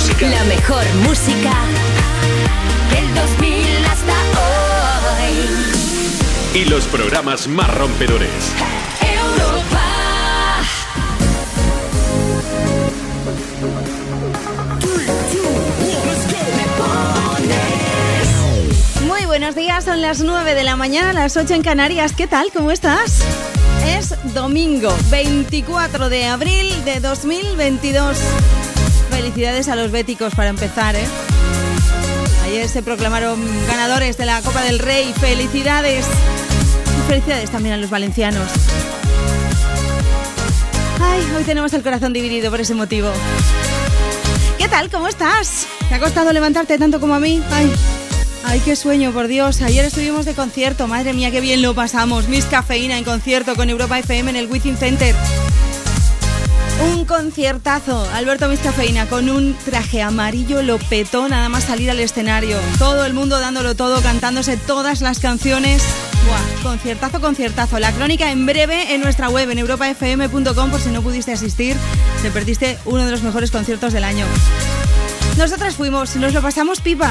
música. La mejor música del 2000 hasta hoy. Y los programas más rompedores. Europa. Muy buenos días, son las 9 de la mañana, las 8 en Canarias. ¿Qué tal? ¿Cómo estás? Es domingo 24 de abril de 2022. Felicidades a los béticos para empezar, ¿eh? Ayer se proclamaron ganadores de la Copa del Rey. Felicidades. Felicidades también a los valencianos. Ay, hoy tenemos el corazón dividido por ese motivo. ¿Qué tal? ¿Cómo estás? ¿Te ha costado levantarte tanto como a mí? Ay, ay, qué sueño, por Dios. Ayer estuvimos de concierto. Madre mía, qué bien lo pasamos. Miss Cafeína en concierto con Europa FM en el Within Center. Un conciertazo. Alberto Miss Cafeína con un traje amarillo lo petó nada más salir al escenario. Todo el mundo dándolo todo, cantándose todas las canciones. Buah, conciertazo, conciertazo. La crónica en breve en nuestra web en europafm.com por si no pudiste asistir. Te perdiste uno de los mejores conciertos del año. Nosotras fuimos, nos lo pasamos pipa.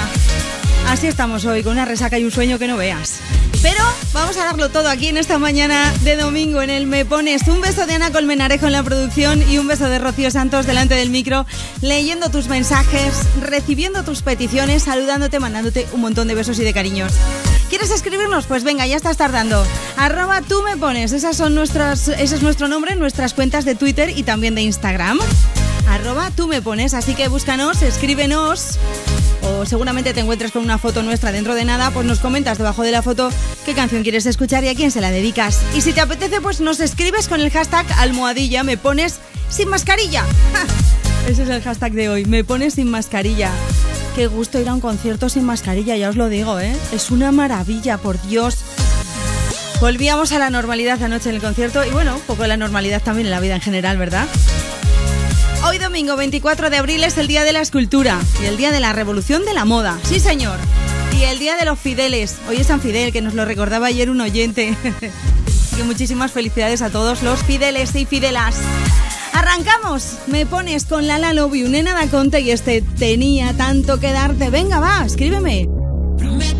Así estamos hoy, con una resaca y un sueño que no veas. Pero vamos a darlo todo aquí en esta mañana de domingo en el Me Pones. Un beso de Ana Colmenarejo en la producción y un beso de Rocío Santos delante del micro, leyendo tus mensajes, recibiendo tus peticiones, saludándote, mandándote un montón de besos y de cariños. ¿Quieres escribirnos? Pues venga, ya estás tardando. Arroba tú me pones. Esas son nuestras, ese es nuestro nombre nuestras cuentas de Twitter y también de Instagram. Arroba tú me pones. Así que búscanos, escríbenos o seguramente te encuentres con una foto nuestra dentro de nada, pues nos comentas debajo de la foto qué canción quieres escuchar y a quién se la dedicas. Y si te apetece, pues nos escribes con el hashtag almohadilla, me pones sin mascarilla. Ese es el hashtag de hoy, me pones sin mascarilla. Qué gusto ir a un concierto sin mascarilla, ya os lo digo, ¿eh? Es una maravilla, por Dios. Volvíamos a la normalidad anoche en el concierto y bueno, un poco de la normalidad también en la vida en general, ¿verdad? Hoy domingo 24 de abril es el Día de la Escultura y el Día de la Revolución de la Moda. Sí, señor. Y el Día de los Fideles. Hoy es San Fidel, que nos lo recordaba ayer un oyente. que muchísimas felicidades a todos los fideles y fidelas. Arrancamos. Me pones con Lala Love You, Nena da Conte y este tenía tanto que darte. Venga, va, escríbeme. Prometo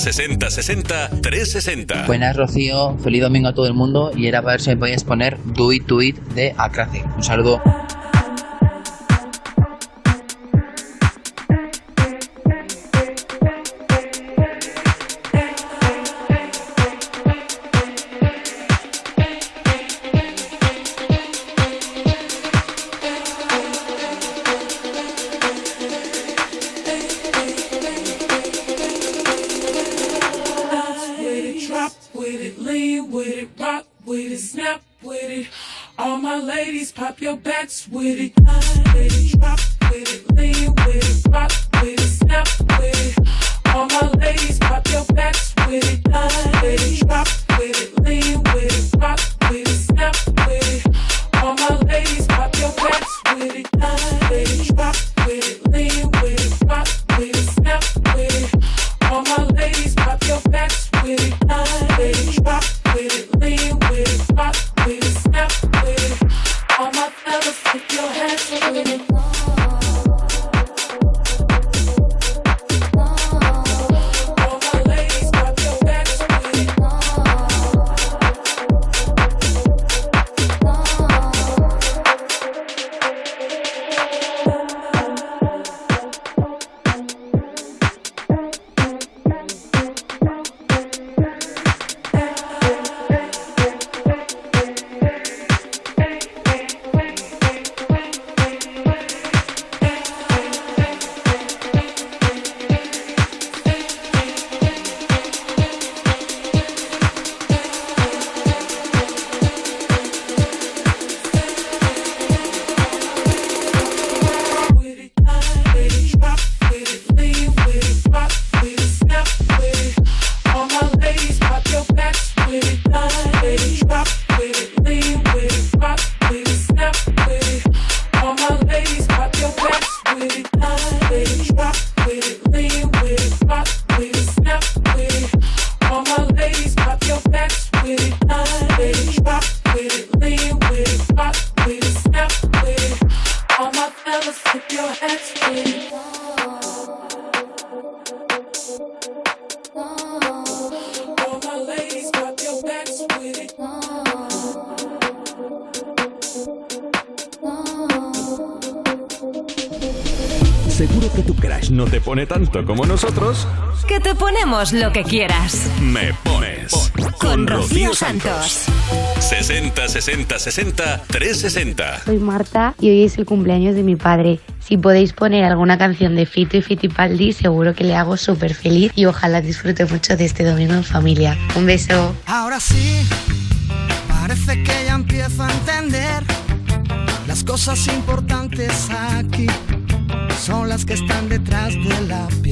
60 60 60 360. Buenas, Rocío. Feliz domingo a todo el mundo. Y era para ver si me podías poner Do It, Do It de Acrace. Un saludo. Lo que quieras. Me pones. Con Rocío Santos. 60 60 60 360. Soy Marta y hoy es el cumpleaños de mi padre. Si podéis poner alguna canción de Fito y Fitipaldi, seguro que le hago súper feliz y ojalá disfrute mucho de este domingo en familia. Un beso. Ahora sí, parece que ya empiezo a entender las cosas importantes aquí. Son las que están detrás de la piel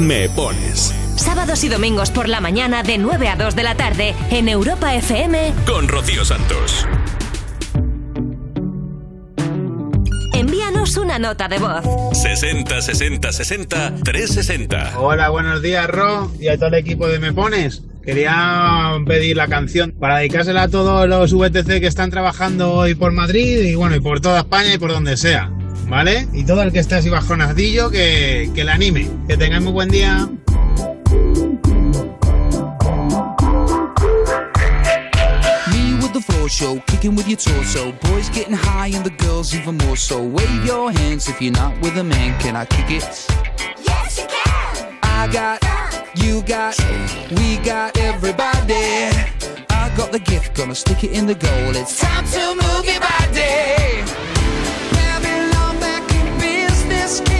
Me pones Sábados y domingos por la mañana de 9 a 2 de la tarde en Europa FM. con Rocío Santos. Envíanos una nota de voz. 60 60 60 360. Hola, buenos días, Ro, y a todo el equipo de Me Pones. Quería pedir la canción para dedicársela a todos los VTC que están trabajando hoy por Madrid y bueno, y por toda España y por donde sea, ¿vale? Y todo el que esté así bajonadillo que, que le anime. Que tengáis muy buen día. Me with the floor show, kicking with your torso. Boys getting high and the girls even more so. Wave your hands if you're not with a man. Can I kick it? Yes, you can. I got, you got, we got everybody. I got the gift, gonna stick it in the goal. It's time to move your body. Babylon back in business.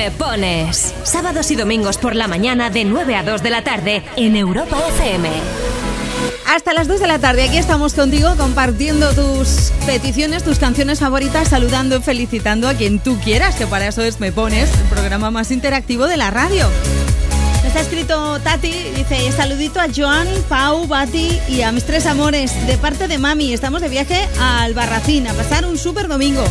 Me Pones. Sábados y domingos por la mañana de 9 a 2 de la tarde en Europa FM. Hasta las 2 de la tarde aquí estamos contigo compartiendo tus peticiones, tus canciones favoritas, saludando y felicitando a quien tú quieras, que para eso es Me Pones, el programa más interactivo de la radio. Está escrito Tati, dice saludito a Joan, Pau, Bati y a mis tres amores de parte de mami. Estamos de viaje al Barracín a pasar un súper domingo.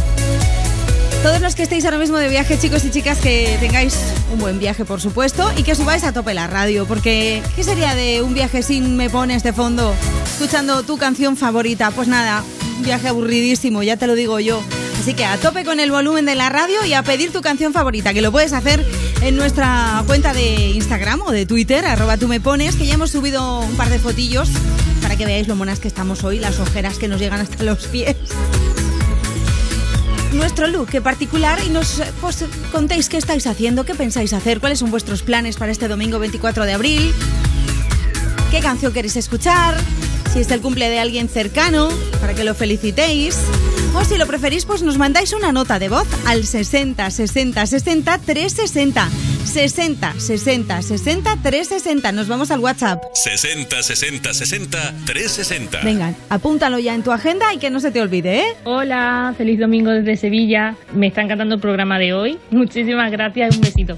Todos los que estéis ahora mismo de viaje, chicos y chicas, que tengáis un buen viaje, por supuesto, y que subáis a tope la radio, porque ¿qué sería de un viaje sin me pones de fondo, escuchando tu canción favorita? Pues nada, un viaje aburridísimo, ya te lo digo yo. Así que a tope con el volumen de la radio y a pedir tu canción favorita, que lo puedes hacer en nuestra cuenta de Instagram o de Twitter, arroba tú me pones, que ya hemos subido un par de fotillos para que veáis lo monas que estamos hoy, las ojeras que nos llegan hasta los pies nuestro look particular y nos pues, contéis qué estáis haciendo, qué pensáis hacer, cuáles son vuestros planes para este domingo 24 de abril, qué canción queréis escuchar, si es el cumple de alguien cercano, para que lo felicitéis. O si lo preferís, pues nos mandáis una nota de voz al 60 60 60 360. 60 60 60 360. Nos vamos al WhatsApp. 60 60 60 360. Venga, apúntalo ya en tu agenda y que no se te olvide, ¿eh? Hola, feliz domingo desde Sevilla. Me está encantando el programa de hoy. Muchísimas gracias y un besito.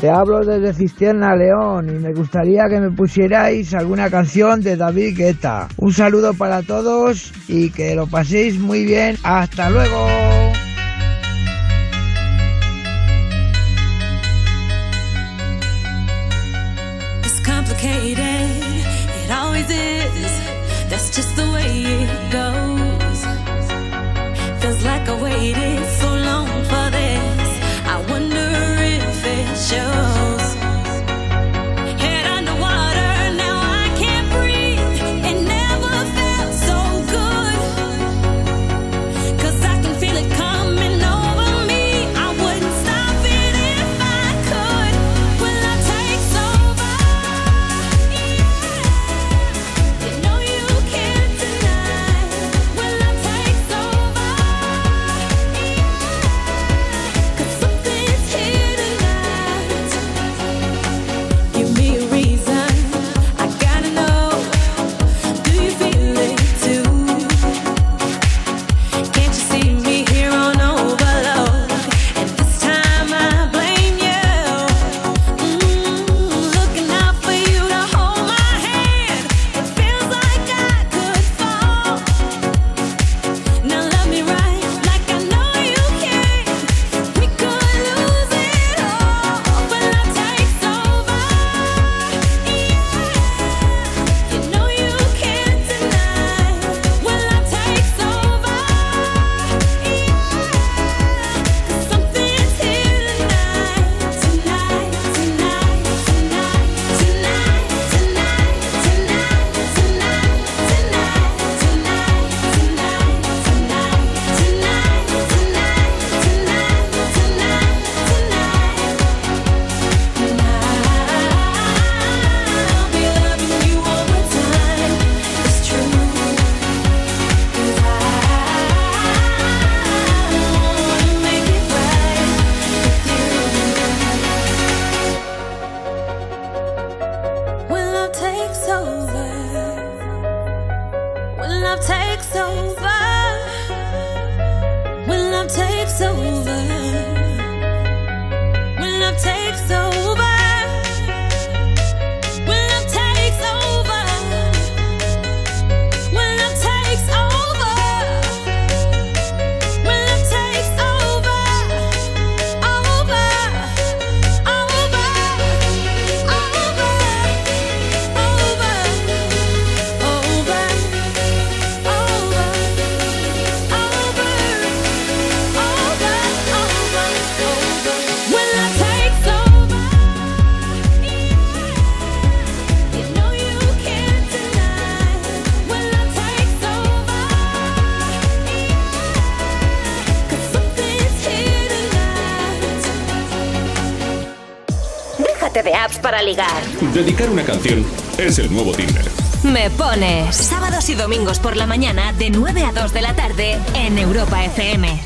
Te hablo desde Cistierna León y me gustaría que me pusierais alguna canción de David Guetta. Un saludo para todos y que lo paséis muy bien. Hasta luego. ligar. Dedicar una canción es el nuevo Tinder. Me pones sábados y domingos por la mañana de 9 a 2 de la tarde en Europa FM.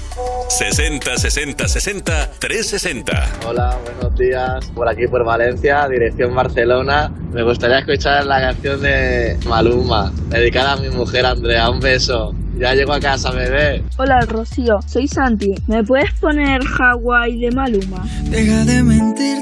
60 60 60 360. Hola, buenos días. Por aquí por Valencia, dirección Barcelona. Me gustaría escuchar la canción de Maluma, dedicada a mi mujer Andrea. Un beso. Ya llego a casa, bebé. Hola, Rocío. Soy Santi. ¿Me puedes poner Hawaii de Maluma? Deja de mentir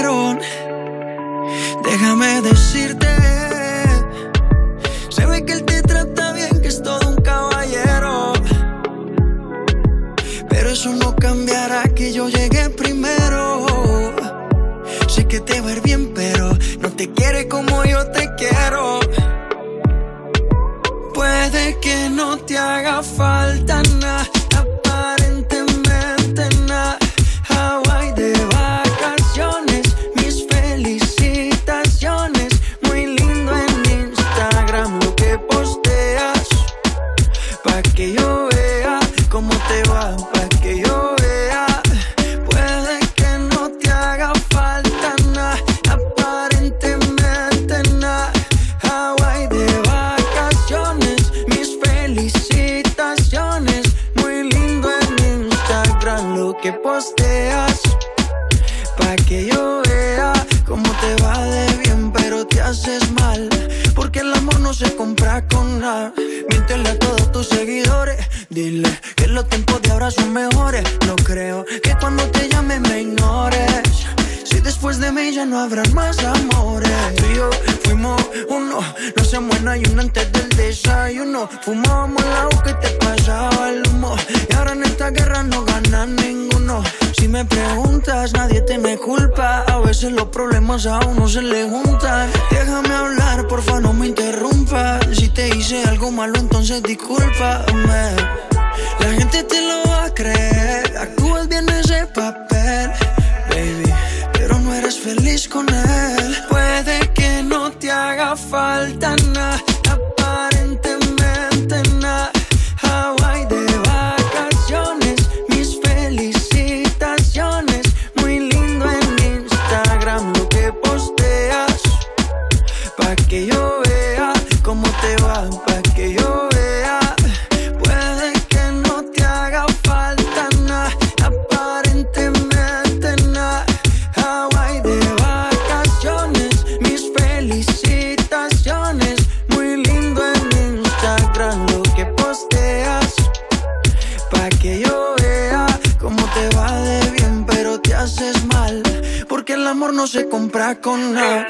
No se compra con nada.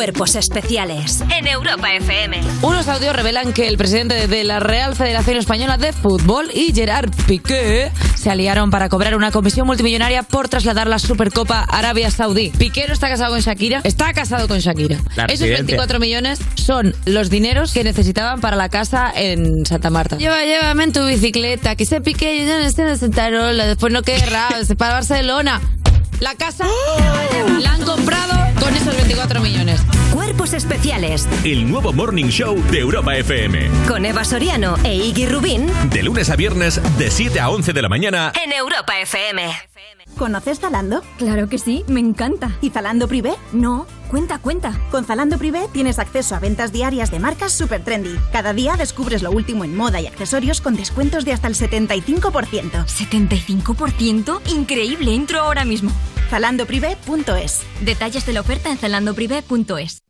Cuerpos especiales en Europa FM. Unos audios revelan que el presidente de la Real Federación Española de Fútbol y Gerard Piqué se aliaron para cobrar una comisión multimillonaria por trasladar la Supercopa a Arabia Saudí. Piqué no está casado con Shakira, está casado con Shakira. La Esos residencia. 24 millones son los dineros que necesitaban para la casa en Santa Marta. Lleva, llévame en tu bicicleta, que se Piqué, yo no estoy en Santa Rola, después no querrá, se para Barcelona. La casa la han comprado con esos 24 millones. Cuerpos especiales El nuevo Morning Show de Europa FM. con Eva Soriano e Iggy Rubín De lunes a viernes, de 7 a 11 de la mañana. en Europa FM. ¿Conoces Zalando? Claro que sí, me encanta. ¿Y Zalando Privé? No, cuenta, cuenta. Con Zalando Privé tienes acceso a ventas diarias de marcas super trendy. Cada día descubres lo último en moda y accesorios con descuentos de hasta el 75%. ¿75%? Increíble, entro ahora mismo. Zalandoprivé.es Detalles de la oferta en zalandoprivé.es.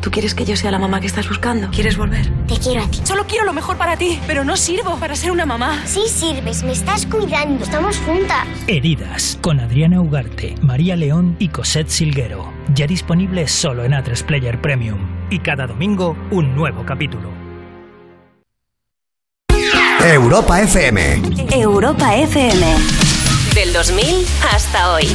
¿Tú quieres que yo sea la mamá que estás buscando? ¿Quieres volver? Te quiero a ti. Solo quiero lo mejor para ti, pero no sirvo para ser una mamá. Sí sirves, me estás cuidando. Estamos juntas. Heridas con Adriana Ugarte, María León y Cosette Silguero. Ya disponible solo en A3 Player Premium. Y cada domingo un nuevo capítulo. Europa FM. Europa FM. Del 2000 hasta hoy.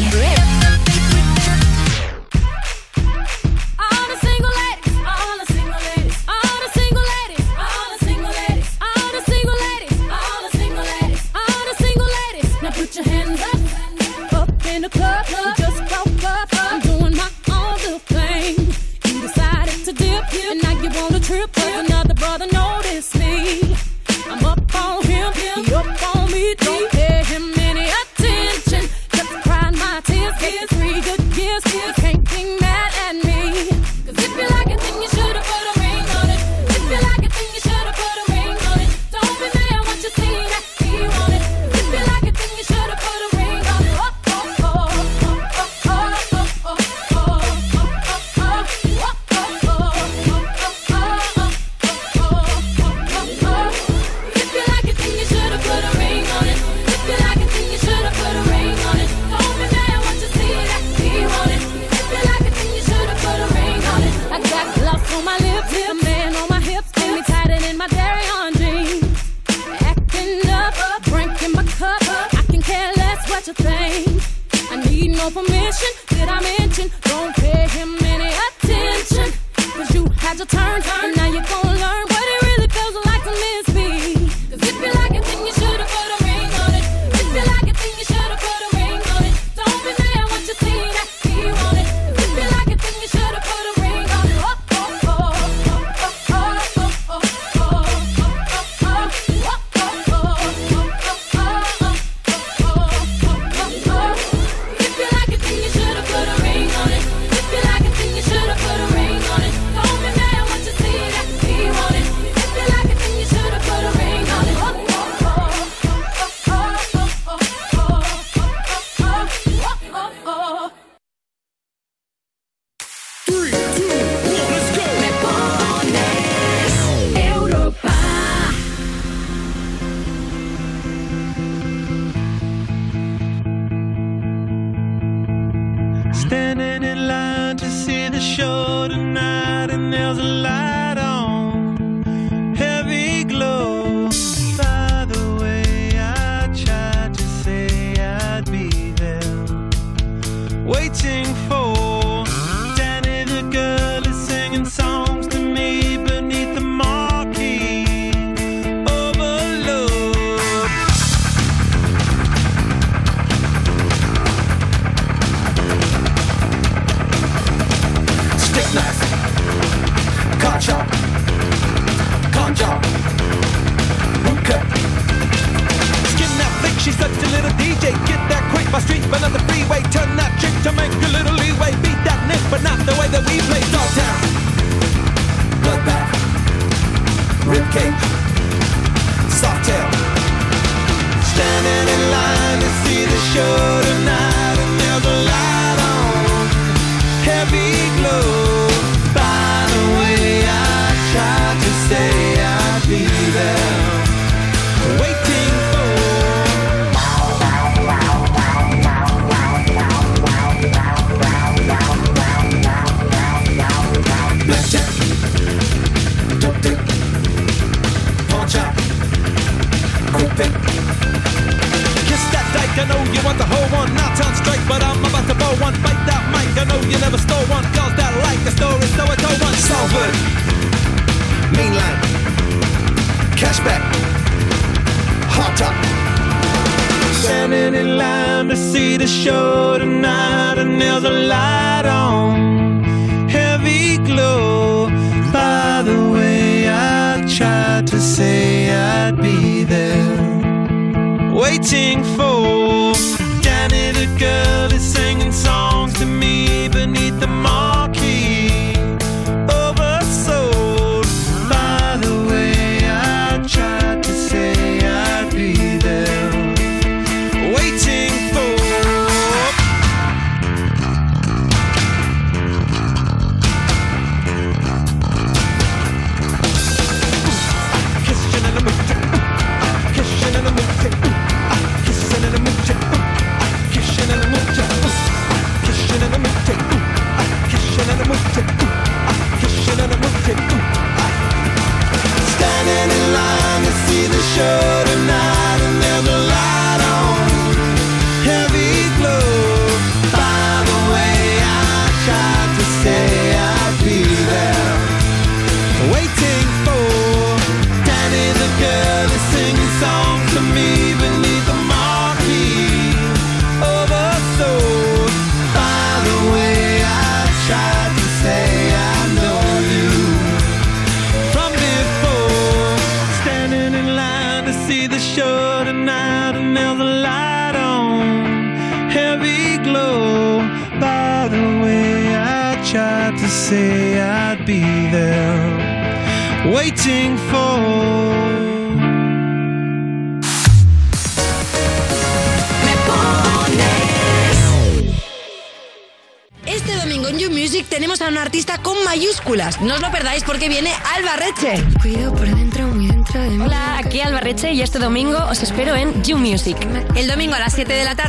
Put your hands up, up in the club. We just broke up. I'm doing my own little thing. You decided to dip, and now you want to trip. 'cause another permission. Did I mention? Don't pay him any attention. Cause you had your turn, and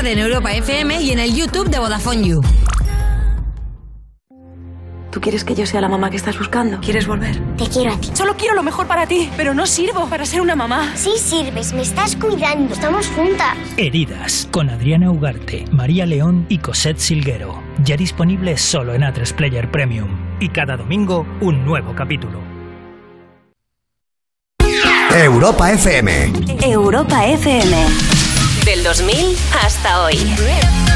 en Europa FM y en el YouTube de Vodafone You. ¿Tú quieres que yo sea la mamá que estás buscando? ¿Quieres volver? Te quiero a ti. Solo quiero lo mejor para ti, pero no sirvo para ser una mamá. Sí sirves, me estás cuidando. Estamos juntas. Heridas con Adriana Ugarte, María León y Cosette Silguero. Ya disponible solo en A3 Player Premium. Y cada domingo un nuevo capítulo. Europa FM. Europa FM. 2000 hasta hoy.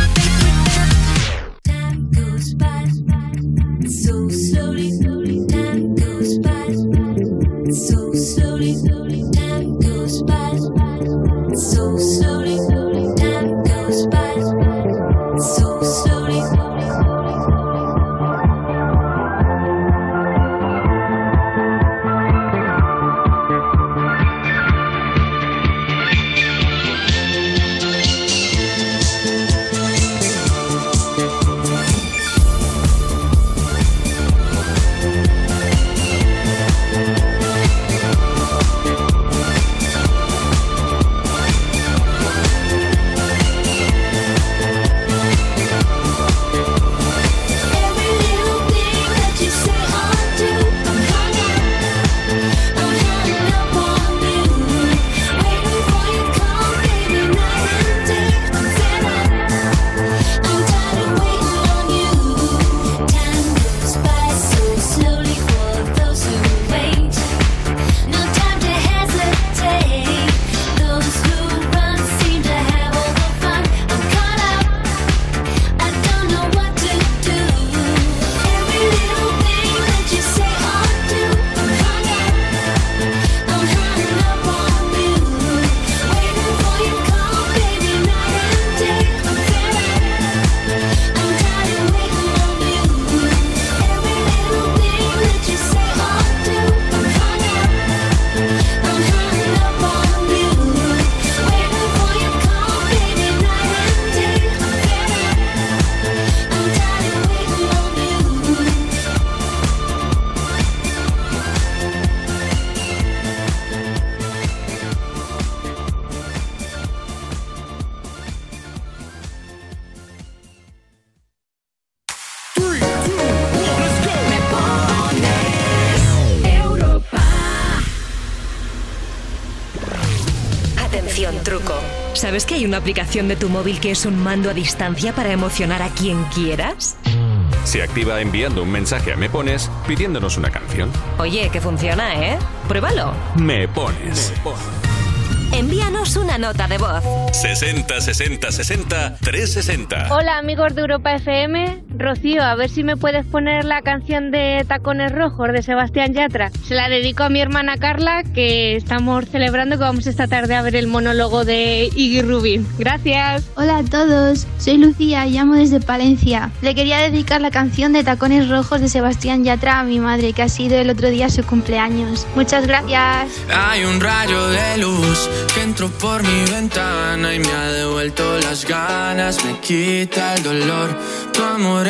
¿Sabes que hay una aplicación de tu móvil que es un mando a distancia para emocionar a quien quieras? Se activa enviando un mensaje a Me Pones pidiéndonos una canción. Oye, que funciona, ¿eh? Pruébalo. Me Pones. Envíanos una nota de voz. 60 60 60 360. Hola amigos de Europa FM, Rocío, a ver si me puedes poner la canción de Tacones Rojos de Sebastián Yatra. Se la dedico a mi hermana Carla, que estamos celebrando que vamos esta tarde a ver el monólogo de Iggy Rubin. Gracias. Hola a todos, soy Lucía y llamo desde Palencia. Le quería dedicar la canción de Tacones Rojos de Sebastián Yatra a mi madre, que ha sido el otro día su cumpleaños. Muchas gracias. Hay un rayo de luz que entró por mi ventana y me ha devuelto las ganas, me quita el dolor. Tu amor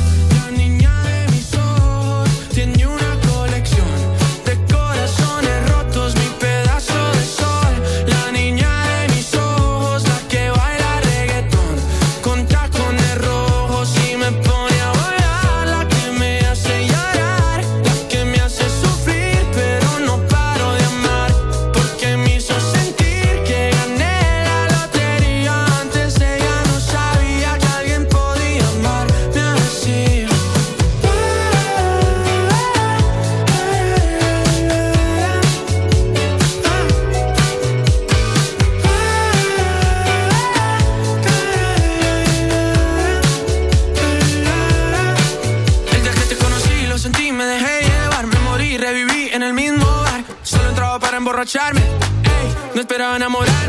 emborracharme, ey, no esperaba enamorarme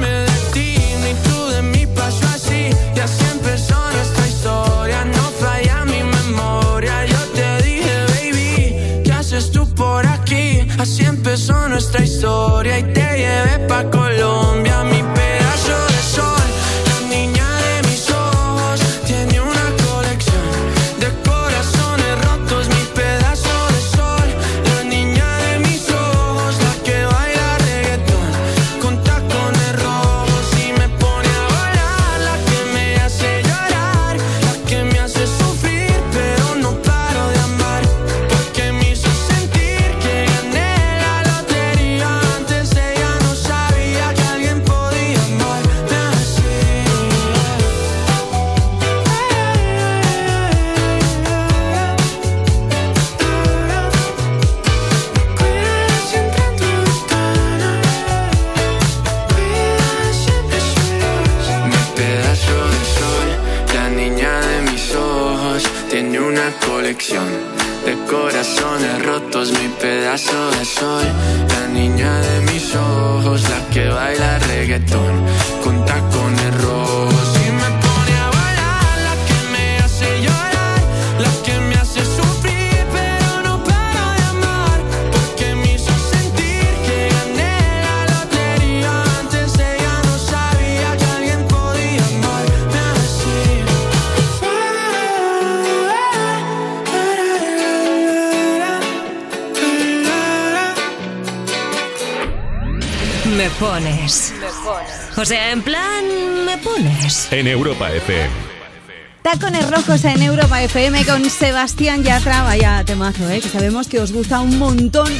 En Europa FM. Tacones rojos en Europa FM con Sebastián Yatra. Vaya temazo, ¿eh? Que sabemos que os gusta un montón.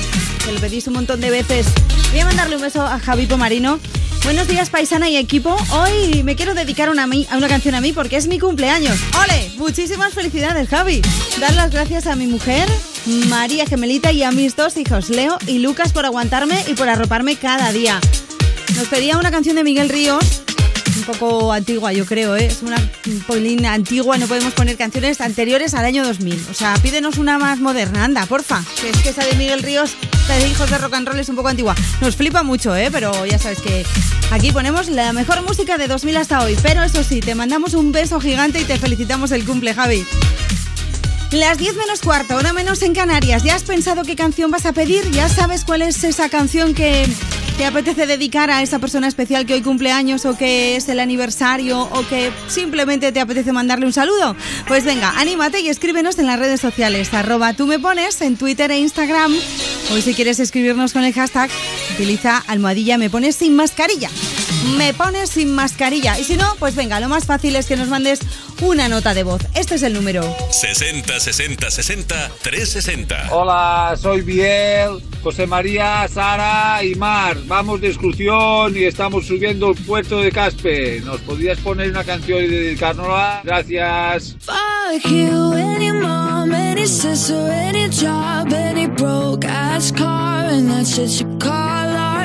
Que lo pedís un montón de veces. Voy a mandarle un beso a Javi Pomarino. Buenos días, paisana y equipo. Hoy me quiero dedicar una, a una canción a mí porque es mi cumpleaños. ¡Ole! Muchísimas felicidades, Javi. Dar las gracias a mi mujer, María Gemelita, y a mis dos hijos, Leo y Lucas, por aguantarme y por arroparme cada día. Nos pedía una canción de Miguel Ríos, poco antigua, yo creo, ¿eh? es una un polín antigua, no podemos poner canciones anteriores al año 2000. O sea, pídenos una más moderna, anda, porfa. Que es que esa de Miguel Ríos, la de Hijos de Rock and Roll es un poco antigua. Nos flipa mucho, ¿eh? Pero ya sabes que aquí ponemos la mejor música de 2000 hasta hoy. Pero eso sí, te mandamos un beso gigante y te felicitamos el cumple, Javi. Las 10 menos cuarto, hora menos en Canarias. ¿Ya has pensado qué canción vas a pedir? ¿Ya sabes cuál es esa canción que te apetece dedicar a esa persona especial que hoy cumple años o que es el aniversario o que simplemente te apetece mandarle un saludo? Pues venga, anímate y escríbenos en las redes sociales. Arroba tú me pones en Twitter e Instagram. Hoy si quieres escribirnos con el hashtag, utiliza almohadilla me pones sin mascarilla. Me pones sin mascarilla. Y si no, pues venga, lo más fácil es que nos mandes una nota de voz. Este es el número. 60 60 60 360. Hola, soy Biel, José María, Sara y Mar. Vamos de excursión y estamos subiendo el puerto de Caspe. ¿Nos podrías poner una canción y dedicárnosla? Gracias. Fuck you, any mom, any sister, any job, any broke ass car, and that shit you call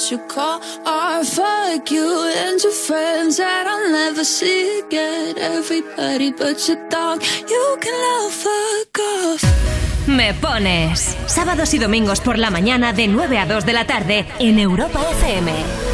shit you call art. Fuck you and your friends that I'll never see again. Everybody but your dog, you can love fuck off. Me pones. Sábados y domingos por la mañana de 9 a 2 de la tarde en Europa FM.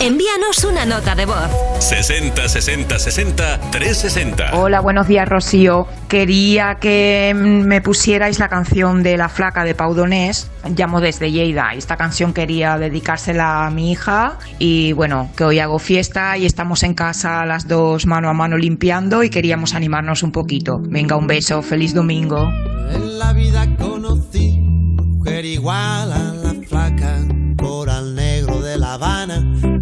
Envíanos una nota de voz. 60 60 60 360. Hola, buenos días, Rocío. Quería que mm, me pusierais la canción de La Flaca de Pau Donés. Llamo desde Lleida. Esta canción quería dedicársela a mi hija. Y bueno, que hoy hago fiesta y estamos en casa las dos mano a mano limpiando y queríamos animarnos un poquito. Venga, un beso. Feliz domingo. En la vida conocí mujer igual a la flaca, coral negro de La Habana,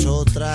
otra,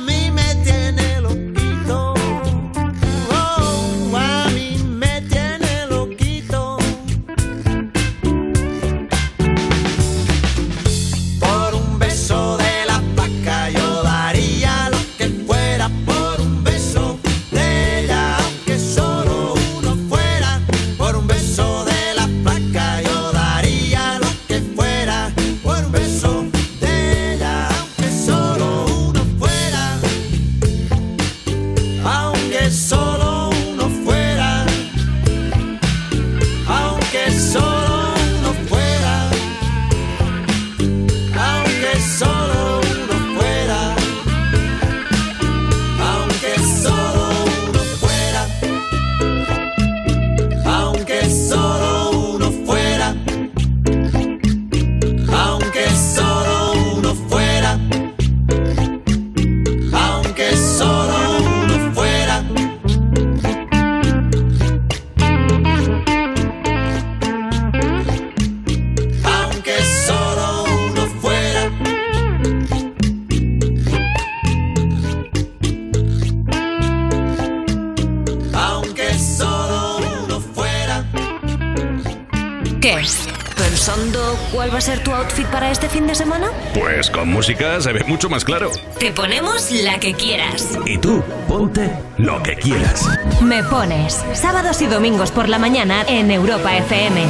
con música se ve mucho más claro. Te ponemos la que quieras. Y tú, ponte lo que quieras. Me pones sábados y domingos por la mañana en Europa FM.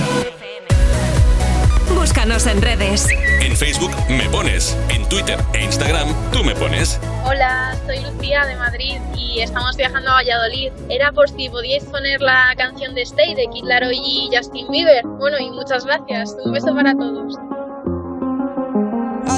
Búscanos en redes. En Facebook me pones. En Twitter e Instagram tú me pones. Hola, soy Lucía de Madrid y estamos viajando a Valladolid. Era por si podíais poner la canción de Stay de Kid Laroi y Justin Bieber. Bueno, y muchas gracias. Un beso para todos.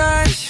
Touch.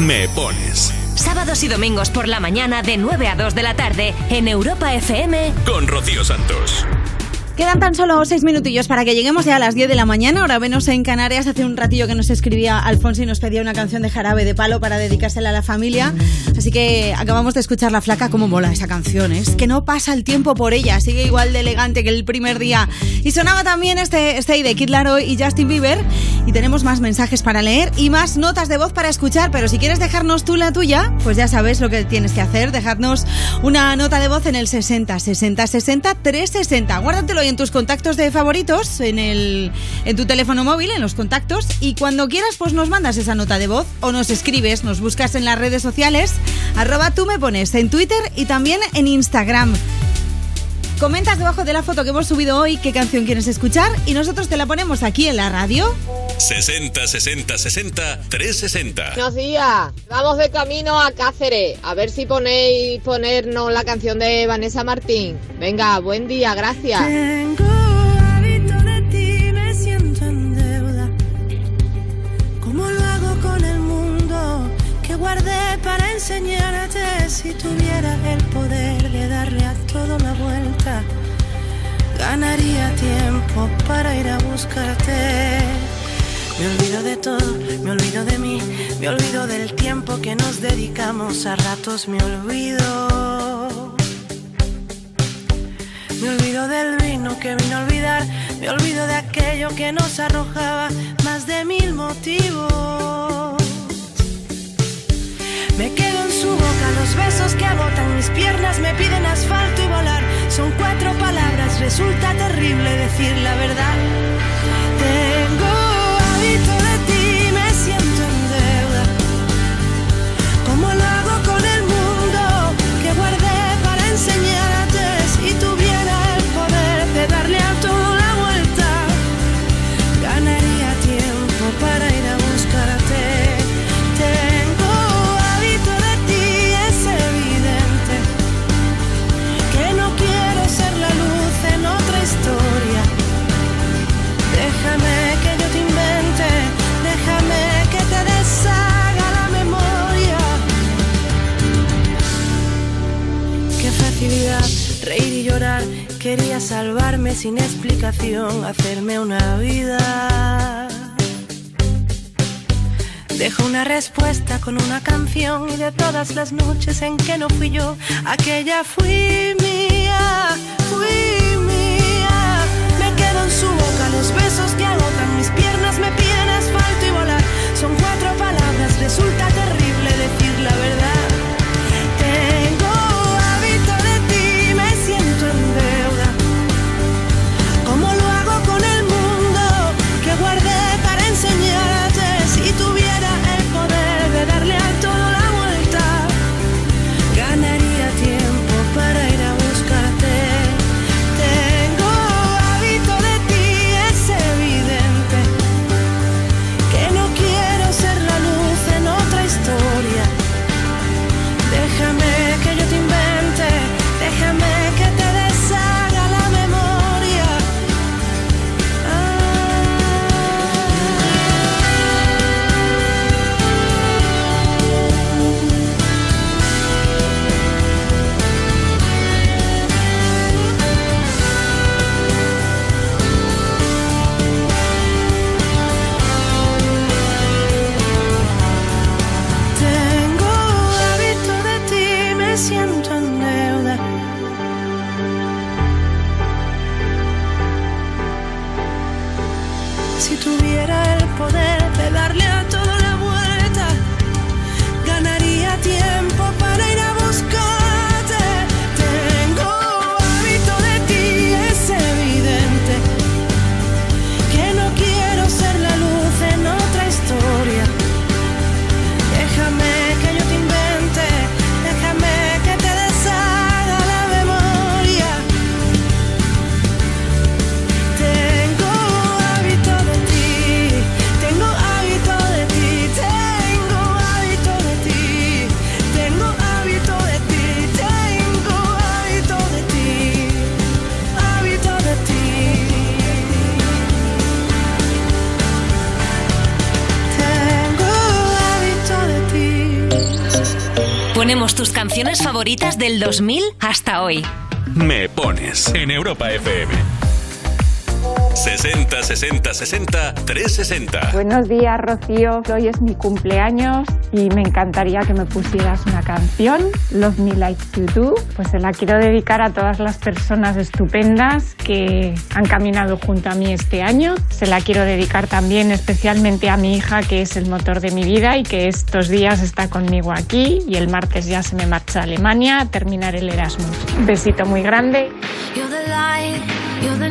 Me pones. Sábados y domingos por la mañana de 9 a 2 de la tarde en Europa FM. Con Rocío Santos. Quedan tan solo seis minutillos para que lleguemos ya a las 10 de la mañana. Ahora venos en Canarias. Hace un ratillo que nos escribía Alfonso y nos pedía una canción de jarabe de palo para dedicársela a la familia. Así que acabamos de escuchar la flaca. Cómo mola esa canción. ¿eh? Es que no pasa el tiempo por ella. Sigue igual de elegante que el primer día. Y sonaba también este Stay de Kid Laroi y Justin Bieber. Y tenemos más mensajes para leer y más notas de voz para escuchar. Pero si quieres dejarnos tú la tuya, pues ya sabes lo que tienes que hacer. Dejadnos una nota de voz en el 60 60 60 360. Guárdatelo ahí en tus contactos de favoritos, en, el, en tu teléfono móvil, en los contactos, y cuando quieras, pues nos mandas esa nota de voz o nos escribes, nos buscas en las redes sociales, arroba tú me pones en Twitter y también en Instagram. Comentas debajo de la foto que hemos subido hoy qué canción quieres escuchar y nosotros te la ponemos aquí en la radio. 60 60 60 360. Buenos días, vamos de camino a Cáceres. A ver si ponéis ponernos la canción de Vanessa Martín. Venga, buen día, gracias. Tengo enseñarte? Si tuviera el poder de darle a todo la vuelta, ganaría tiempo para ir a buscarte. Me olvido de todo, me olvido de mí, me olvido del tiempo que nos dedicamos, a ratos me olvido. Me olvido del vino que vino a olvidar, me olvido de aquello que nos arrojaba más de mil motivos. Me quedo en su boca, los besos que agotan mis piernas me piden asfalto y volar. Son cuatro palabras, resulta terrible decir la verdad. Tengo Quería salvarme sin explicación, hacerme una vida. Dejo una respuesta con una canción y de todas las noches en que no fui yo, aquella fui mía, fui mía. Me quedo en su boca, los besos que canciones favoritas del 2000 hasta hoy. Me pones en Europa FM. 60 60 60 360. Buenos días, Rocío. Hoy es mi cumpleaños y me encantaría que me pusieras una canción, Love Me Like You Do. Pues se la quiero dedicar a todas las personas estupendas que han caminado junto a mí este año. Se la quiero dedicar también especialmente a mi hija, que es el motor de mi vida y que estos días está conmigo aquí y el martes ya se me marcha a Alemania a terminar el Erasmus. Un besito muy grande. You're the light You're the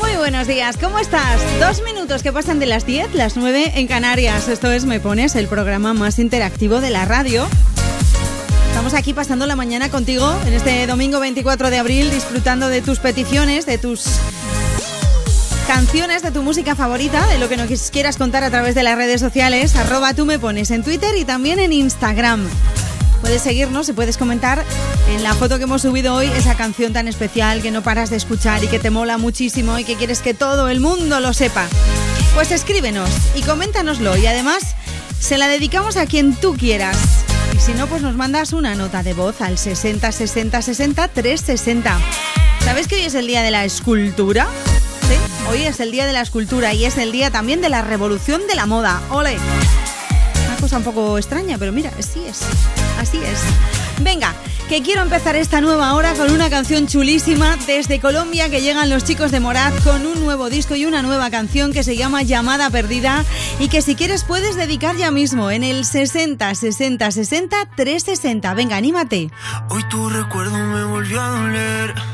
Muy buenos días, ¿cómo estás? Dos minutos que pasan de las 10, las 9 en Canarias. Esto es Me Pones, el programa más interactivo de la radio. Estamos aquí pasando la mañana contigo en este domingo 24 de abril, disfrutando de tus peticiones, de tus canciones, de tu música favorita, de lo que nos quieras contar a través de las redes sociales. Arroba tú me pones en Twitter y también en Instagram. Puedes seguirnos y puedes comentar en la foto que hemos subido hoy esa canción tan especial que no paras de escuchar y que te mola muchísimo y que quieres que todo el mundo lo sepa. Pues escríbenos y coméntanoslo y además se la dedicamos a quien tú quieras. Y si no, pues nos mandas una nota de voz al 60 60 60 360. ¿Sabes que hoy es el día de la escultura? Hoy es el día de la escultura y es el día también de la revolución de la moda. ¡Ole! Una cosa un poco extraña, pero mira, así es. Así es. Venga, que quiero empezar esta nueva hora con una canción chulísima desde Colombia que llegan los chicos de Morat con un nuevo disco y una nueva canción que se llama Llamada Perdida y que si quieres puedes dedicar ya mismo en el 60 60 60 360. Venga, anímate. Hoy tu recuerdo me volvió a doler.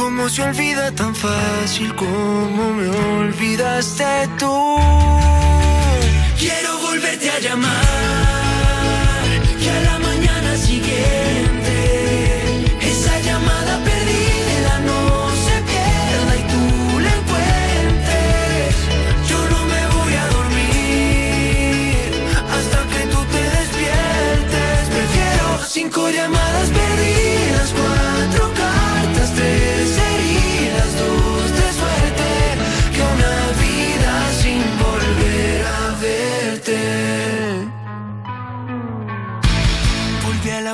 ¿Cómo se olvida tan fácil como me olvidaste tú? Quiero volverte a llamar que a la mañana siguiente esa llamada perdida no se pierda y tú la encuentres. Yo no me voy a dormir hasta que tú te despiertes. Prefiero cinco llamadas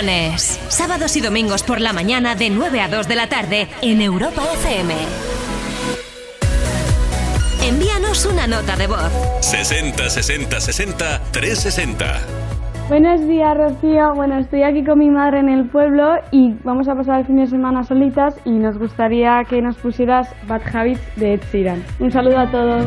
Sábados y domingos por la mañana de 9 a 2 de la tarde en Europa FM. Envíanos una nota de voz. 60 60 60 360. Buenos días, Rocío. Bueno, estoy aquí con mi madre en el pueblo y vamos a pasar el fin de semana solitas y nos gustaría que nos pusieras Bad Habits de Ed Sheeran. Un saludo a todos.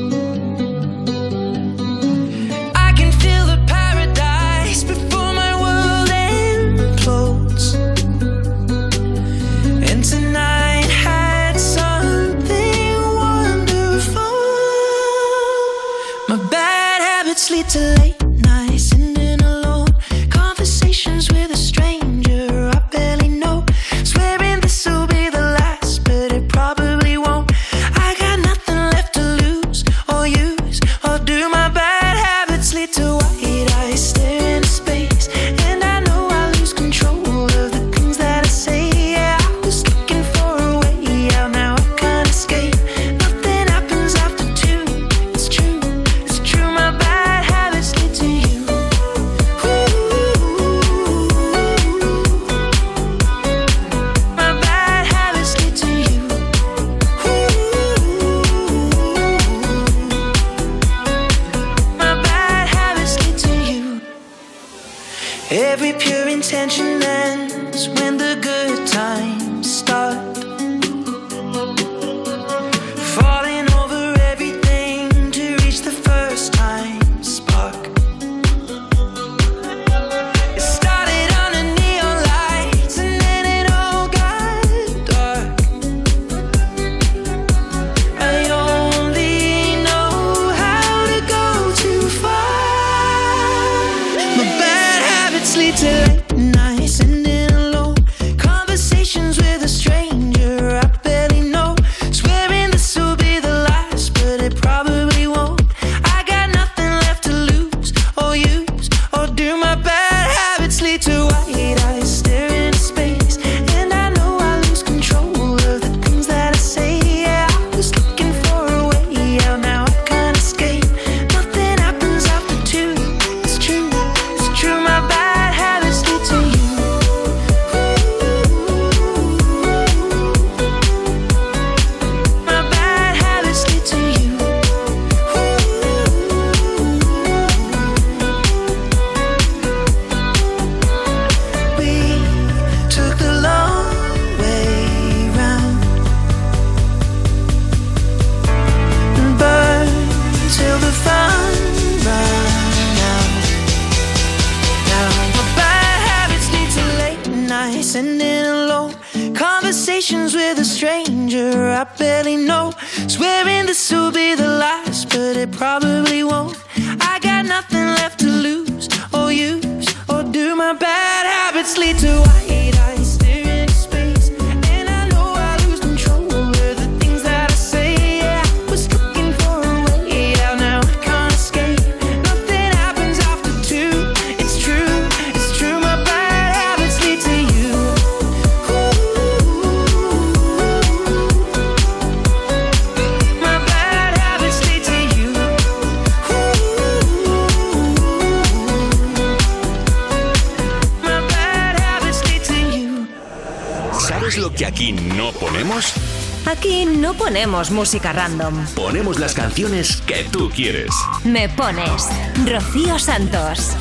música random. Ponemos las canciones que tú quieres. Me pones Rocío Santos.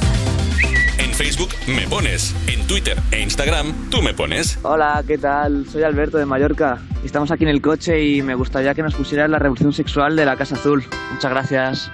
En Facebook me pones, en Twitter e Instagram tú me pones. Hola, ¿qué tal? Soy Alberto de Mallorca. Estamos aquí en el coche y me gustaría que nos pusieras la revolución sexual de la Casa Azul. Muchas gracias.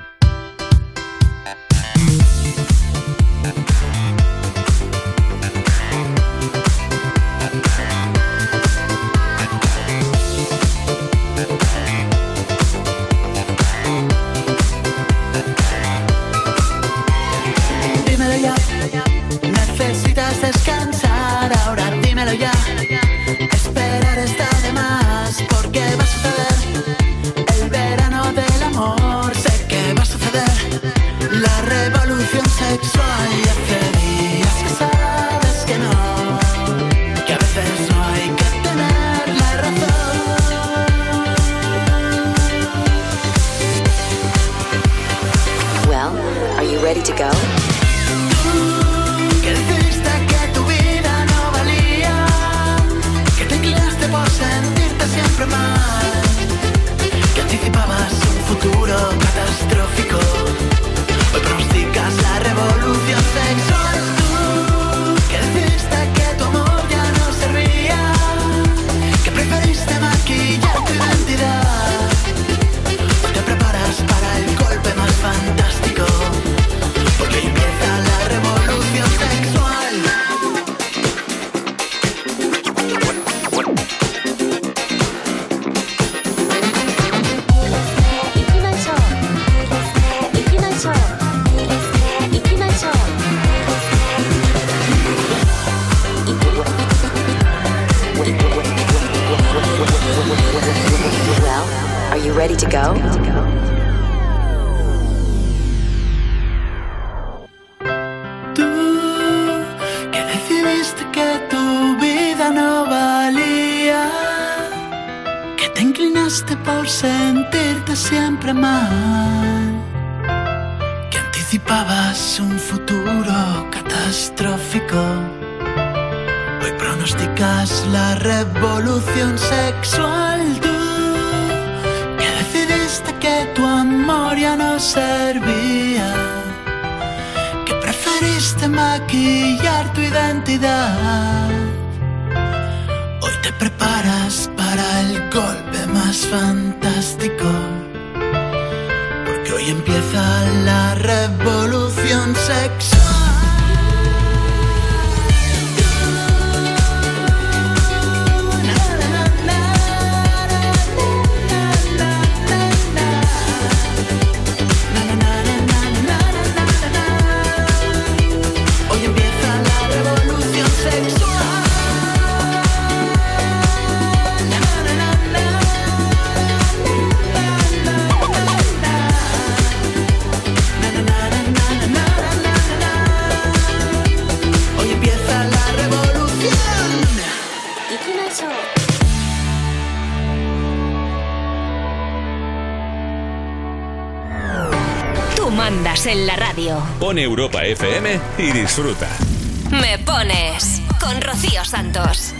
Me pones con Rocío Santos.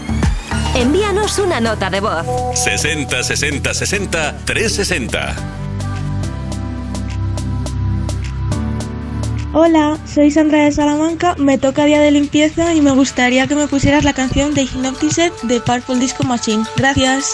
Envíanos una nota de voz. 60 60 60 360. Hola, soy Sandra de Salamanca, me toca día de limpieza y me gustaría que me pusieras la canción de Hypnotised de Purple Disco Machine. Gracias.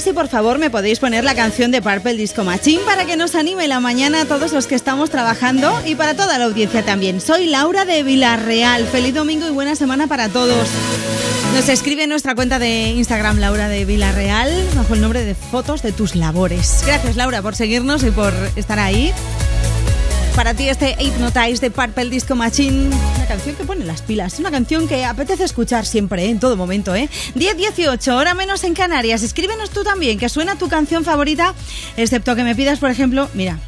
Si por favor me podéis poner la canción de Purple Disco Machine para que nos anime la mañana a todos los que estamos trabajando y para toda la audiencia también. Soy Laura de Villarreal. Feliz domingo y buena semana para todos. Nos escribe en nuestra cuenta de Instagram Laura de Villarreal bajo el nombre de Fotos de tus labores. Gracias Laura por seguirnos y por estar ahí. Para ti este Hypnotize de Purple Disco Machine, canción que pone las pilas, una canción que apetece escuchar siempre, ¿eh? en todo momento, ¿eh? 10-18, hora menos en Canarias. Escríbenos tú también, que suena tu canción favorita, excepto que me pidas, por ejemplo, mira,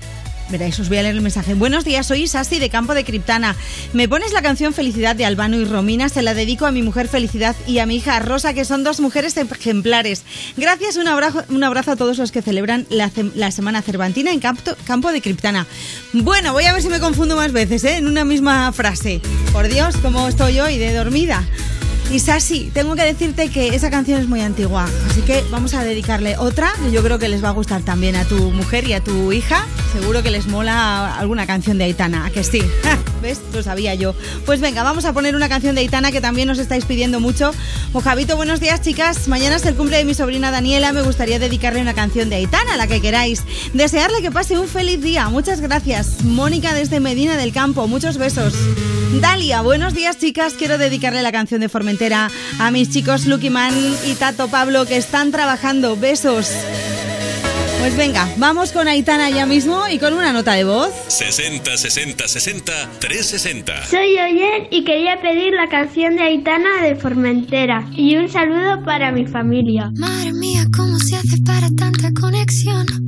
Veréis, os voy a leer el mensaje. Buenos días, soy Sasti de Campo de Criptana. Me pones la canción Felicidad de Albano y Romina. Se la dedico a mi mujer Felicidad y a mi hija Rosa, que son dos mujeres ejemplares. Gracias, un abrazo, un abrazo a todos los que celebran la, la Semana Cervantina en Campo, Campo de Criptana. Bueno, voy a ver si me confundo más veces, ¿eh? En una misma frase. Por Dios, cómo estoy hoy de dormida. Y Sasi, tengo que decirte que esa canción es muy antigua, así que vamos a dedicarle otra que yo creo que les va a gustar también a tu mujer y a tu hija. Seguro que les mola alguna canción de Aitana, ¿a que sí? ¿Ves? Lo sabía yo. Pues venga, vamos a poner una canción de Aitana que también os estáis pidiendo mucho. Mojavito, buenos días, chicas. Mañana es el cumple de mi sobrina Daniela. Me gustaría dedicarle una canción de Aitana, la que queráis. Desearle que pase un feliz día. Muchas gracias. Mónica desde Medina del Campo. Muchos besos. Dalia, buenos días, chicas. Quiero dedicarle la canción de Formentera a mis chicos Lucky Man y Tato Pablo que están trabajando. Besos. Pues venga, vamos con Aitana ya mismo y con una nota de voz. 60 60 60 360. Soy Oyen y quería pedir la canción de Aitana de Formentera y un saludo para mi familia. Madre mía, ¿cómo se hace para tanta conexión?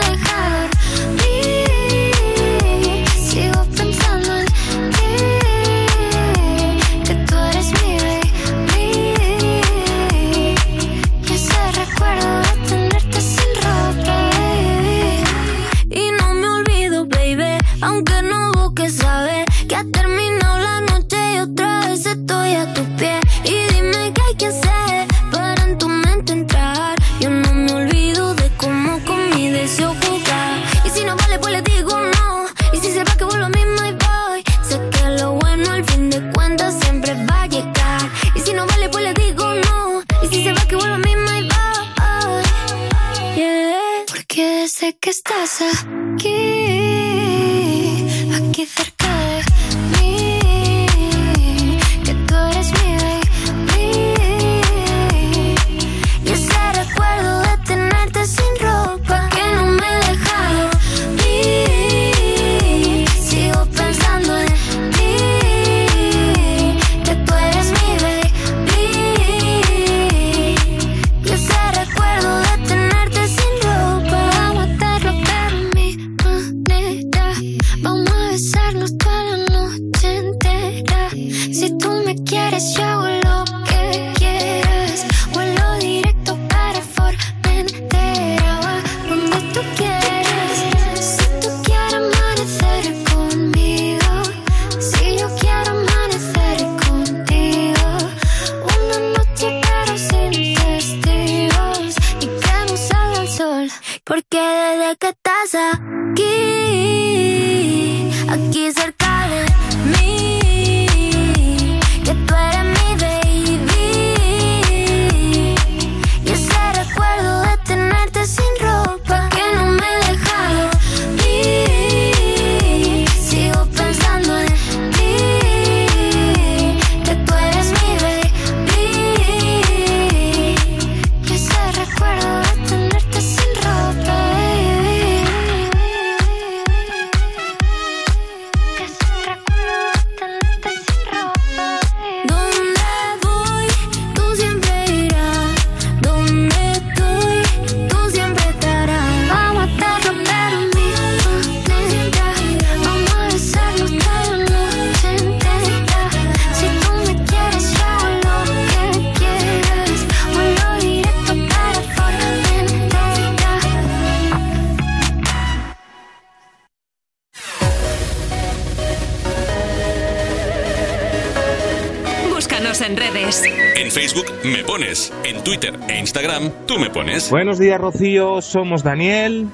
Buenos días, Rocío. Somos Daniel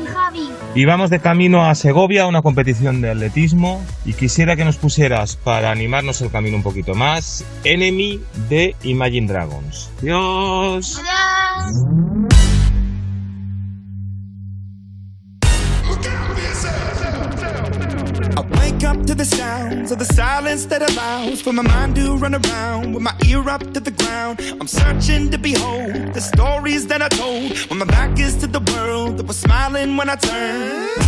Y Javi. y vamos de camino a Segovia a una competición de atletismo. Y quisiera que nos pusieras, para animarnos el camino un poquito más, Enemy de Imagine Dragons. Adiós. I wake up to the sounds of the silence that allows for my mind to run around with my ear up to the ground. I'm searching to Told when my back is to the world that was smiling when I turned.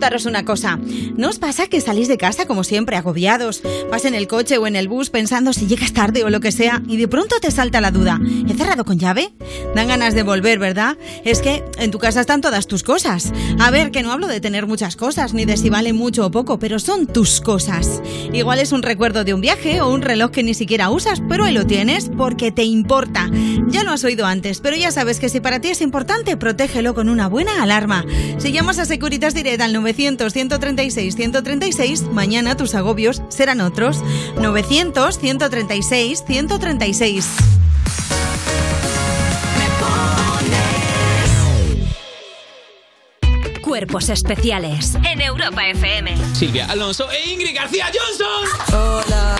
Contaros una cosa. ¿No os pasa que salís de casa como siempre agobiados? Vas en el coche o en el bus pensando si llegas tarde o lo que sea y de pronto te salta la duda. ¿He cerrado con llave? Dan ganas de volver, ¿verdad? Es que en tu casa están todas tus cosas. A ver, que no hablo de tener muchas cosas ni de si vale mucho o poco, pero son tus cosas. Igual es un recuerdo de un viaje o un reloj que ni siquiera usas, pero ahí lo tienes porque te importa. Ya lo has oído antes, pero ya sabes que si para ti es importante, protégelo con una buena alarma. Si llamas a Securitas Direct al 900-136-136, mañana tus agobios serán otros. 900-136-136. Cuerpos especiales en Europa FM. Silvia Alonso e Ingrid García Johnson. Hola.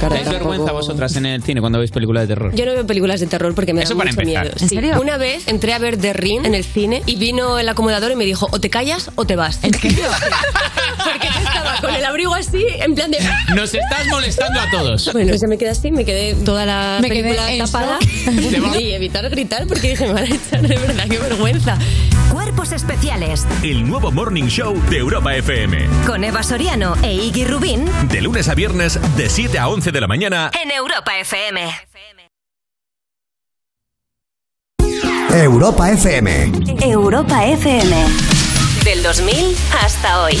¿Dais vergüenza vosotras en el cine cuando veis películas de terror? Yo no veo películas de terror porque me da Eso para mucho empezar. miedo. ¿En Sí. serio? Una vez entré a ver The Ring en el cine y vino el acomodador y me dijo, o te callas o te vas. ¿En serio? porque yo estaba con el abrigo así, en plan de... Nos estás molestando a todos. Bueno, pues ya me quedé así, me quedé toda la Me quedé película en tapada y evitar gritar porque dije, me van a echar de verdad, qué vergüenza. Cuerpos especiales El nuevo Morning Show de Europa FM. con Eva Soriano e Iggy Rubín De lunes a viernes, de 7 a 11 de la mañana. en Europa FM. Europa FM. Europa FM. Del 2000 hasta hoy.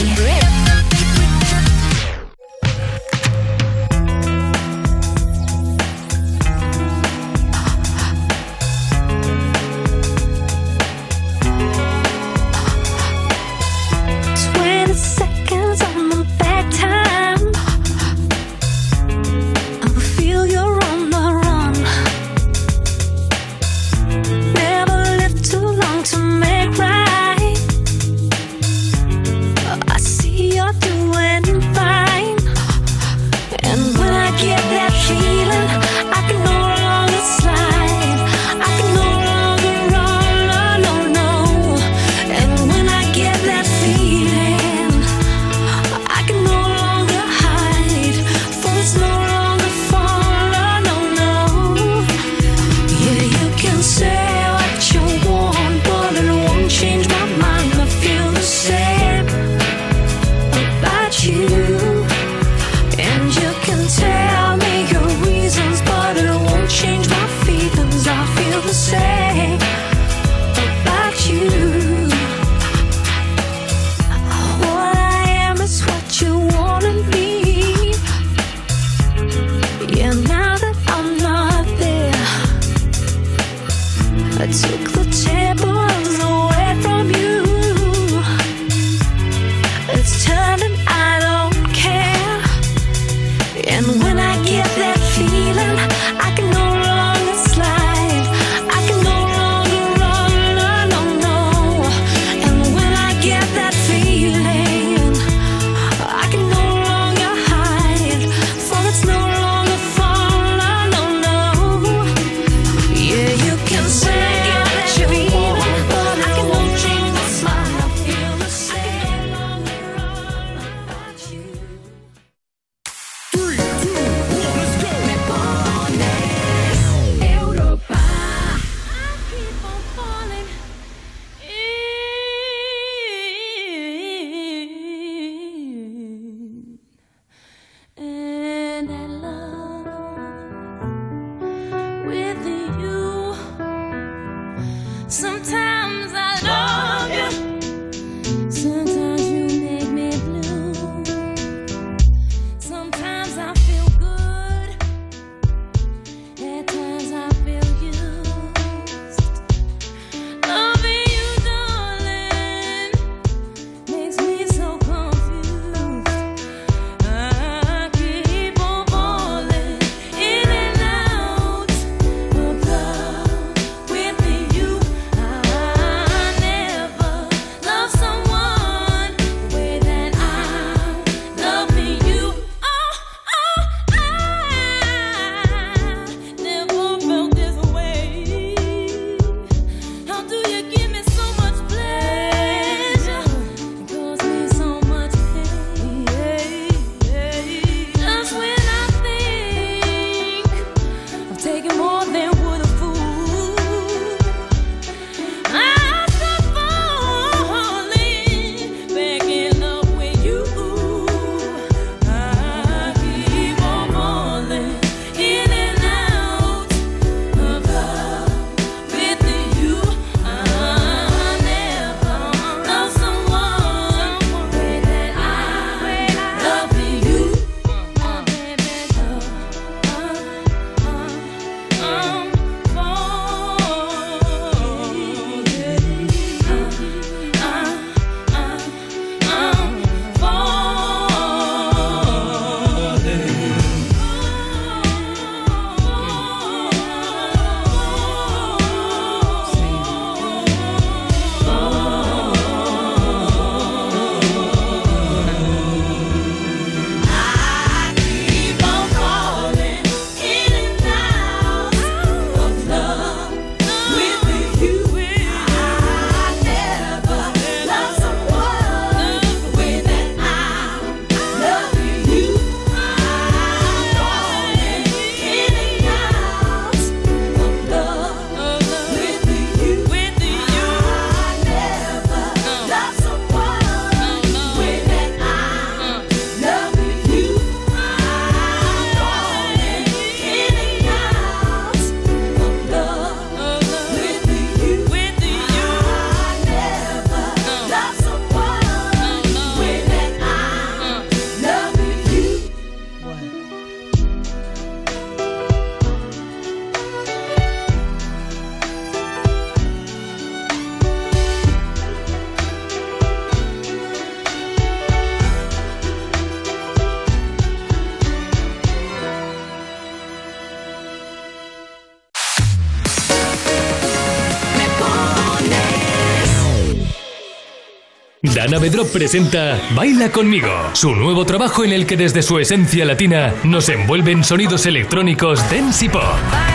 Dana Bedrop presenta Baila conmigo, su nuevo trabajo en el que desde su esencia latina nos envuelven sonidos electrónicos dance y pop.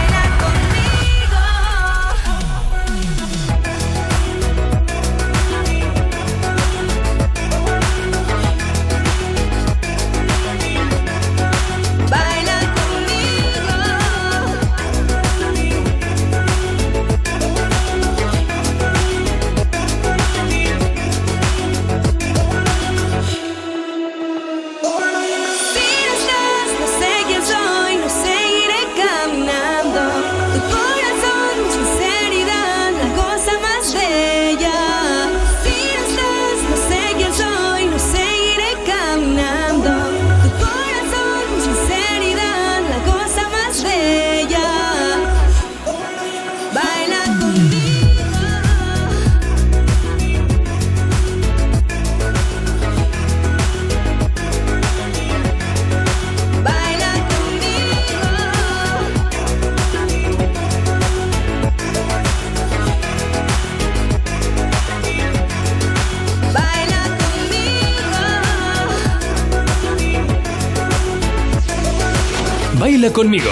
Conmigo,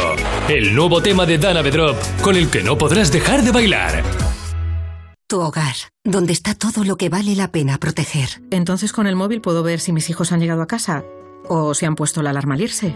el nuevo tema de Dana Bedrop con el que no podrás dejar de bailar. Tu hogar, donde está todo lo que vale la pena proteger. Entonces con el móvil puedo ver si mis hijos han llegado a casa o si han puesto la alarma al irse.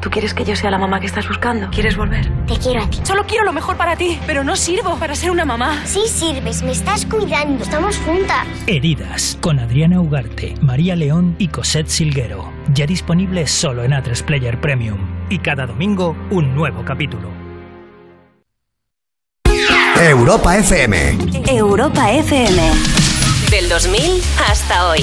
¿Tú quieres que yo sea la mamá que estás buscando? ¿Quieres volver? Te quiero a ti. Solo quiero lo mejor para ti, pero no sirvo para ser una mamá. Sí sirves, me estás cuidando. Estamos juntas. Heridas, con Adriana Ugarte, María León y Cosette Silguero. Ya disponible solo en A3 Player Premium. Y cada domingo, un nuevo capítulo. Europa FM. Europa FM. Del 2000 hasta hoy.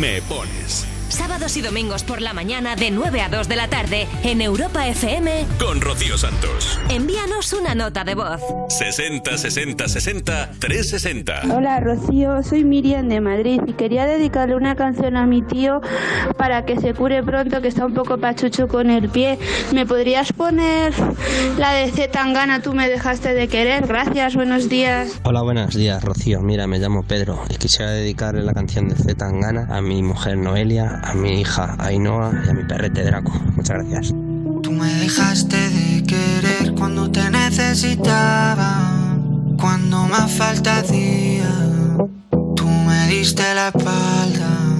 Me pones Sábados y domingos por la mañana de 9 a 2 de la tarde en Europa FM. con Rocío Santos. Envíanos una nota de voz. 60 60 60 360. Hola Rocío, soy Miriam de Madrid y quería dedicarle una canción a mi tío para que se cure pronto, que está un poco pachucho con el pie. ¿Me podrías poner la de Z Tangana, tú me dejaste de querer? Gracias, buenos días. Hola, buenos días, Rocío. Mira, me llamo Pedro y quisiera dedicarle la canción de Z Tangana a mi mujer Noelia, a mi hija Ainhoa y a mi perrete Draco. Muchas gracias. Tú me dejaste de querer cuando te necesitaba, cuando más falta hacía. Tú me diste la espalda.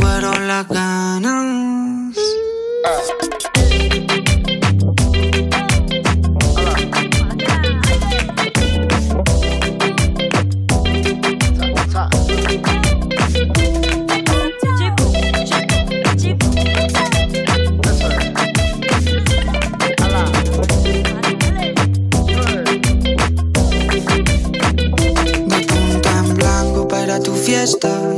fueron las ganas. En blanco para tu fiesta.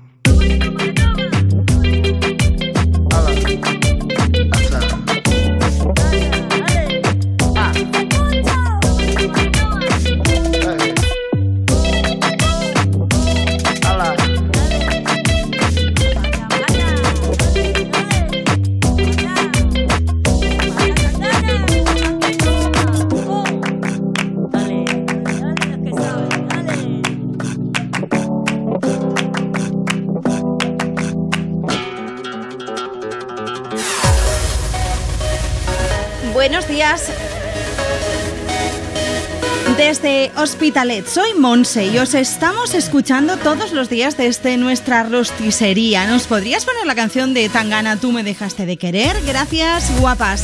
Desde Hospitalet, soy Monse y os estamos escuchando todos los días desde nuestra rosticería. ¿Nos podrías poner la canción de Tangana, tú me dejaste de querer? Gracias, guapas.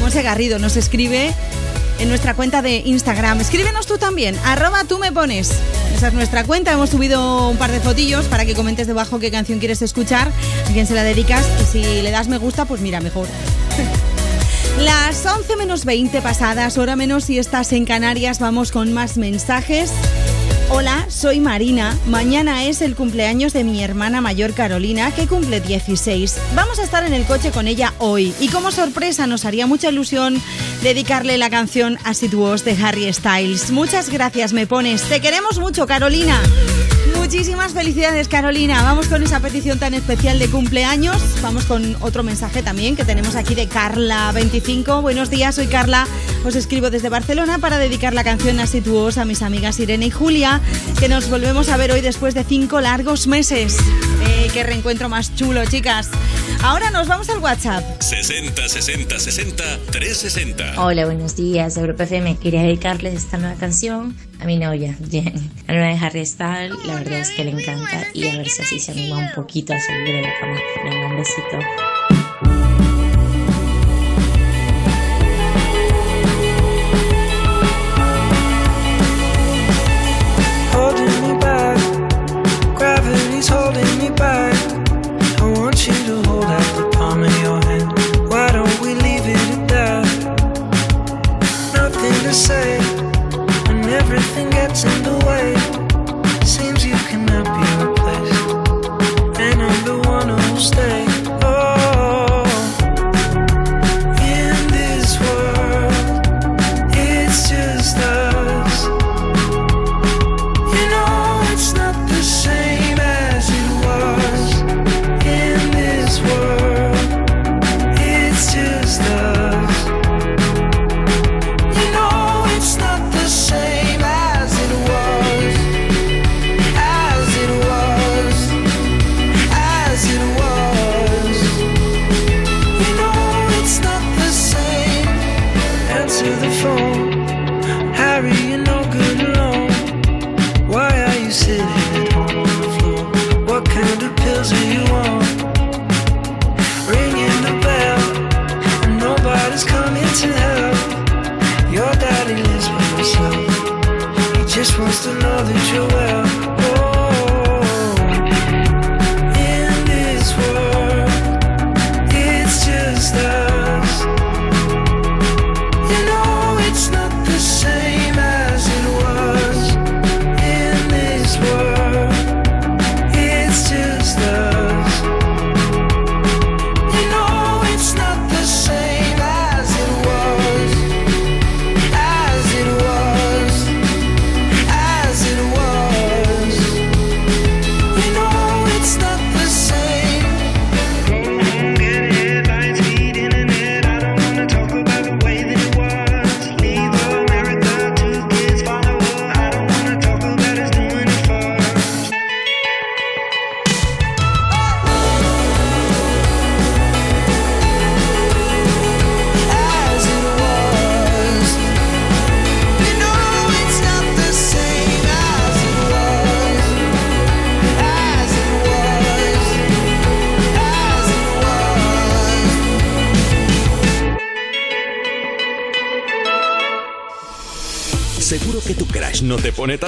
Monse Garrido nos escribe en nuestra cuenta de Instagram. Escríbenos tú también, arroba tú me pones. Esa es nuestra cuenta, hemos subido un par de fotillos para que comentes debajo qué canción quieres escuchar, a quién se la dedicas y si le das me gusta, pues mira, mejor. Las 11 menos 20 pasadas, hora menos si estás en Canarias, vamos con más mensajes. Hola, soy Marina. Mañana es el cumpleaños de mi hermana mayor Carolina, que cumple 16. Vamos a estar en el coche con ella hoy. Y como sorpresa nos haría mucha ilusión dedicarle la canción As de Harry Styles. Muchas gracias, me pones. Te queremos mucho, Carolina. Muchísimas felicidades, Carolina. Vamos con esa petición tan especial de cumpleaños. Vamos con otro mensaje también que tenemos aquí de Carla25. Buenos días, soy Carla. Os escribo desde Barcelona para dedicar la canción Así tu Os a mis amigas Irene y Julia, que nos volvemos a ver hoy después de cinco largos meses. Eh, qué reencuentro más chulo, chicas. Ahora nos vamos al WhatsApp. 60 60 60 360. Hola, buenos días, Europa FM. Quería dedicarles esta nueva canción a mi novia, bien. La nueva de Harry Styles, la verdad es que le encanta y a ver si así se anima un poquito a salir de la cama. Venga, un besito.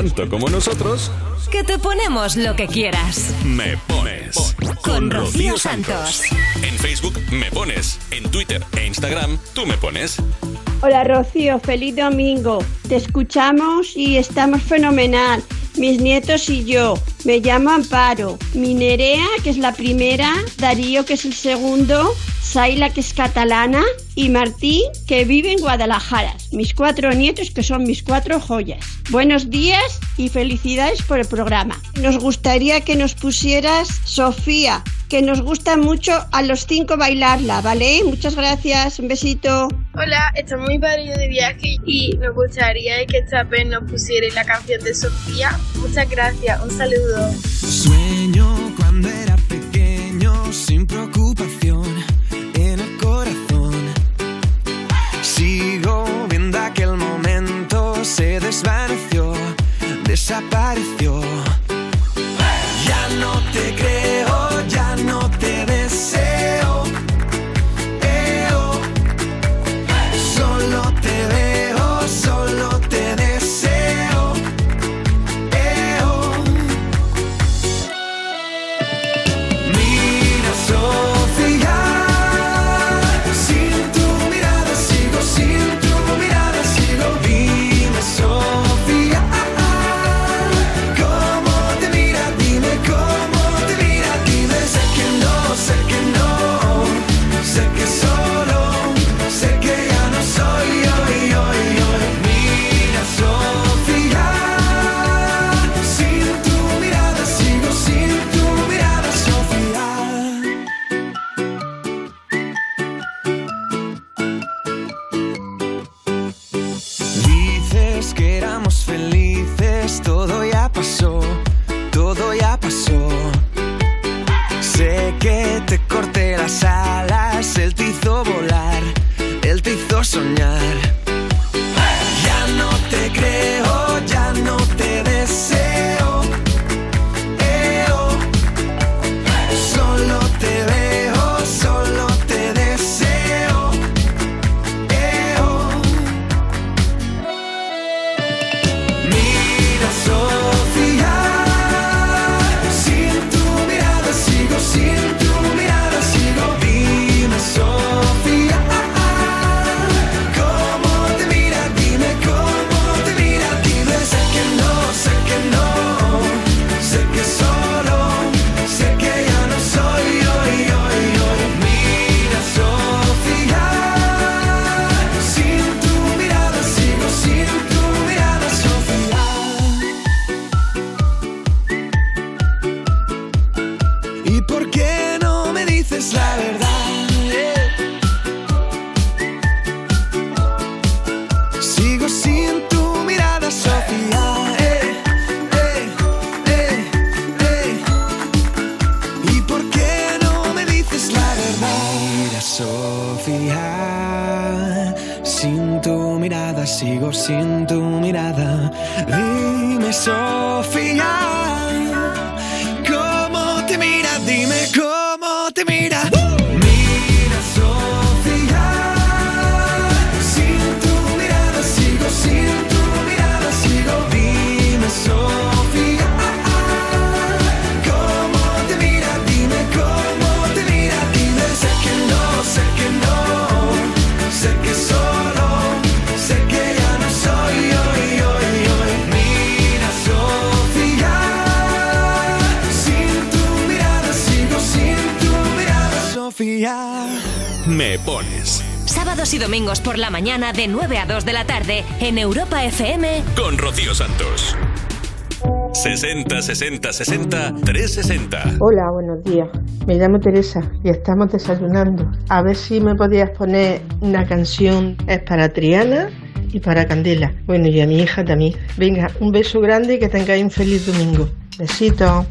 Tanto como nosotros? Que te ponemos lo que quieras. Me pones. Con Rocío Santos. En Facebook me pones. En Twitter e Instagram tú me pones. Hola Rocío, feliz domingo. Te escuchamos y estamos fenomenal. Mis nietos y yo. Me llamo Amparo. Mi Nerea, que es la primera. Darío, que es el segundo. Saila, que es catalana. Y Martín, que vive en Guadalajara. Mis cuatro nietos, que son mis cuatro joyas. Buenos días y felicidades por el programa. Nos gustaría que nos pusieras Sofía, que nos gusta mucho a los cinco bailarla, ¿vale? Muchas gracias. Un besito. Hola, estamos muy padre de viaje y nos gustaría que esta vez nos pusierais la canción de Sofía. Muchas gracias, un saludo. Sueño mañana de 9 a 2 de la tarde en Europa FM con Rocío Santos. 60 60 60 360. Hola, buenos días. Me llamo Teresa y estamos desayunando. A ver si me podías poner una canción. Es para Triana y para Candela. Bueno, y a mi hija también. Venga, un beso grande y que tengáis un feliz domingo. Besito.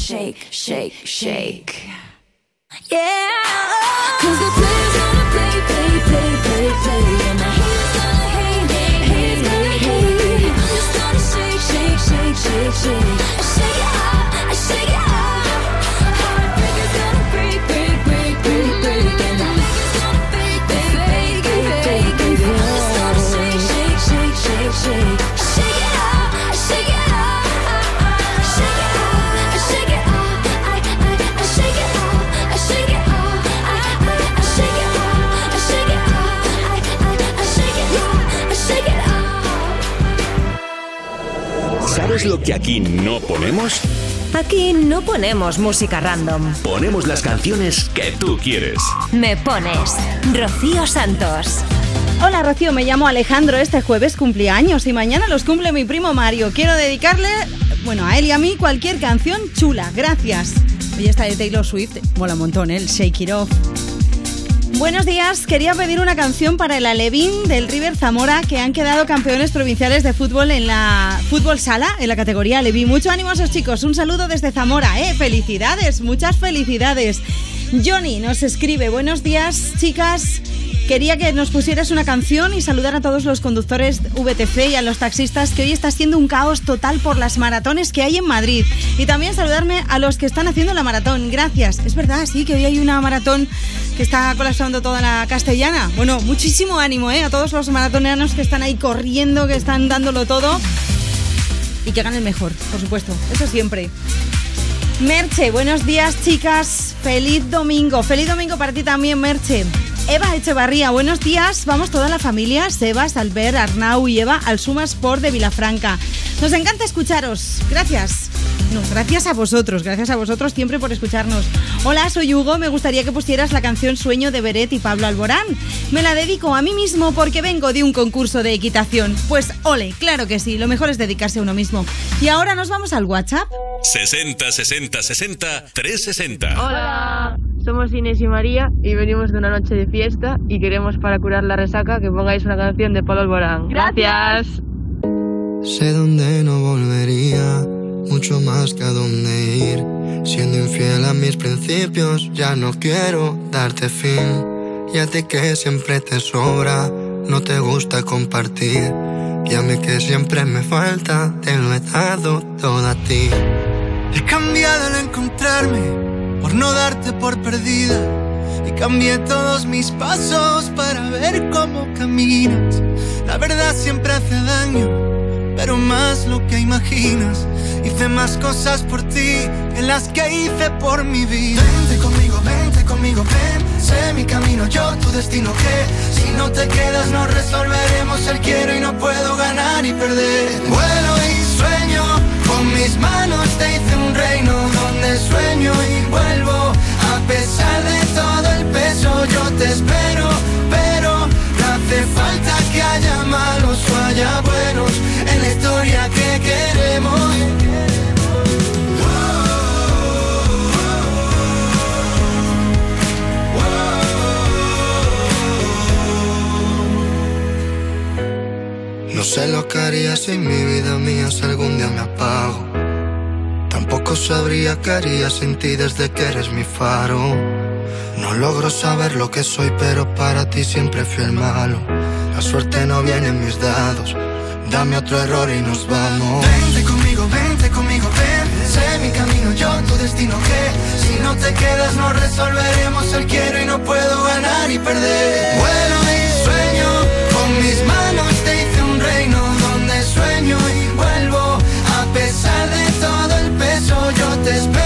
Shake, shake, shake. Yeah. Cause the players gonna play, play, play, play, play. And the haters gonna hate, hate, hate, hate, hate. I'm just gonna shake, shake, shake, shake, shake. ¿Sabes lo que aquí no ponemos? Aquí no ponemos música random. Ponemos las canciones que tú quieres. Me pones Rocío Santos. Hola Rocío, me llamo Alejandro. Este jueves años y mañana los cumple mi primo Mario. Quiero dedicarle, bueno, a él y a mí cualquier canción chula. Gracias. Hoy está de Taylor Swift. Mola un montón, ¿eh? el Shake It Off. Buenos días, quería pedir una canción para el Alevín del River Zamora que han quedado campeones provinciales de fútbol en la fútbol sala, en la categoría Alevín. Mucho ánimo a esos chicos, un saludo desde Zamora, ¿eh? Felicidades, muchas felicidades. Johnny nos escribe, buenos días chicas, quería que nos pusieras una canción y saludar a todos los conductores VTC y a los taxistas que hoy está siendo un caos total por las maratones que hay en Madrid. Y también saludarme a los que están haciendo la maratón, gracias. Es verdad, sí, que hoy hay una maratón que está colapsando toda la castellana. Bueno, muchísimo ánimo ¿eh? a todos los maratoneanos que están ahí corriendo, que están dándolo todo. Y que ganen mejor, por supuesto. Eso siempre. Merche, buenos días chicas. Feliz domingo. Feliz domingo para ti también, Merche. Eva Echevarría, buenos días. Vamos toda la familia, Sebas, Albert, Arnau y Eva al Suma Sport de Vilafranca. Nos encanta escucharos. Gracias. No, gracias a vosotros, gracias a vosotros siempre por escucharnos. Hola, soy Hugo, me gustaría que pusieras la canción Sueño de Beret y Pablo Alborán. Me la dedico a mí mismo porque vengo de un concurso de equitación. Pues ole, claro que sí, lo mejor es dedicarse a uno mismo. Y ahora nos vamos al WhatsApp. 60 60 60 360. Hola, somos Inés y María y venimos de una noche de fiesta y queremos para curar la resaca que pongáis una canción de Pablo Alborán. Gracias. Sé dónde no volvería, mucho más que a dónde ir. Siendo infiel a mis principios, ya no quiero darte fin. Y a ti que siempre te sobra, no te gusta compartir. Y a mí que siempre me falta, te lo he dado todo a ti. He cambiado al encontrarme por no darte por perdida y cambié todos mis pasos para ver cómo caminas. La verdad siempre hace daño, pero más lo que imaginas. Hice más cosas por ti que las que hice por mi vida. Vente conmigo, vente conmigo, ven. Sé mi camino, yo tu destino. Que si no te quedas, no resolveremos el quiero y no puedo ganar y perder. Vuelo y sueño, con mis manos te hice un reino donde sueño y vuelvo. A pesar de todo el peso, yo te espero, pero no hace falta que haya malos o haya buenos en la historia que queremos. No sé lo que haría si mi vida mía si algún día me apago. Tampoco sabría qué haría sin ti desde que eres mi faro. No logro saber lo que soy, pero para ti siempre fui el malo. La suerte no viene en mis dados. Dame otro error y nos vamos. Vente conmigo, vente conmigo, ven. Sé mi camino, yo tu destino. Que si no te quedas, no resolveremos el quiero y no puedo ganar y perder. Vuelo y sueño, con mis manos peso,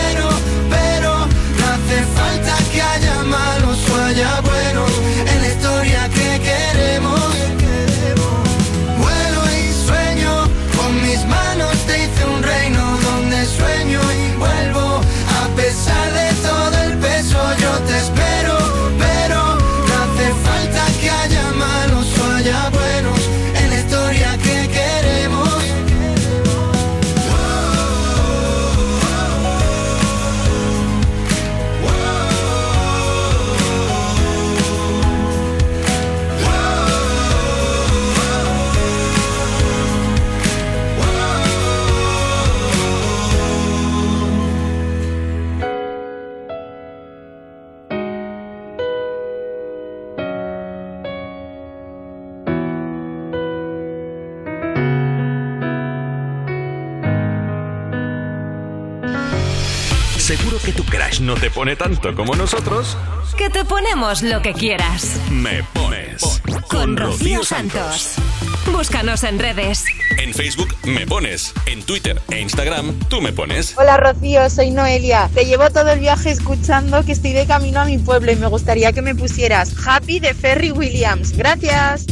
Crash no te pone tanto como nosotros, que te ponemos lo que quieras. Me pones con Rocío Santos. Búscanos en redes. En Facebook me pones, en Twitter e Instagram tú me pones. Hola Rocío, soy Noelia. Te llevo todo el viaje escuchando que estoy de camino a mi pueblo y me gustaría que me pusieras Happy de Ferry Williams. Gracias.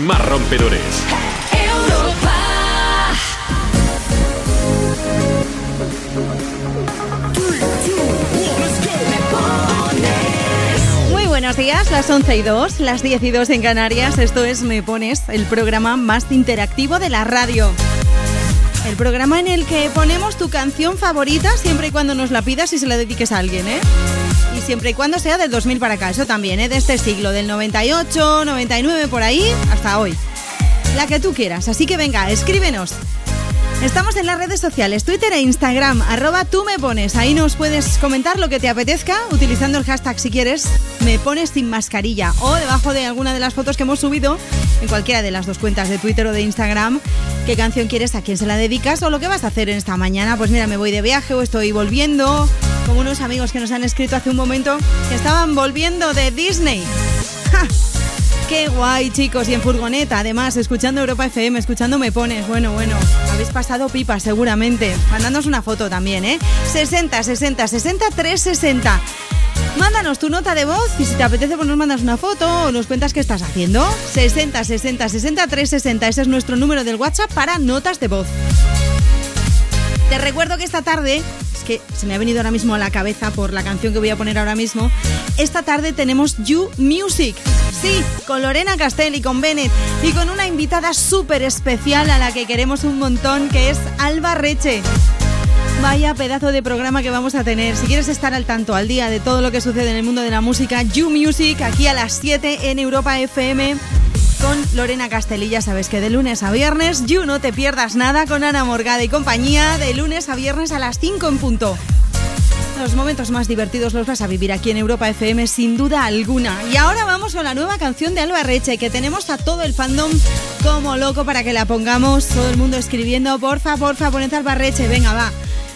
más rompedores. Muy buenos días, las 11 y 2, las 10 y 2 en Canarias. Esto es Me Pones, el programa más interactivo de la radio. El programa en el que ponemos tu canción favorita siempre y cuando nos la pidas y se la dediques a alguien, ¿eh? siempre y cuando sea del 2000 para acá, eso también, ¿eh? de este siglo, del 98, 99, por ahí, hasta hoy. La que tú quieras, así que venga, escríbenos. Estamos en las redes sociales, Twitter e Instagram, arroba tú me pones. Ahí nos puedes comentar lo que te apetezca utilizando el hashtag si quieres, me pones sin mascarilla o debajo de alguna de las fotos que hemos subido en cualquiera de las dos cuentas de Twitter o de Instagram. ¿Qué canción quieres? ¿A quién se la dedicas? ¿O lo que vas a hacer en esta mañana? Pues mira, me voy de viaje o estoy volviendo. Como unos amigos que nos han escrito hace un momento que estaban volviendo de Disney. ¡Ja! Qué guay, chicos. Y en furgoneta, además, escuchando Europa FM, escuchando Me Pones. Bueno, bueno, habéis pasado pipa, seguramente. Mandándonos una foto también, ¿eh? 60, 60, 60, 360. Mándanos tu nota de voz y si te apetece, pues nos mandas una foto o nos cuentas qué estás haciendo. 60, 60, 60, 360. Ese es nuestro número del WhatsApp para notas de voz. Te recuerdo que esta tarde, es que se me ha venido ahora mismo a la cabeza por la canción que voy a poner ahora mismo, esta tarde tenemos You Music. Sí, con Lorena Castell y con Bennett y con una invitada súper especial a la que queremos un montón, que es Alba Reche. Vaya pedazo de programa que vamos a tener. Si quieres estar al tanto, al día de todo lo que sucede en el mundo de la música, You Music, aquí a las 7 en Europa FM con Lorena Castellilla. Sabes que de lunes a viernes, You no te pierdas nada con Ana Morgada y compañía, de lunes a viernes a las 5 en punto. Los momentos más divertidos los vas a vivir aquí en Europa FM sin duda alguna. Y ahora vamos con la nueva canción de Alba Reche, que tenemos a todo el fandom como loco para que la pongamos. Todo el mundo escribiendo, porfa, porfa, poned Alba Reche, venga, va.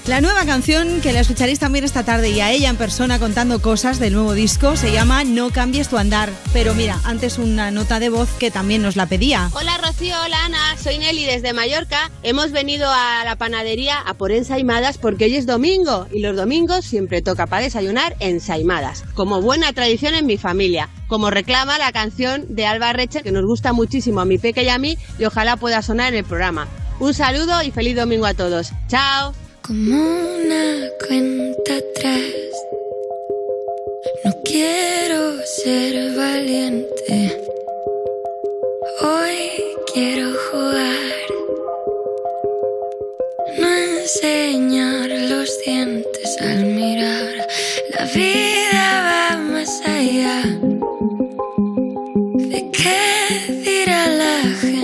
La nueva canción que la escucharéis también esta tarde y a ella en persona contando cosas del nuevo disco se llama No cambies tu andar. Pero mira, antes una nota de voz que también nos la pedía. Hola Rocío, hola Ana, soy Nelly desde Mallorca. Hemos venido a la panadería a por ensaimadas porque hoy es domingo y los domingos siempre toca para desayunar ensaimadas, como buena tradición en mi familia, como reclama la canción de Alba Reche que nos gusta muchísimo a mi peque y a mí y ojalá pueda sonar en el programa. Un saludo y feliz domingo a todos. Chao. Como una cuenta atrás. No quiero ser valiente. Hoy quiero jugar. No enseñar los dientes al mirar. La vida va más allá. ¿De qué dirá la gente?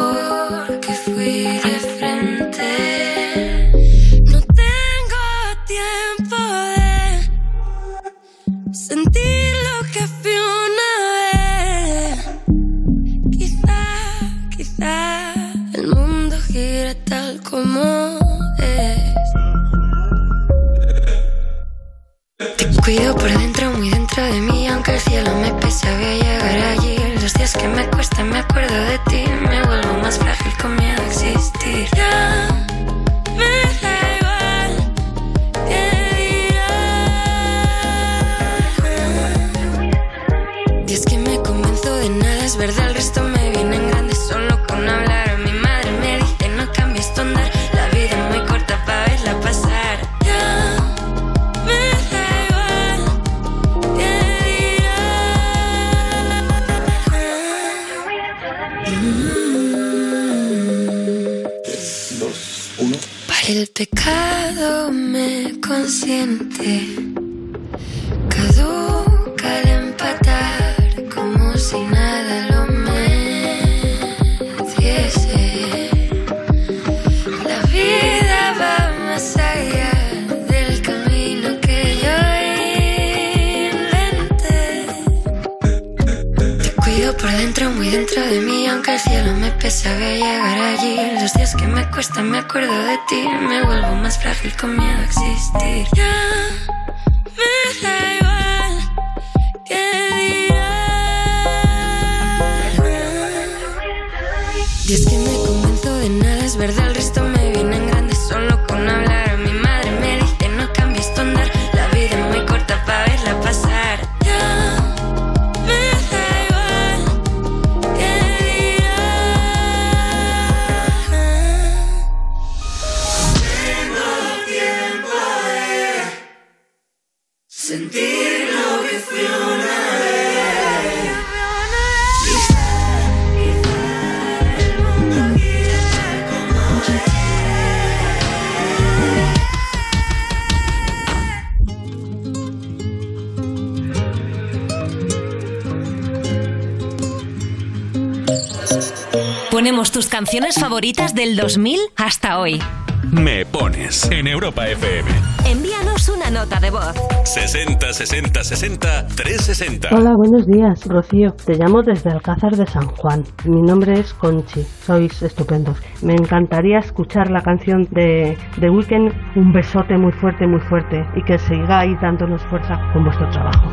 Porque fui de frente. No tengo tiempo de sentir lo que fui una vez. Quizá, quizá el mundo gira tal como es. Te cuido por dentro, muy dentro de mí, aunque el cielo me pese, voy a llegar allí. Que me cuestan, me acuerdo de ti, me vuelvo más frágil con miedo a existir. Me consiente, caduca el empatar dentro, de mí, aunque el cielo me pese, voy a llegar allí. Los días que me cuestan, me acuerdo de ti, me vuelvo más frágil con miedo a existir. Ya me canciones favoritas del 2000 hasta hoy. Me pones en Europa FM. Envíanos una nota de voz. 60 60 60 360. Hola, buenos días, Rocío. Te llamo desde Alcázar de San Juan. Mi nombre es Conchi. Sois estupendos. Me encantaría escuchar la canción de The Weeknd, Un besote muy fuerte, muy fuerte, y que sigáis dándonos fuerza con vuestro trabajo.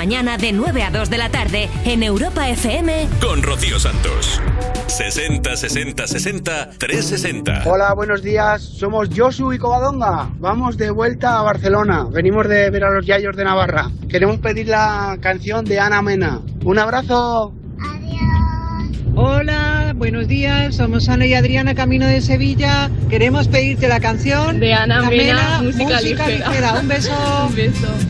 Mañana de 9 a 2 de la tarde en Europa FM con Rocío Santos. 60 60 60 360. Hola, buenos días. Somos Josu y Covadonga. Vamos de vuelta a Barcelona. Venimos de ver a los Yayos de Navarra. Queremos pedir la canción de Ana Mena. Un abrazo. Hola, buenos días. Somos Ana y Adriana, camino de Sevilla. Queremos pedirte la canción De Ana Mena, música ligera. Un beso. Un beso.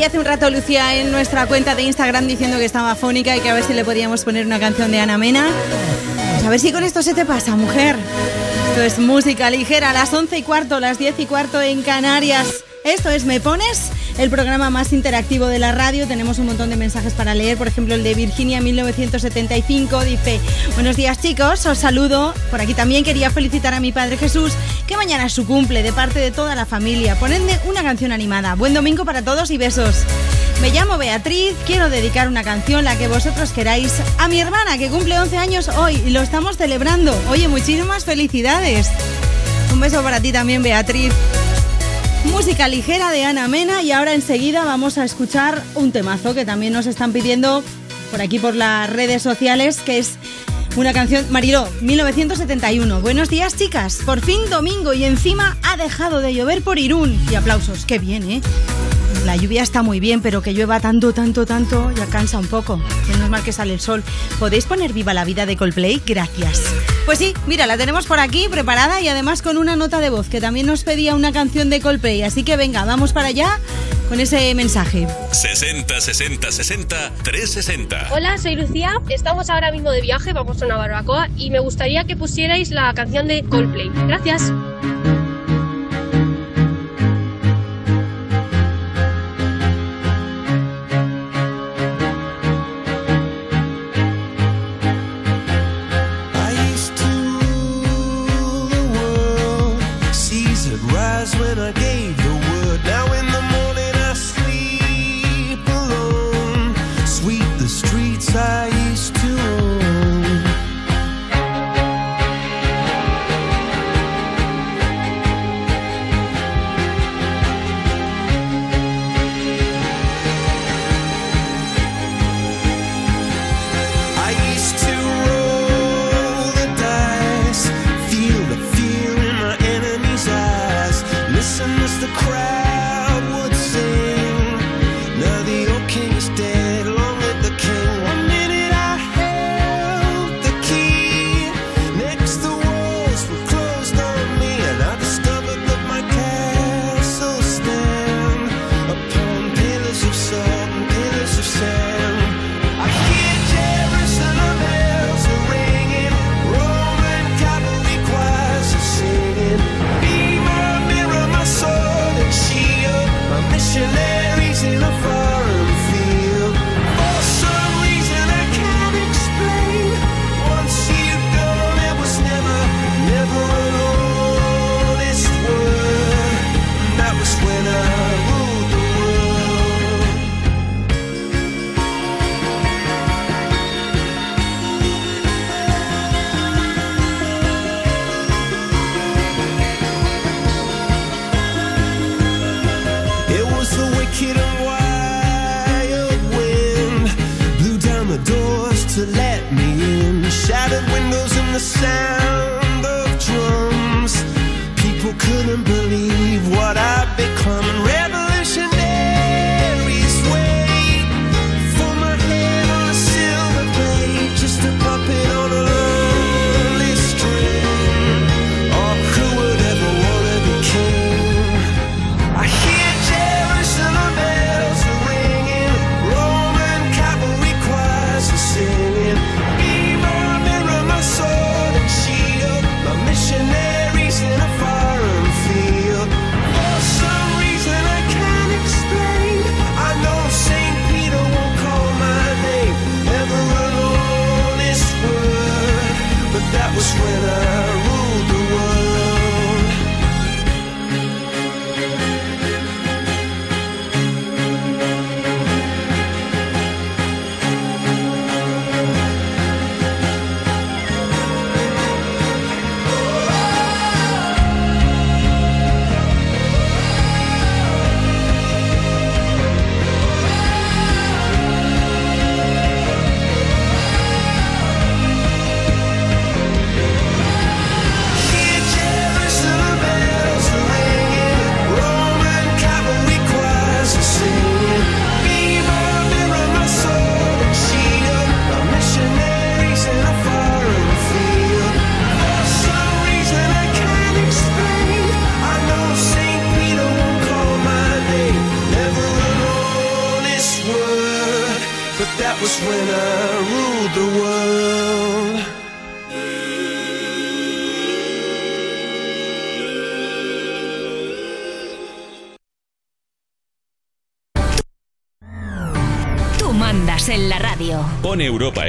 Escribía hace un rato Lucía en nuestra cuenta de Instagram diciendo que estaba fónica y que a ver si le podíamos poner una canción de Ana Mena. Pues a ver si con esto se te pasa, mujer. Esto es música ligera, las 11 y cuarto, las 10 y cuarto en Canarias. Esto es Me Pones, el programa más interactivo de la radio. Tenemos un montón de mensajes para leer. Por ejemplo, el de Virginia 1975 dice: Buenos días, chicos. Os saludo. Por aquí también quería felicitar a mi padre Jesús, que mañana es su cumple, de parte de toda la familia. Ponedme una canción animada. Buen domingo para todos y besos. Me llamo Beatriz, quiero dedicar una canción, la que vosotros queráis, a mi hermana que cumple 11 años hoy y lo estamos celebrando. Oye, muchísimas felicidades. Un beso para ti también, Beatriz. Música ligera de Ana Mena y ahora enseguida vamos a escuchar un temazo que también nos están pidiendo por aquí por las redes sociales, que es una canción, Mariló, 1971. Buenos días, chicas. Por fin domingo y encima ha dejado de llover por Irún. Y aplausos, qué bien, ¿eh? La lluvia está muy bien, pero que llueva tanto, tanto, tanto, ya cansa un poco. Menos mal que sale el sol. ¿Podéis poner viva la vida de Coldplay? Gracias. Pues sí, mira, la tenemos por aquí preparada y además con una nota de voz que también nos pedía una canción de Coldplay. Así que venga, vamos para allá con ese mensaje. 60 60 60 360. Hola, soy Lucía. Estamos ahora mismo de viaje, vamos a una barbacoa y me gustaría que pusierais la canción de Coldplay. Gracias.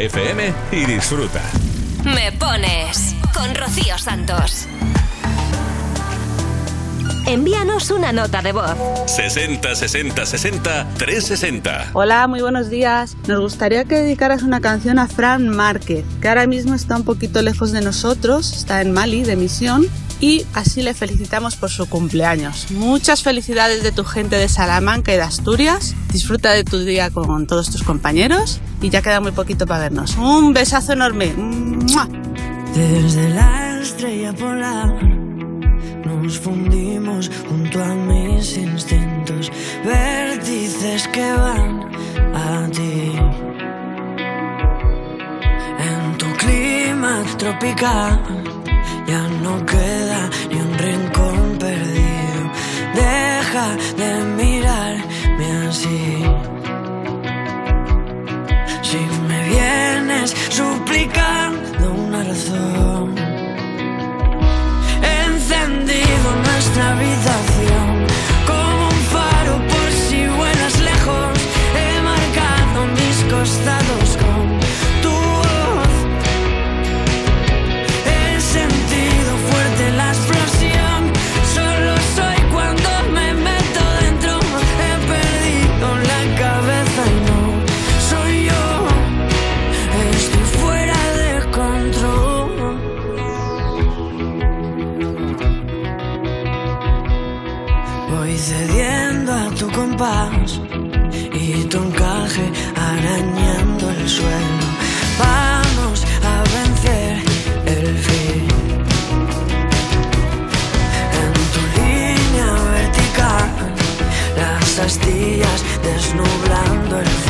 FM y disfruta. Me pones con Rocío Santos. Envíanos una nota de voz. 60 60 60 360. Hola, muy buenos días. Nos gustaría que dedicaras una canción a Fran Márquez, que ahora mismo está un poquito lejos de nosotros, está en Mali de misión. Y así le felicitamos por su cumpleaños. Muchas felicidades de tu gente de Salamanca y de Asturias. Disfruta de tu día con todos tus compañeros y ya queda muy poquito para vernos. Un besazo enorme. Desde la estrella polar nos fundimos junto a mis instintos, vértices que van a ti. En tu clima tropical ya no queda ni un rincón perdido. Deja de mirar suplicando una razón. Encendido nuestra vida. nubes nublando el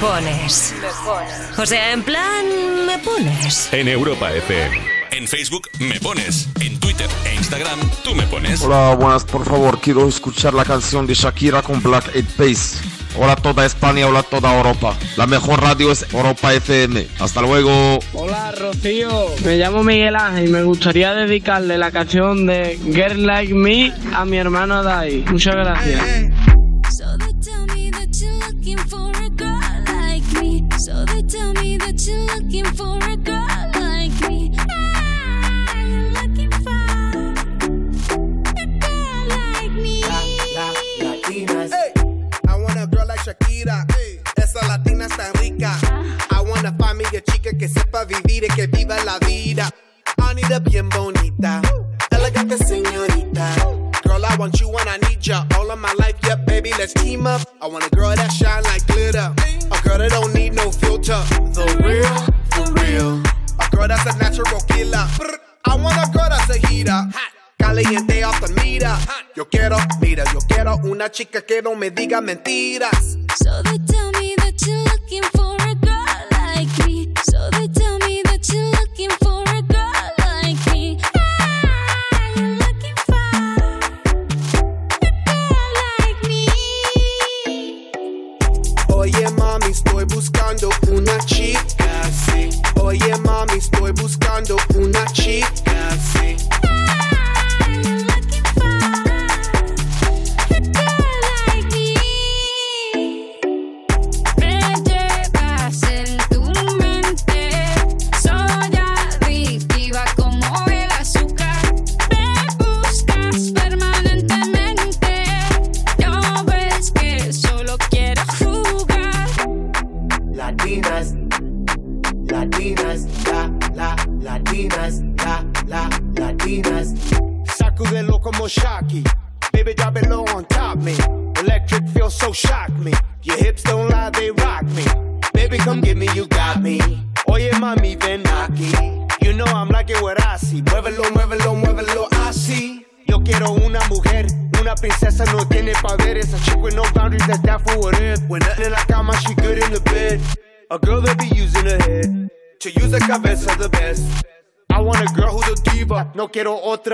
me pones. Me O sea, en plan, me pones. En Europa FM. En Facebook me pones. En Twitter e Instagram tú me pones. Hola, buenas, por favor, quiero escuchar la canción de Shakira con Black Eyed Peas. Hola toda España, hola toda Europa. La mejor radio es Europa FM. Hasta luego. Hola Rocío, me llamo Miguel Ángel y me gustaría dedicarle la canción de Girl Like Me a mi hermano Dai. Muchas gracias. una chica que no me diga mentiras.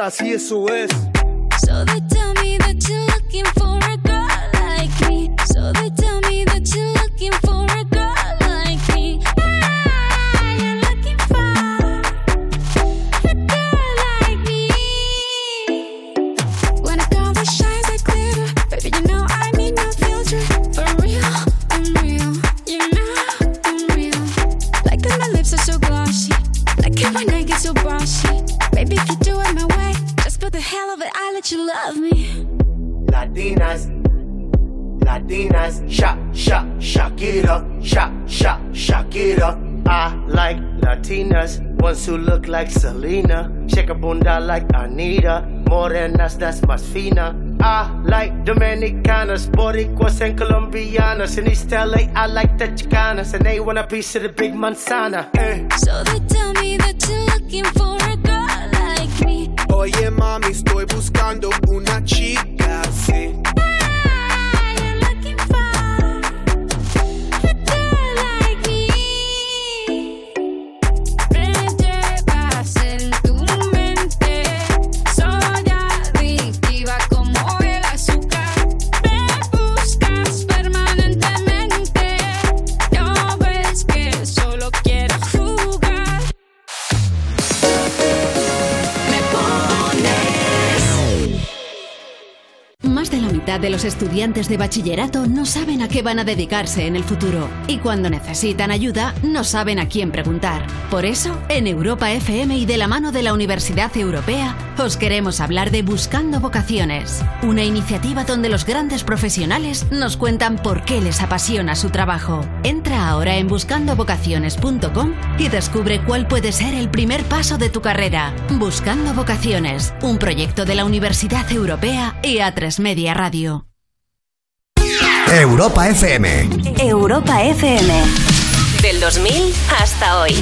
así eso es. Chilenas, that's más fina. I like Dominicanas, Boricuas and Colombianas. In East LA, I like the Chicanas, and they want a piece of the big manzana. Eh. So they tell me that los estudiantes de bachillerato no saben a qué van a dedicarse en el futuro y cuando necesitan ayuda no saben a quién preguntar. Por eso, en Europa FM y de la mano de la Universidad Europea, os queremos hablar de Buscando Vocaciones, una iniciativa donde los grandes profesionales nos cuentan por qué les apasiona su trabajo. Entra ahora en buscandovocaciones.com y descubre cuál puede ser el primer paso de tu carrera. Buscando Vocaciones, un proyecto de la Universidad Europea y A3 Media Radio. Europa FM. Europa FM. Del 2000 hasta hoy.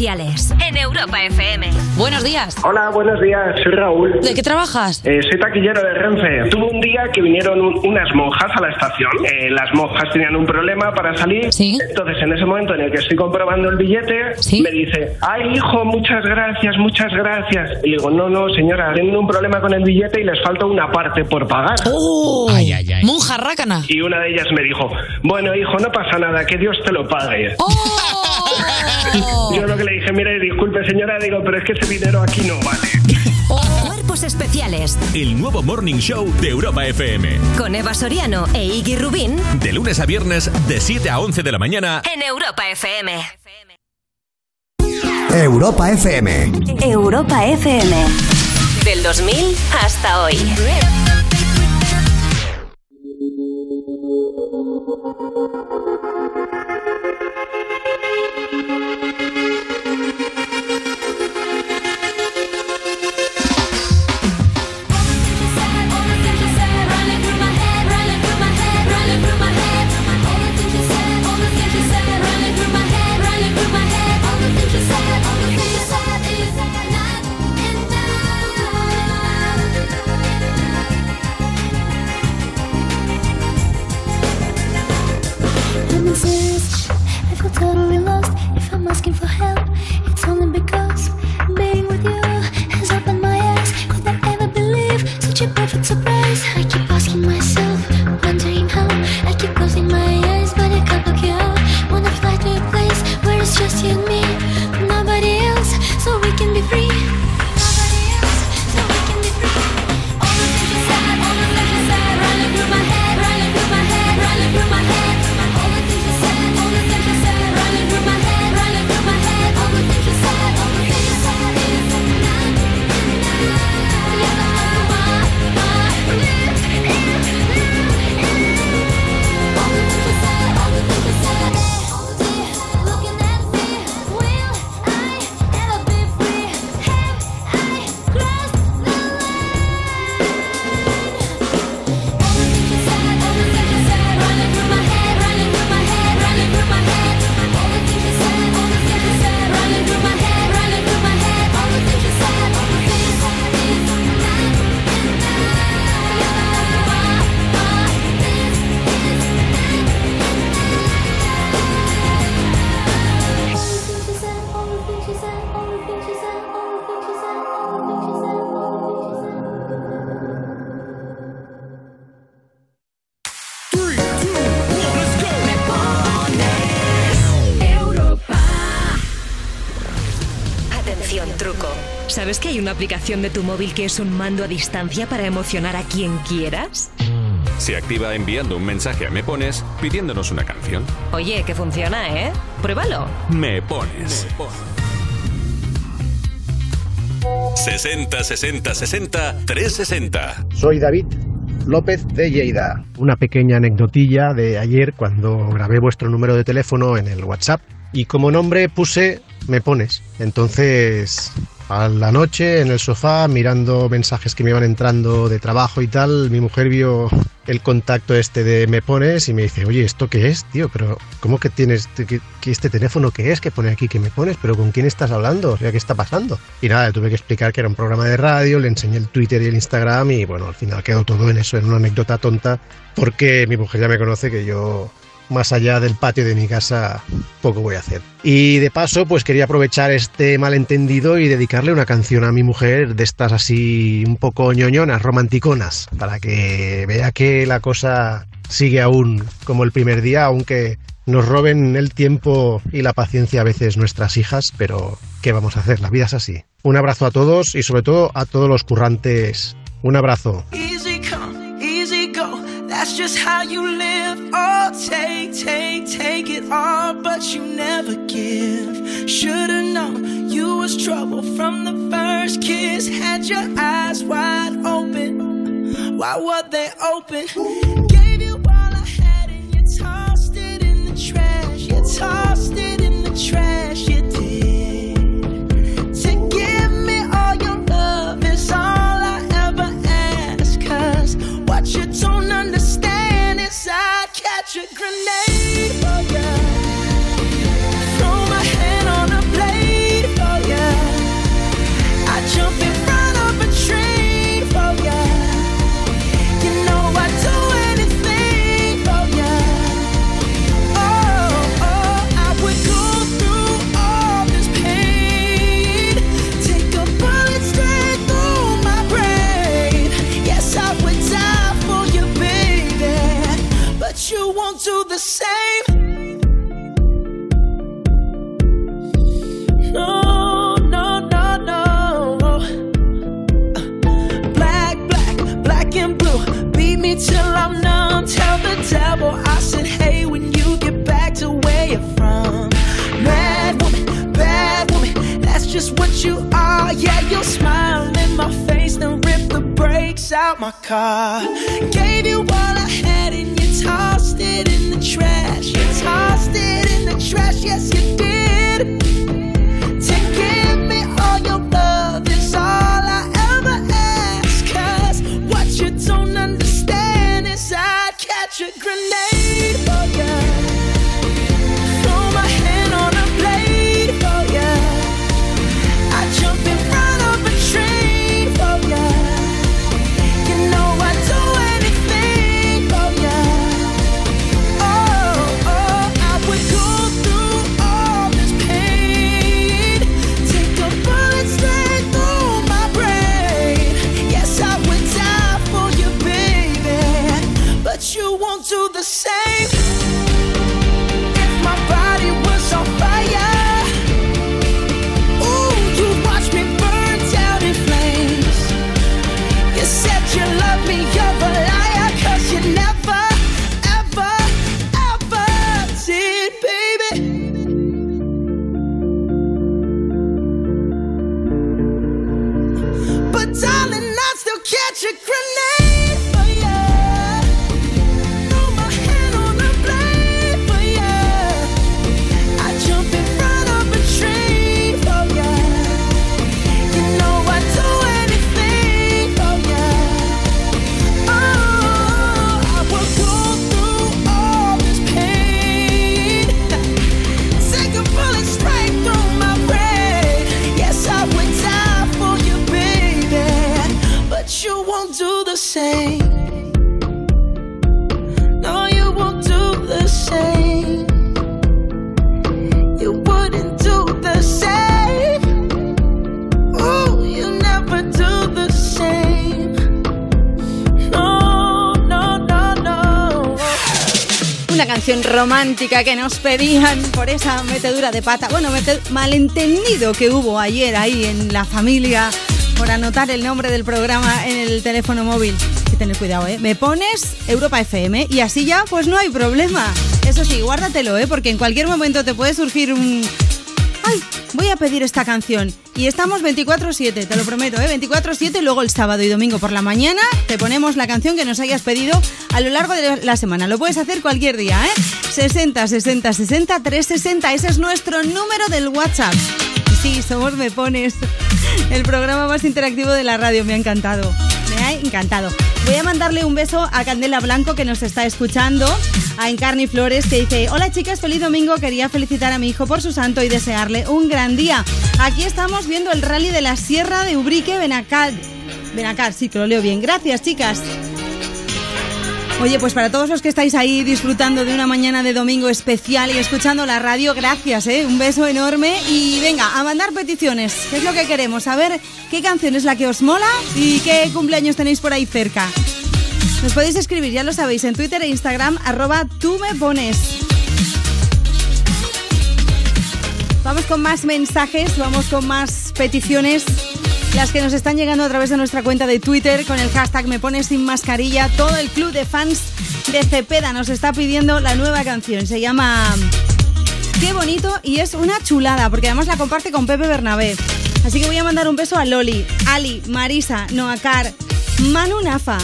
En Europa FM. Buenos días. Hola, buenos días, soy Raúl. ¿De qué trabajas? Eh, soy taquillero de Renfe. Tuve un día que vinieron un- unas monjas a la estación. Eh, las monjas tenían un problema para salir. Entonces, en ese momento en el que estoy comprobando el billete, me dice, ay, hijo, muchas gracias, muchas gracias. Y digo, no, no, señora, tienen un problema con el billete y les falta una parte por pagar. ¡Oh! Monja rácana. Y una de ellas me dijo, bueno, hijo, no pasa nada, que Dios te lo pague. Yo lo que le dije, mire, disculpe, señora, digo, pero es que ese dinero aquí no vale. Cuerpos especiales El nuevo Morning Show de Europa FM. con Eva Soriano e Iggy Rubín De lunes a viernes, de 7 a 11 de la mañana. en Europa FM. Europa FM. Europa FM. Del 2000 hasta hoy. Aplicación de tu móvil que es un mando a distancia para emocionar a quien quieras? Se activa enviando un mensaje a Me Pones pidiéndonos una canción. Oye, que funciona, ¿eh? Pruébalo. Me Pones. 60 60 60 360. Soy David López de Lleida. Una pequeña anecdotilla de ayer cuando grabé vuestro número de teléfono en el WhatsApp y como nombre puse Me Pones. Entonces, a la noche en el sofá mirando mensajes que me iban entrando de trabajo y tal, mi mujer vio el contacto este de Me Pones y me dice, oye, ¿esto qué es, tío? Pero, ¿cómo que tienes que, que este teléfono qué es? Que pone aquí que Me Pones, pero ¿con quién estás hablando? O sea, ¿qué está pasando? Y nada, le tuve que explicar que era un programa de radio, le enseñé el Twitter y el Instagram y bueno, al final quedó todo en eso, en una anécdota tonta, porque mi mujer ya me conoce que yo más allá del patio de mi casa poco voy a hacer. Y de paso, pues quería aprovechar este malentendido y dedicarle una canción a mi mujer de estas así un poco ñoñonas, romanticonas, para que vea que la cosa sigue aún como el primer día, aunque nos roben el tiempo y la paciencia a veces nuestras hijas, pero ¿qué vamos a hacer? La vida es así. Un abrazo a todos y sobre todo a todos los currantes. Un abrazo. That's just how you live. Oh, take, take, take it all, but you never give. Should've known you was trouble from the first kiss. Had your eyes wide open. Why were they open? Gave you all I had and you tossed it in the trash. You tossed it in the trash. You did. To give me all your love is all I ever ask. What you don't understand is I'd catch a grenade for ya. Me till I'm numb. Tell the devil I said, hey, when you get back to where you're from. Mad woman, bad woman, that's just what you are. Yeah, you'll smile in my face, then rip the brakes out my car. Gave you all I had and you tossed it in the trash. You tossed it in the trash, yes, you did. Romántica que nos pedían por esa metedura de pata. Bueno, malentendido que hubo ayer ahí en la familia por anotar el nombre del programa en el teléfono móvil. Hay que tener cuidado, ¿eh? Me pones Europa FM y así ya pues no hay problema. Eso sí, guárdatelo, ¿eh? Porque en cualquier momento te puede surgir un... Voy a pedir esta canción. Y estamos 24-7, te lo prometo, ¿eh? 24-7 y luego el sábado y domingo por la mañana te ponemos la canción que nos hayas pedido a lo largo de la semana. Lo puedes hacer cualquier día, ¿eh? 60 60 60 360. Ese es nuestro número del WhatsApp. Sí, somos Me Pones, el programa más interactivo de la radio. Me ha encantado. Me ha encantado. Voy a mandarle un beso a Candela Blanco que nos está escuchando, a Encarni Flores que dice, hola chicas, feliz domingo, quería felicitar a mi hijo por su santo y desearle un gran día. Aquí estamos viendo el rally de la Sierra de Ubrique, Benacar. Benacar, sí que lo leo bien. Gracias chicas. Oye, pues para todos los que estáis ahí disfrutando de una mañana de domingo especial y escuchando la radio, gracias, ¿eh? Un beso enorme y venga, a mandar peticiones, que es lo que queremos, saber qué canción es la que os mola y qué cumpleaños tenéis por ahí cerca. Nos podéis escribir, ya lo sabéis, en Twitter e Instagram, arroba tú me pones. Vamos con más mensajes, vamos con más peticiones. Las que nos están llegando a través de nuestra cuenta de Twitter con el hashtag Me Pones Sin Mascarilla. Todo el club de fans de Cepeda nos está pidiendo la nueva canción. Se llama Qué bonito y es una chulada porque además la comparte con Pepe Bernabé. Así que voy a mandar un beso a Loli, Ali, Marisa, Noacar, Manu Nafa,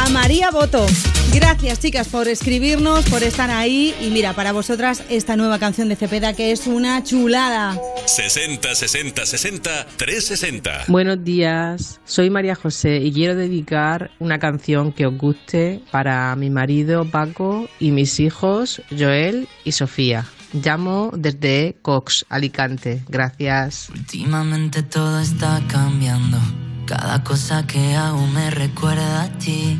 a María Boto. Gracias chicas por escribirnos, por estar ahí y mira, para vosotras esta nueva canción de Cepeda que es una chulada. 60 60 60 360. Buenos días, soy María José y quiero dedicar una canción que os guste para mi marido Paco y mis hijos Joel y Sofía. Llamo desde Cox, Alicante. Gracias. Últimamente todo está cambiando. Cada cosa que hago me recuerda a ti.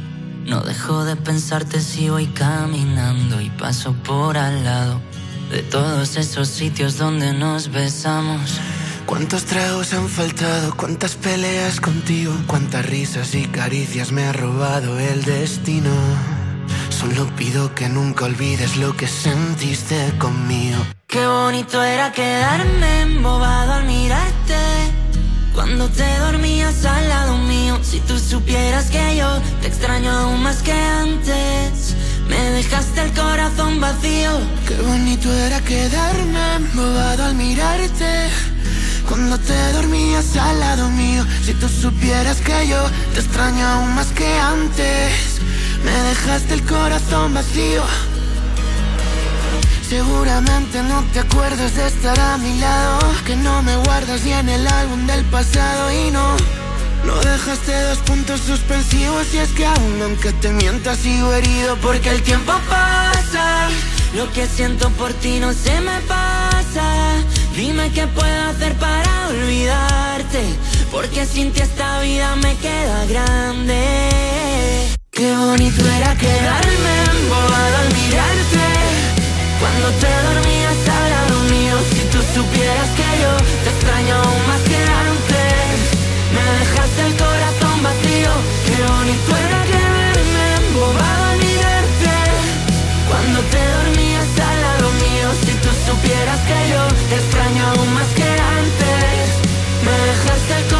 No dejo de pensarte si voy caminando y paso por al lado de todos esos sitios donde nos besamos. ¿Cuántos tragos han faltado? ¿Cuántas peleas contigo? ¿Cuántas risas y caricias me ha robado el destino? Solo pido que nunca olvides lo que sentiste conmigo. Qué bonito era quedarme embobado al mirarte. Cuando te dormías al lado si tú supieras que yo te extraño aún más que antes. Me dejaste el corazón vacío. Qué bonito era quedarme embobado al mirarte. Cuando te dormías al lado mío, si tú supieras que yo te extraño aún más que antes. Me dejaste el corazón vacío. Seguramente no te acuerdas de estar a mi lado Que no me guardas ni en el álbum del pasado y no No dejaste dos puntos suspensivos y es que aún aunque te mientas sigo herido Porque el tiempo pasa, lo que siento por ti no se me pasa. Dime qué puedo hacer para olvidarte, porque sin ti esta vida me queda grande. Qué bonito era quedarme embobado al mirarte. Cuando te dormías al lado mío, si tú supieras que yo te extraño aún más dejaste el corazón vacío, qué bonito era quedarme embobado al mirarte. Cuando te dormías al lado mío, si tú supieras que yo te extraño aún más que antes. Me dejaste el corazón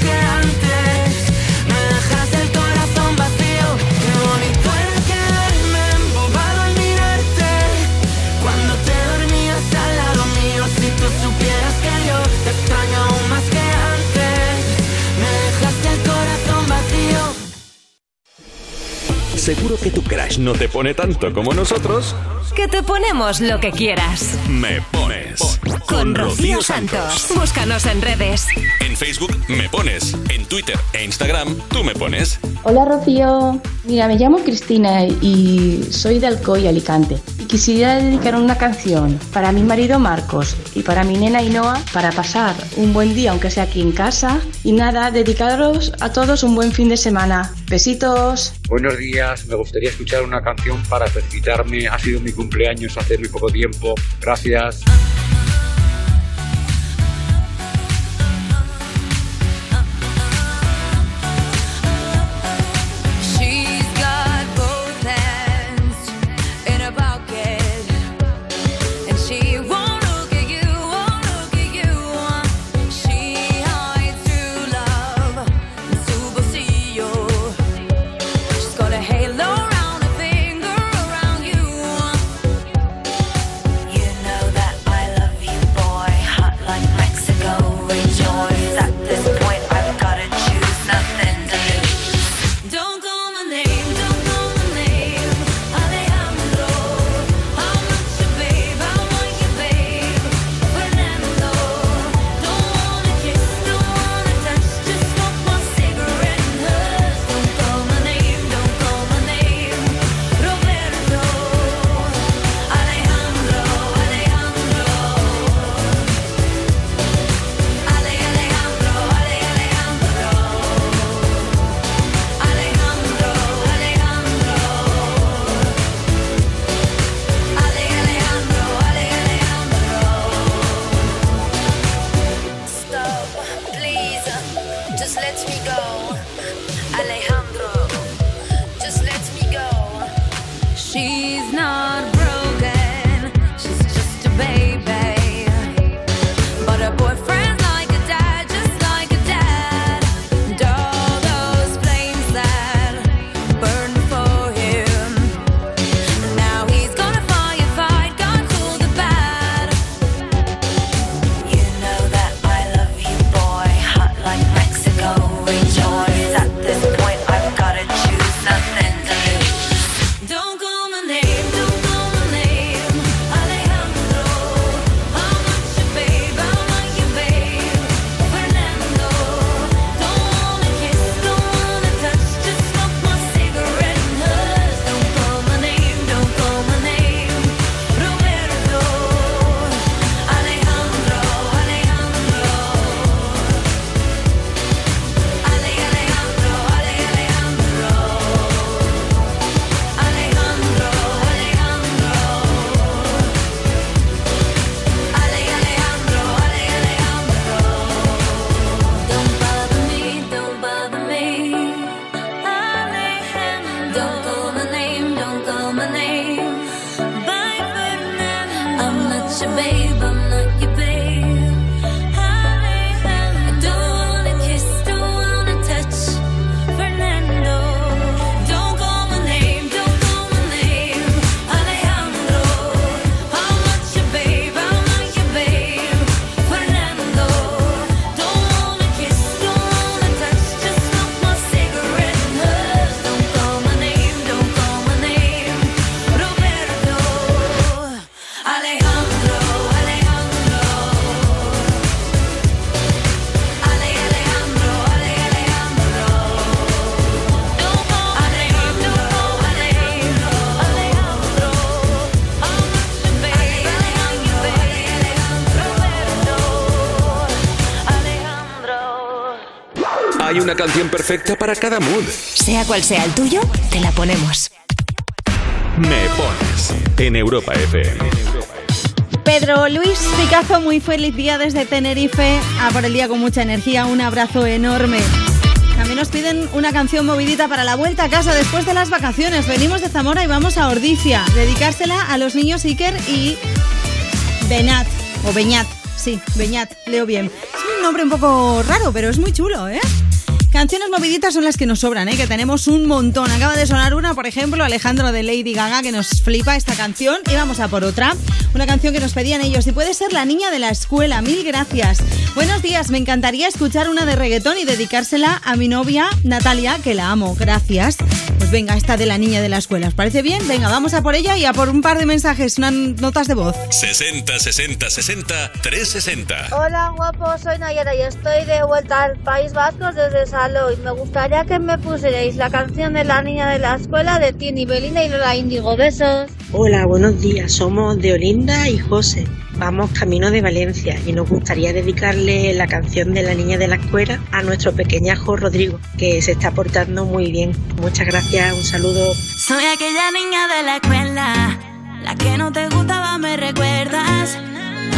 Seguro que tu crush no te pone tanto como nosotros. Que te ponemos lo que quieras. Me pones. Pones. Con Rocío Santos. Búscanos en redes. En Facebook me pones. En Twitter e Instagram tú me pones. Hola Rocío, mira me llamo Cristina y soy de Alcoy, Alicante. Y quisiera dedicar una canción para mi marido Marcos y para mi nena Inoa para pasar un buen día, aunque sea aquí en casa. Y nada, dedicaros a todos un buen fin de semana. Besitos. Buenos días, me gustaría escuchar una canción para felicitarme. Ha sido mi cumpleaños hace muy poco tiempo. Gracias. Una canción perfecta para cada mood. Sea cual sea el tuyo, te la ponemos. Me pones en Europa FM. Pedro Luis Picazo, muy feliz día desde Tenerife. A por el día con mucha energía, un abrazo enorme. También nos piden una canción movidita para la vuelta a casa después de las vacaciones. Venimos de Zamora y vamos a Ordicia. Dedicársela a los niños Iker y Benat, o Beñat, sí, Beñat, leo bien. Es un nombre un poco raro, pero es muy chulo, ¿eh? Canciones moviditas son las que nos sobran, ¿eh? que tenemos un montón. Acaba de sonar una, por ejemplo, Alejandro de Lady Gaga, que nos flipa esta canción. Y vamos a por otra. Una canción que nos pedían ellos. Y puede ser La Niña de la Escuela. Mil gracias. Buenos días. Me encantaría escuchar una de reggaetón y dedicársela a mi novia Natalia, que la amo. Gracias. Venga, esta de la niña de la escuela. ¿Os parece bien? Venga, vamos a por ella y a por un par de mensajes, unas notas de voz. 60 60 60 360. Hola guapo, soy Nayara y estoy de vuelta al País Vasco desde Salou y me gustaría que me pusierais la canción de la niña de la escuela de Tini Belinda y Lola Índigo. Besos. Hola, buenos días. Somos de Olinda y José. Vamos camino de Valencia y nos gustaría dedicarle la canción de la niña de la escuela a nuestro pequeñajo Rodrigo, que se está portando muy bien. Muchas gracias, un saludo. Soy aquella niña de la escuela, la que no te gustaba, me recuerdas.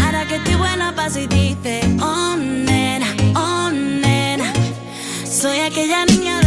Ahora que estoy buena, paso y dice, oh nena, oh nena. Soy aquella niña de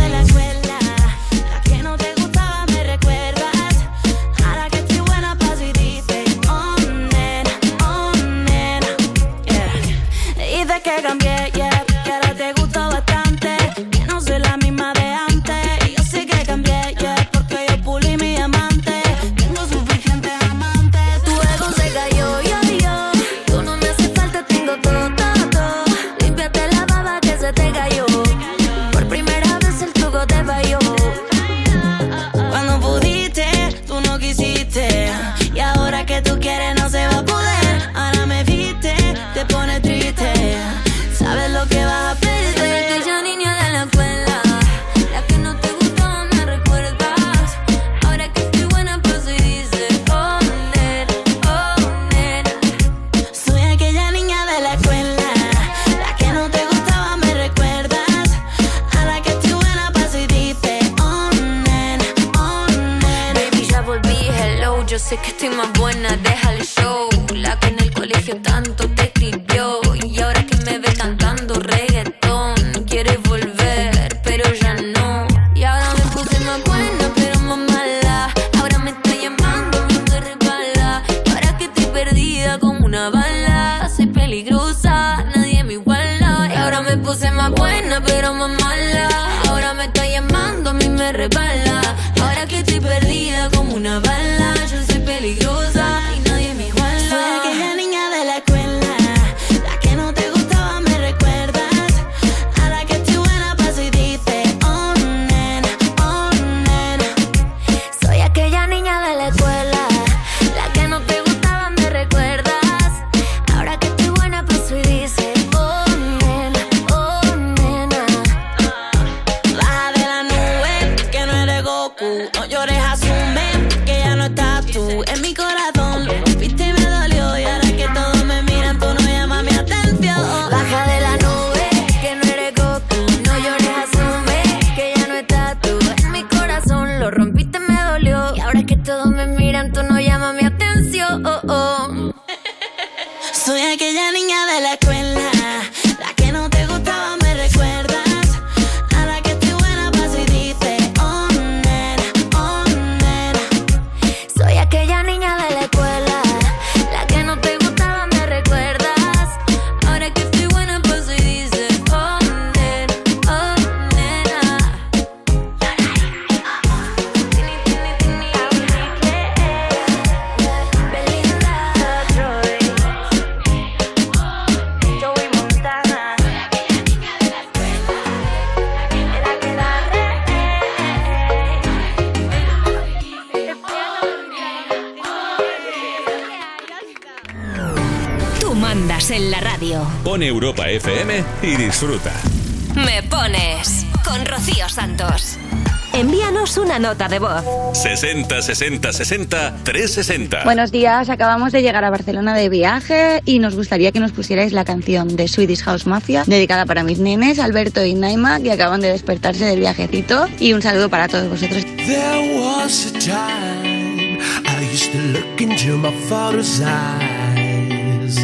nota de voz. 60 60 60 360. Buenos días, acabamos de llegar a Barcelona de viaje y nos gustaría que nos pusierais la canción de Swedish House Mafia, dedicada para mis nenes, Alberto y Naima, que acaban de despertarse del viajecito. Y un saludo para todos vosotros. There was a time I used to look into my father's eyes.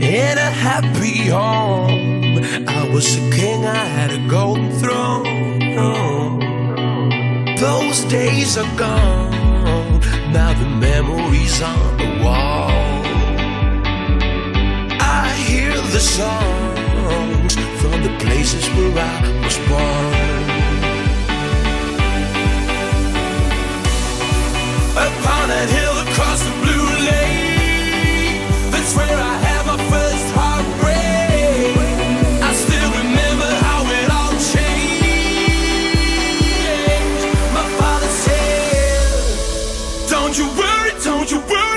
In a happy home, I was a king, I had a golden throne. Those days are gone, now the memories on the wall. I hear the songs from the places where I was born. Upon that hill across the blue lake, that's where I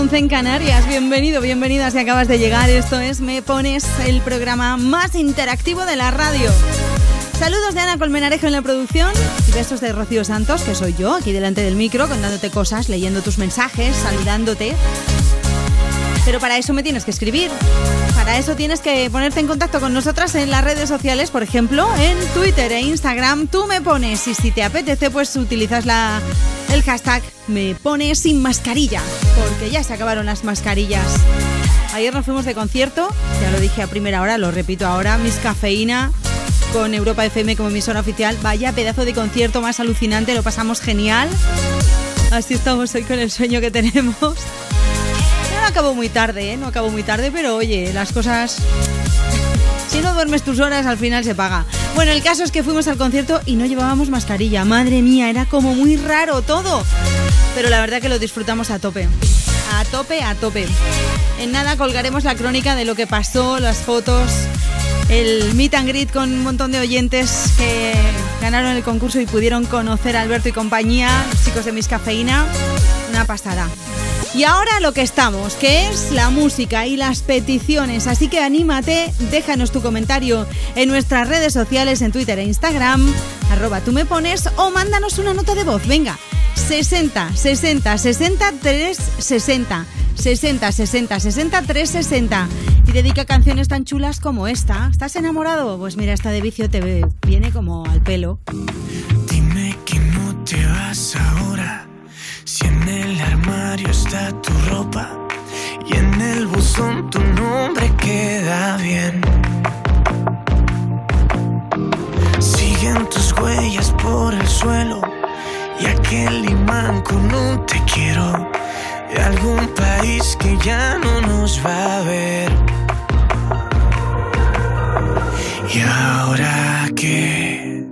11 en Canarias. Bienvenido, bienvenida si acabas de llegar. Esto es Me Pones, el programa más interactivo de la radio. Saludos de Ana Colmenarejo en la producción y besos de Rocío Santos, que soy yo, aquí delante del micro, contándote cosas, leyendo tus mensajes, saludándote. Pero para eso me tienes que escribir. Para eso tienes que ponerte en contacto con nosotras en las redes sociales, por ejemplo, en Twitter e Instagram. Tú me pones y si te apetece, pues utilizas la, el hashtag me pones sin mascarilla, porque ya se acabaron las mascarillas. Ayer nos fuimos de concierto, ya lo dije a primera hora, lo repito ahora, Miss Cafeína con Europa FM como emisora oficial. Vaya pedazo de concierto más alucinante, lo pasamos genial. Así estamos hoy con el sueño que tenemos. No acabó muy tarde, ¿eh? No acabó muy tarde, pero oye, las cosas... Si no duermes tus horas, al final se paga. Bueno, el caso es que fuimos al concierto y no llevábamos mascarilla. Madre mía, era como muy raro todo. Pero la verdad que lo disfrutamos a tope. A tope, a tope. En nada colgaremos la crónica de lo que pasó, las fotos, el meet and greet con un montón de oyentes que ganaron el concurso y pudieron conocer a Alberto y compañía, chicos de Miss Cafeína. Una pasada. Y ahora lo que estamos, que es la música y las peticiones. Así que anímate, déjanos tu comentario en nuestras redes sociales, en Twitter e Instagram, arroba tú me pones, o mándanos una nota de voz. Venga, 60 60 60 360. 60 60 60 360 y dedica canciones tan chulas como esta. ¿Estás enamorado? Pues mira, esta de vicio te viene como al pelo. Dime que no te vas ahora. Si en el armario está tu ropa y en el buzón tu nombre queda bien. Siguen tus huellas por el suelo y aquel imán con un te quiero de algún país que ya no nos va a ver. ¿Y ahora qué?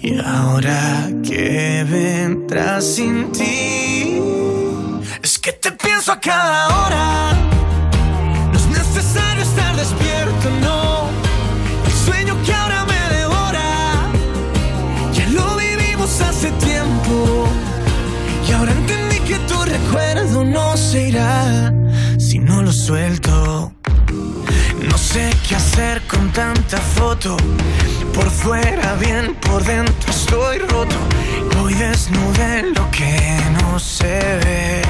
¿Y ahora qué vendrá sin ti? Es que te pienso a cada hora. recuerdo no se irá si no lo suelto. No sé qué hacer con tanta foto. Por fuera bien, por dentro estoy roto. Voy desnudo en lo que no se ve.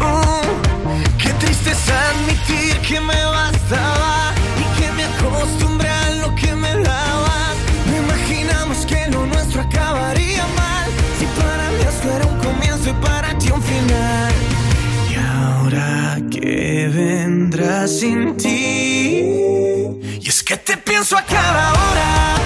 Uh, qué triste es admitir que me bastaba y que me acostumbré a lo que me da. Y ahora que vendrá sin ti. Y es que te pienso a cada hora.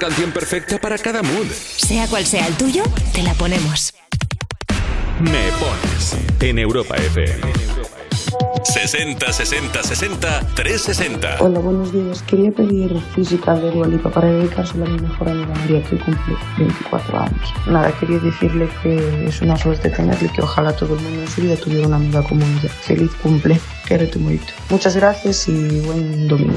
canción perfecta para cada mood. Sea cual sea el tuyo, te la ponemos. Me pones en Europa FM. 60 60 60 360. Hola, buenos días. Quería pedir física de Dualipa para dedicársela a mi mejor amiga María, que cumple 24 años. Nada, quería decirle que es una suerte tenerle, que ojalá todo el mundo en su vida tuviera una amiga como ella. Feliz cumple, que eres tu morito. Muchas gracias y buen domingo.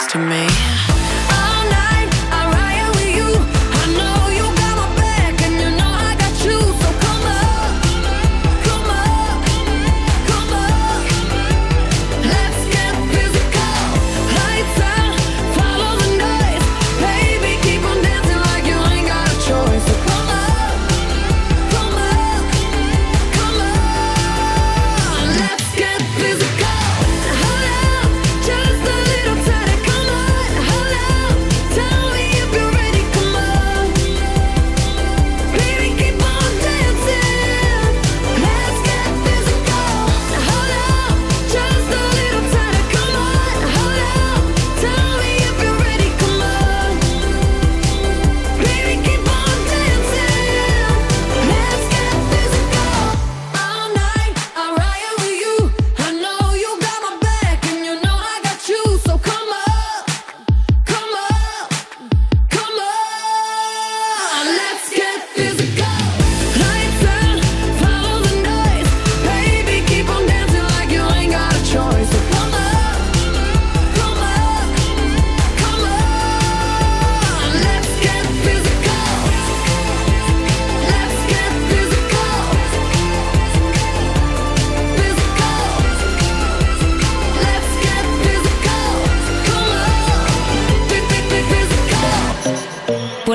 next to me.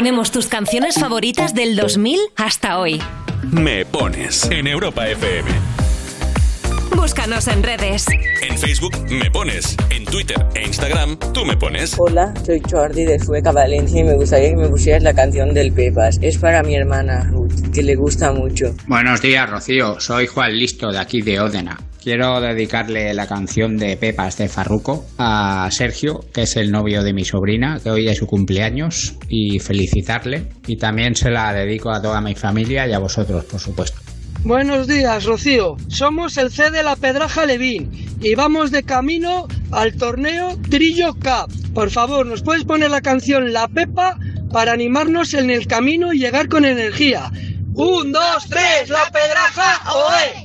Ponemos tus canciones favoritas del 2000 hasta hoy. Me pones en Europa FM. Búscanos en redes. En Facebook me pones, en Twitter e Instagram tú me pones. Hola, soy Jordi de Sueca, Valencia y me gustaría que me pusieras la canción del Pepas. Es para mi hermana Ruth, que le gusta mucho. Buenos días, Rocío. Soy Juan Listo, de aquí de Ódena. Quiero dedicarle la canción de Pepas de Farruco a Sergio, que es el novio de mi sobrina, que hoy es su cumpleaños, y felicitarle. Y también se la dedico a toda mi familia y a vosotros, por supuesto. Buenos días, Rocío. Somos el C de la Pedraja Levín y vamos de camino al torneo Trillo Cup. Por favor, ¿nos puedes poner la canción La Pepa para animarnos en el camino y llegar con energía? Un, dos, tres, La Pedraja, ¡oe!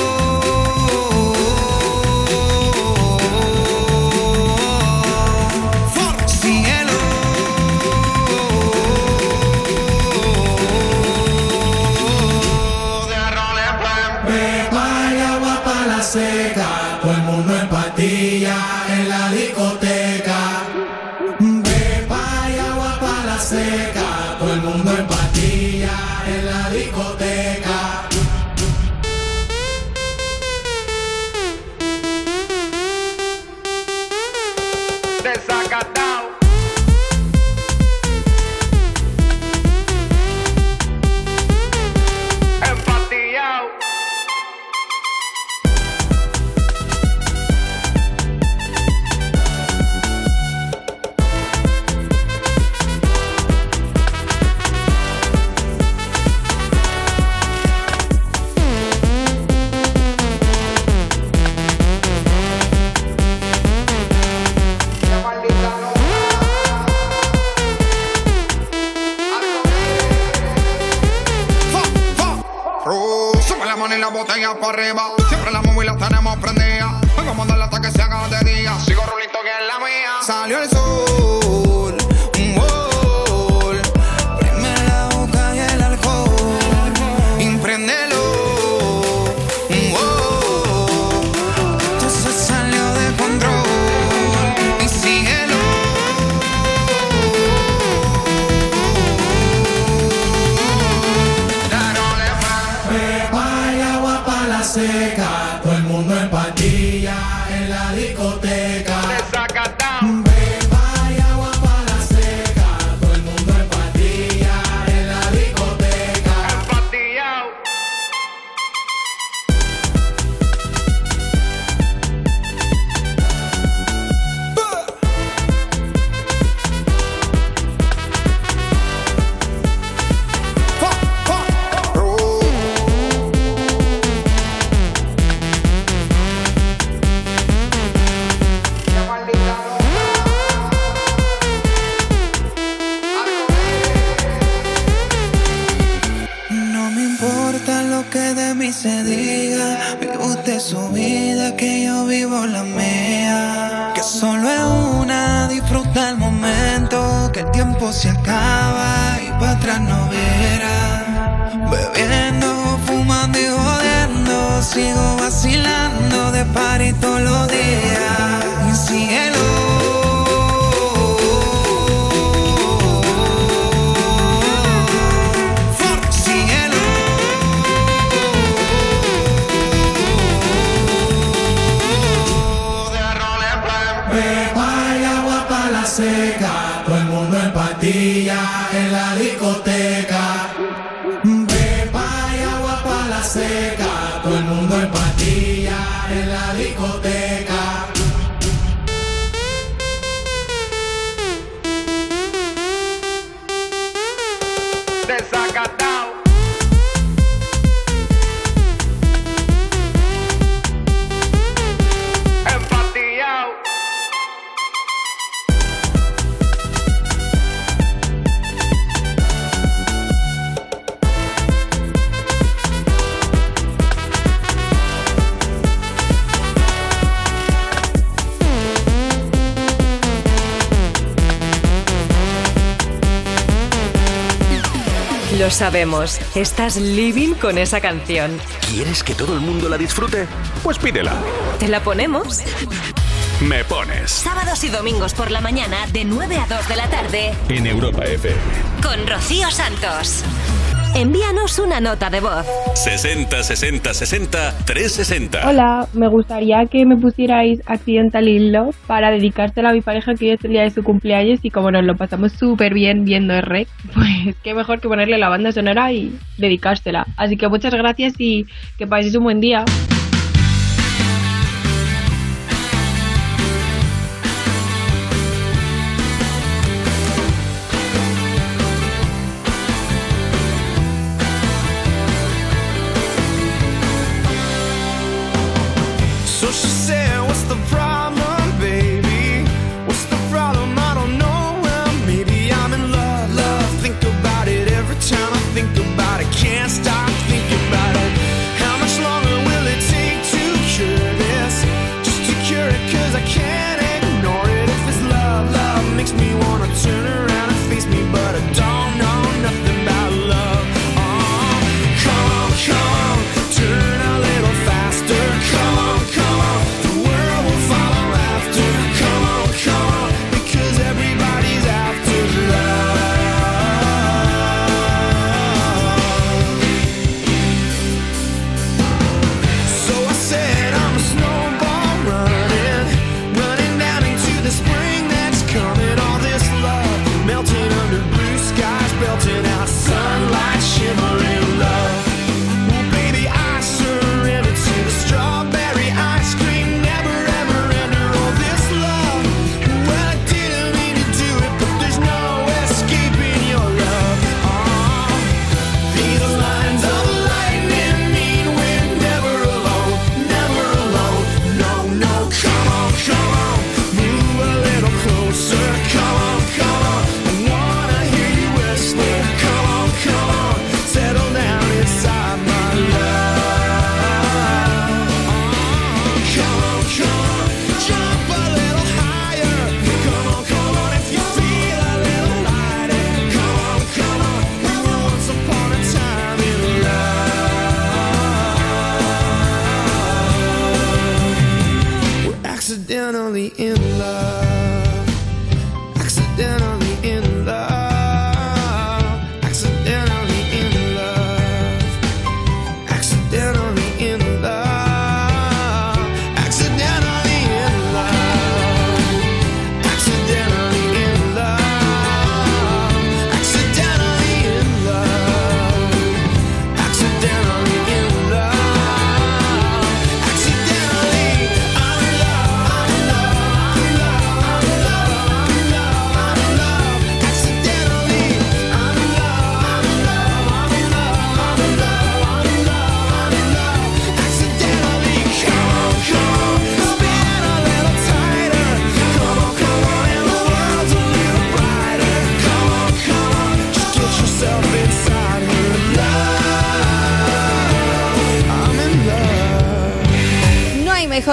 Agua sabemos, estás living con esa canción. ¿Quieres que todo el mundo la disfrute? Pues pídela. ¿Te la ponemos? Me pones. Sábados y domingos por la mañana de 9 a 2 de la tarde En Europa FM. con Rocío Santos. Envíanos una nota de voz. 60 60 60 360. Hola, me gustaría que me pusierais Accidental in Love para dedicársela a mi pareja que hoy es el día de su cumpleaños y como nos lo pasamos súper bien viendo el rec, qué mejor que ponerle la banda sonora y dedicársela. Así que muchas gracias y que paséis un buen día.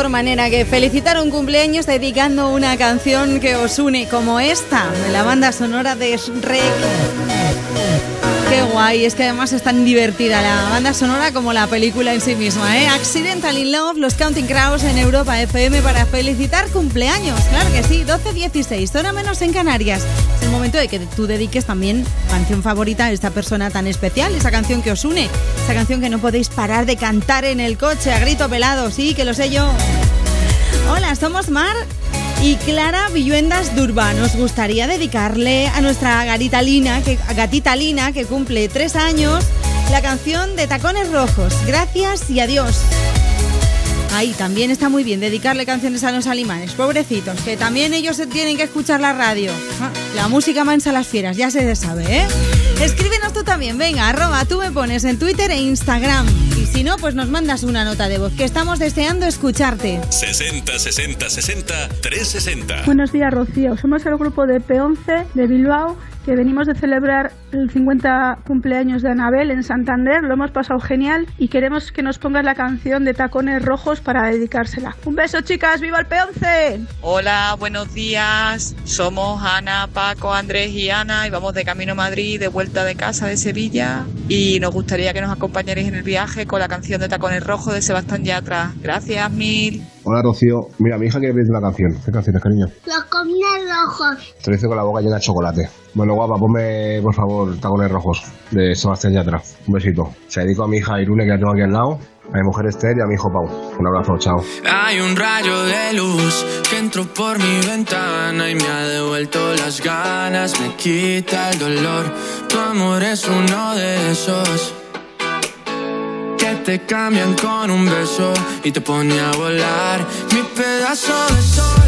Manera que felicitar un cumpleaños dedicando una canción que os une como esta, de la banda sonora de Shrek. Qué guay, es que además es tan divertida la banda sonora como la película en sí misma, ¿eh? Accidental in Love, los Counting Crows en Europa FM para felicitar cumpleaños. Claro que sí, 12-16, zona menos en Canarias. Es el momento de que tú dediques también canción favorita a esta persona tan especial, esa canción que os une, esa canción que no podéis parar de cantar en el coche a grito pelado, sí, que lo sé yo. Hola, somos Mar y Clara Villuendas Durba. Nos gustaría dedicarle a nuestra gatita Lina, que, gatita Lina, que cumple tres años, la canción de Tacones Rojos. Gracias y adiós. Ahí también está muy bien dedicarle canciones a los alimanes, pobrecitos, que también ellos tienen que escuchar la radio. Ah, La música mansa las fieras, ya se sabe, ¿eh? Escríbenos tú también, venga, arroba, tú me pones en Twitter e Instagram. Y si no, pues nos mandas una nota de voz, que estamos deseando escucharte. 60 60 60 360. Buenos días, Rocío. Somos el grupo de P11 de Bilbao que venimos de celebrar el 50 cumpleaños de Anabel en Santander, lo hemos pasado genial y queremos que nos pongas la canción de Tacones Rojos para dedicársela. Un beso chicas, viva el peonce. Hola, buenos días. Somos Ana, Paco, Andrés y Ana y vamos de camino a Madrid, de vuelta de casa de Sevilla y nos gustaría que nos acompañaréis en el viaje con la canción de Tacones Rojos de Sebastián Yatra. Gracias mil. Hola Rocío, mira, mi hija quiere pedirte una canción. ¿Qué canción es, cariño? Los comines rojos. Te lo hice con la boca llena de chocolate. Bueno, guapa, ponme, por favor, tacones rojos de Sebastián Yatra. Un besito. Se dedico a mi hija Irune, que la tengo aquí al lado, a mi mujer Esther y a mi hijo Pau. Un abrazo, chao. Hay un rayo de luz que entró por mi ventana y me ha devuelto las ganas, me quita el dolor. Tu amor es uno de esos que te cambian con un beso y te pone a volar. Mi pedazo de sol,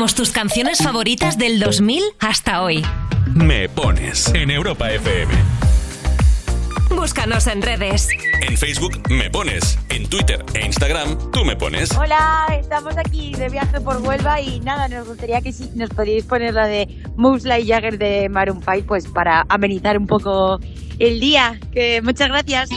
Ponemos tus canciones favoritas del 2000 hasta hoy. Me pones en Europa FM. Búscanos en redes. En Facebook me pones, en Twitter e Instagram tú me pones. Hola, estamos aquí de viaje por Huelva y nada, nos gustaría que si nos podíais poner la de Moose y Jagger de Maroon 5 pues para amenizar un poco el día. Que muchas gracias.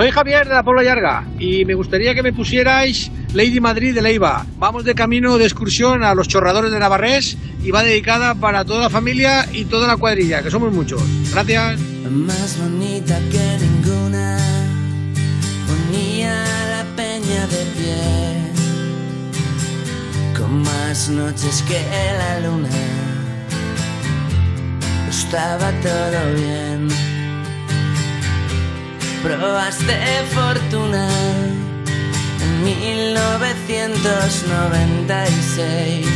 Soy Javier de la Puebla Llarga y me gustaría que me pusierais Lady Madrid de Leiva. Vamos de camino de excursión a los chorradores de Navarrés y va dedicada para toda la familia y toda la cuadrilla, que somos muchos. Gracias. Más bonita que ninguna, ponía la peña de pie, con más noches que la luna, estaba todo bien. Probaste fortuna en 1996,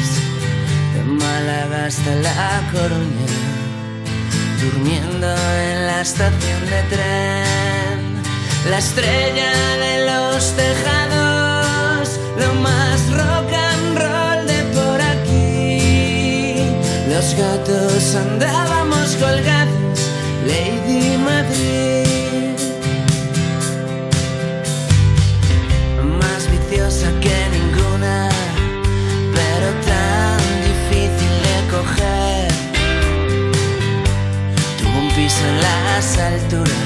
de Málaga hasta La Coruña durmiendo en la estación de tren, la estrella de los tejados, lo más rock and roll de por aquí. Los gatos andábamos colgados, Lady Madrid. Que ninguna, pero tan difícil de coger tuvo un piso en las alturas.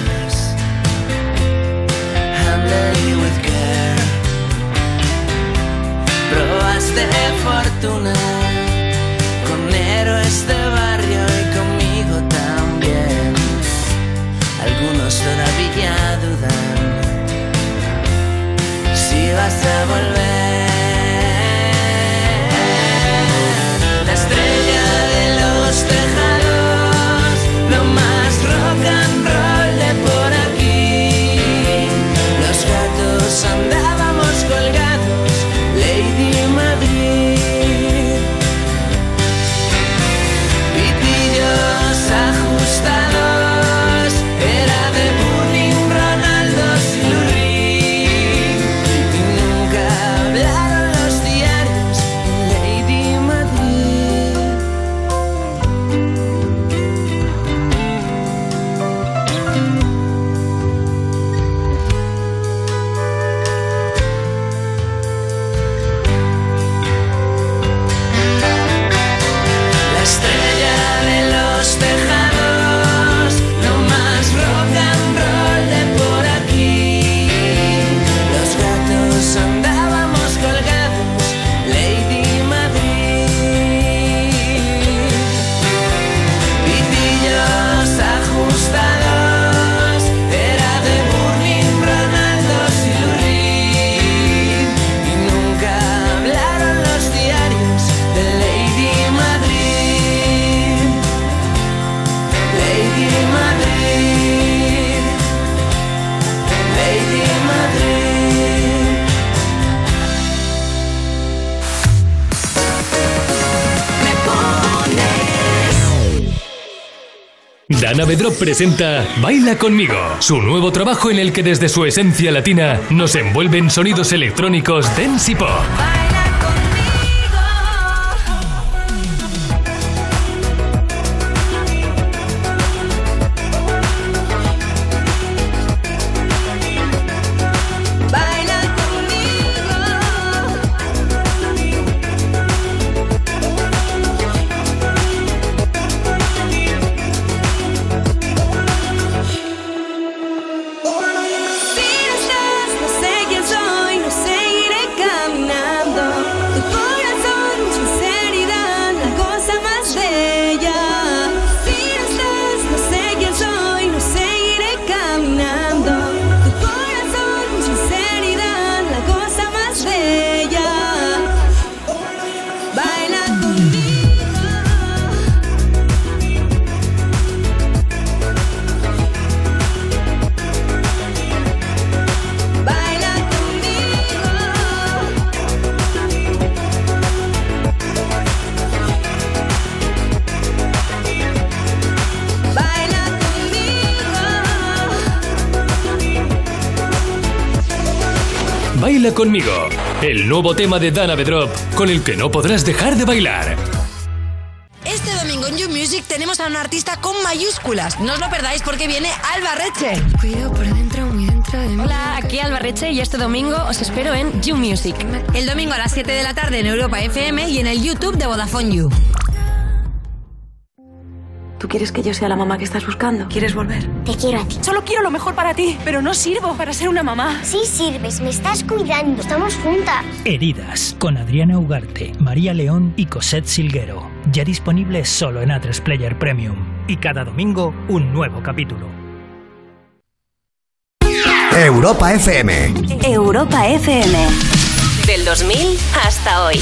You with care. Probaste fortuna con héroes de volver. Presenta Baila conmigo, su nuevo trabajo en el que desde su esencia latina nos envuelven sonidos electrónicos dance y pop. El nuevo tema de Dana Bedrop con el que no podrás dejar de bailar. Este domingo en You Music tenemos a un artista con mayúsculas. No os lo perdáis porque viene Alba Reche. Hola, aquí Alba Reche y este domingo os espero en You Music. El domingo a las 7 de la tarde en Europa FM y en el YouTube de Vodafone You. ¿Tú quieres que yo sea la mamá que estás buscando? ¿Quieres volver? Te quiero a ti. Solo quiero lo mejor para ti, pero no sirvo para ser una mamá. Sí sirves, me estás cuidando. Estamos juntas. Heridas, con Adriana Ugarte, María León y Cosette Silguero. Ya disponible solo en A3 Player Premium. Y cada domingo, un nuevo capítulo. Europa FM. Europa FM. Del 2000 hasta hoy.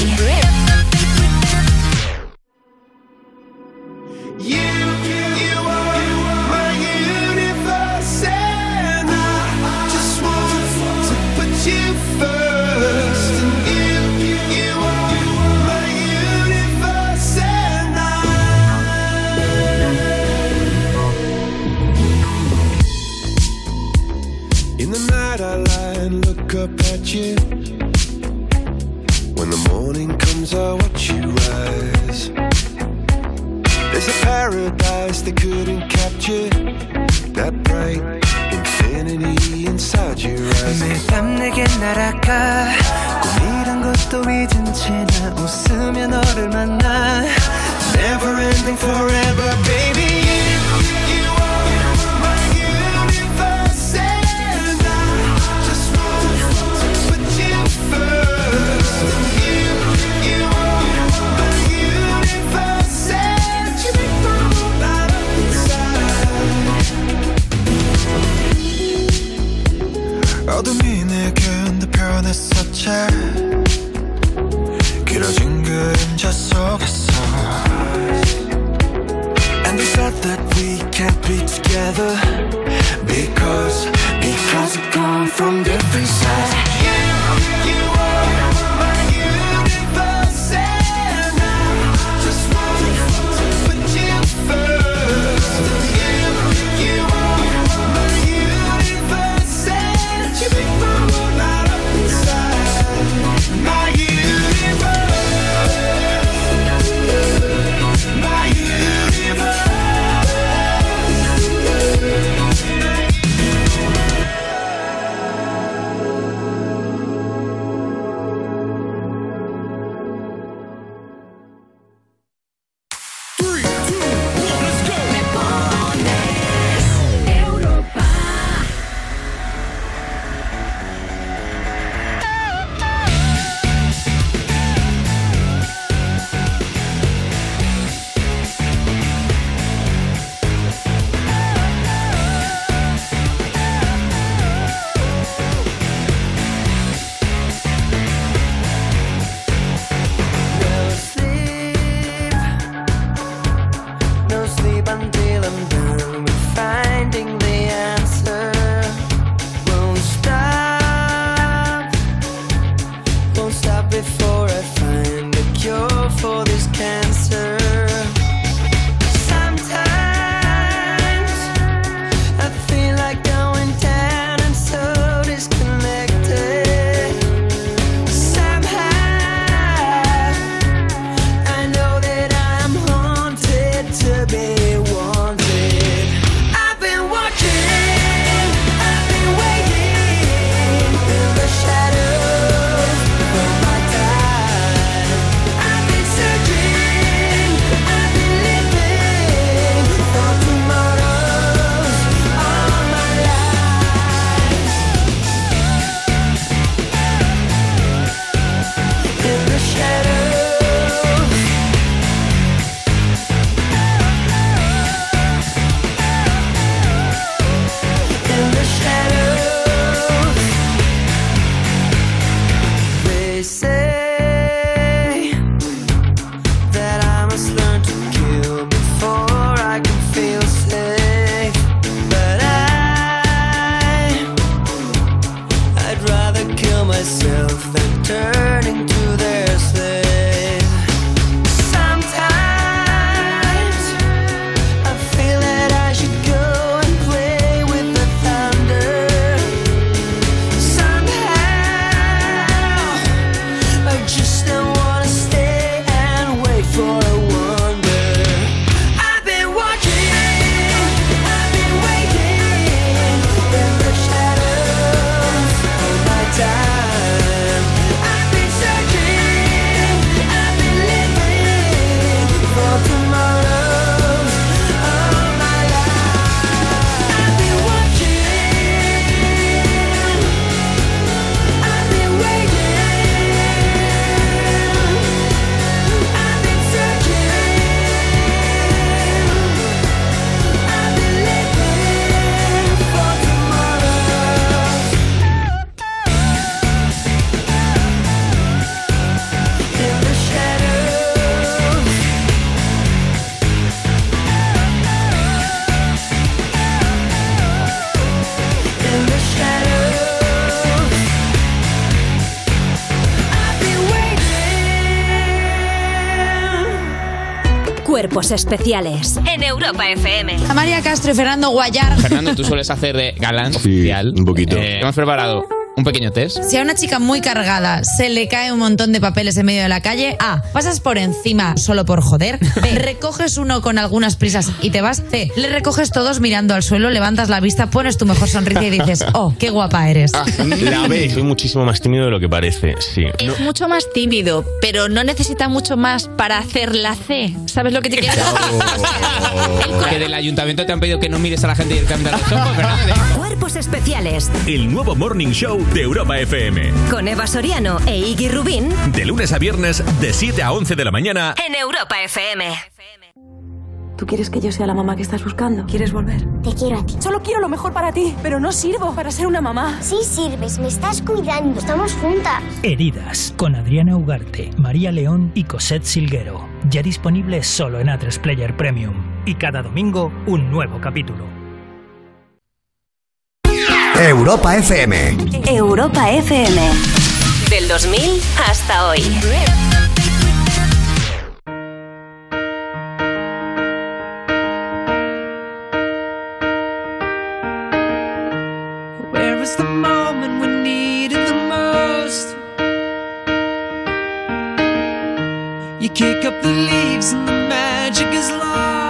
Cuerpos especiales en Europa FM. María Castro y Fernando Guayar. Fernando, tú sueles hacer de galán oficial. un poquito. hemos preparado un pequeño test. Si a una chica muy cargada se le cae un montón de papeles en medio de la calle, A. Pasas por encima solo por joder. B. Recoges uno con algunas prisas y te vas. C. Le recoges todos mirando al suelo, levantas la vista, pones tu mejor sonrisa y dices, oh, qué guapa eres. La B. Soy muchísimo más tímido de lo que parece, sí. No- Es mucho más tímido, pero no necesita mucho más para hacer la C. ¿Sabes lo que te quiero Que del ayuntamiento te han pedido que no mires a la gente directamente a los ojos. Cuerpos especiales El nuevo Morning Show de Europa FM. con Eva Soriano e Iggy Rubín De lunes a viernes, de 7 a 11 de la mañana. en Europa FM. ¿Tú quieres que yo sea la mamá que estás buscando? ¿Quieres volver? Te quiero a ti. Solo quiero lo mejor para ti, pero no sirvo para ser una mamá. Sí sirves, me estás cuidando. Estamos juntas. Heridas con Adriana Ugarte, María León y Cosette Silguero. Ya disponible solo en A3 Player Premium. Y cada domingo un nuevo capítulo. Europa FM. Europa FM. Del 2000 hasta hoy. Where is the moment we need it the most? You kick up the leaves and the magic is lost.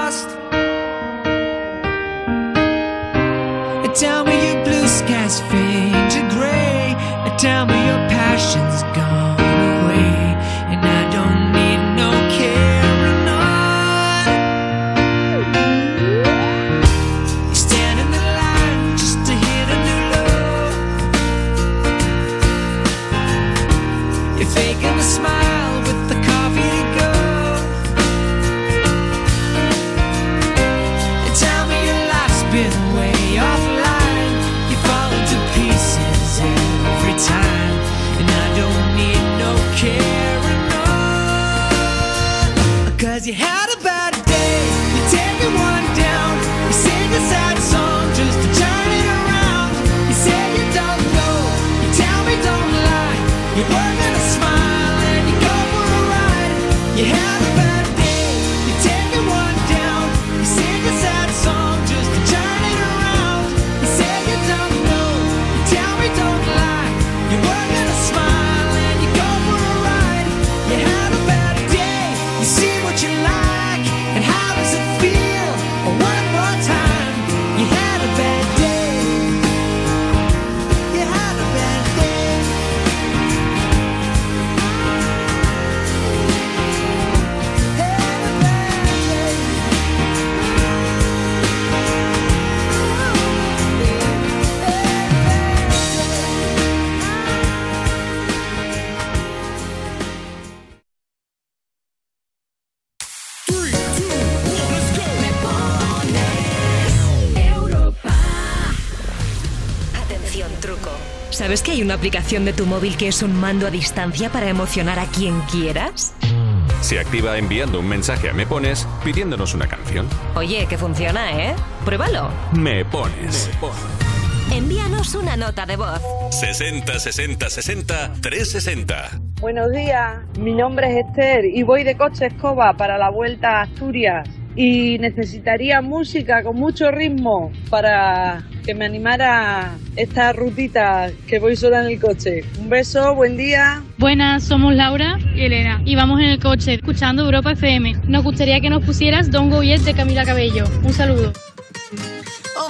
Aplicación de tu móvil que es un mando a distancia para emocionar a quien quieras? Se activa enviando un mensaje a Me Pones pidiéndonos una canción. Oye, que funciona, ¿eh? Pruébalo. Me Pones. Envíanos una nota de voz. 60 60 60 360. Buenos días, mi nombre es Esther y voy de coche escoba para la vuelta a Asturias y necesitaría música con mucho ritmo para que me animara esta rutita que voy sola en el coche. Un beso, buen día. Buenas, somos Laura y Elena y vamos en el coche escuchando Europa FM. Nos gustaría que nos pusieras Don't Go Yet de Camila Cabello. Un saludo. Oh,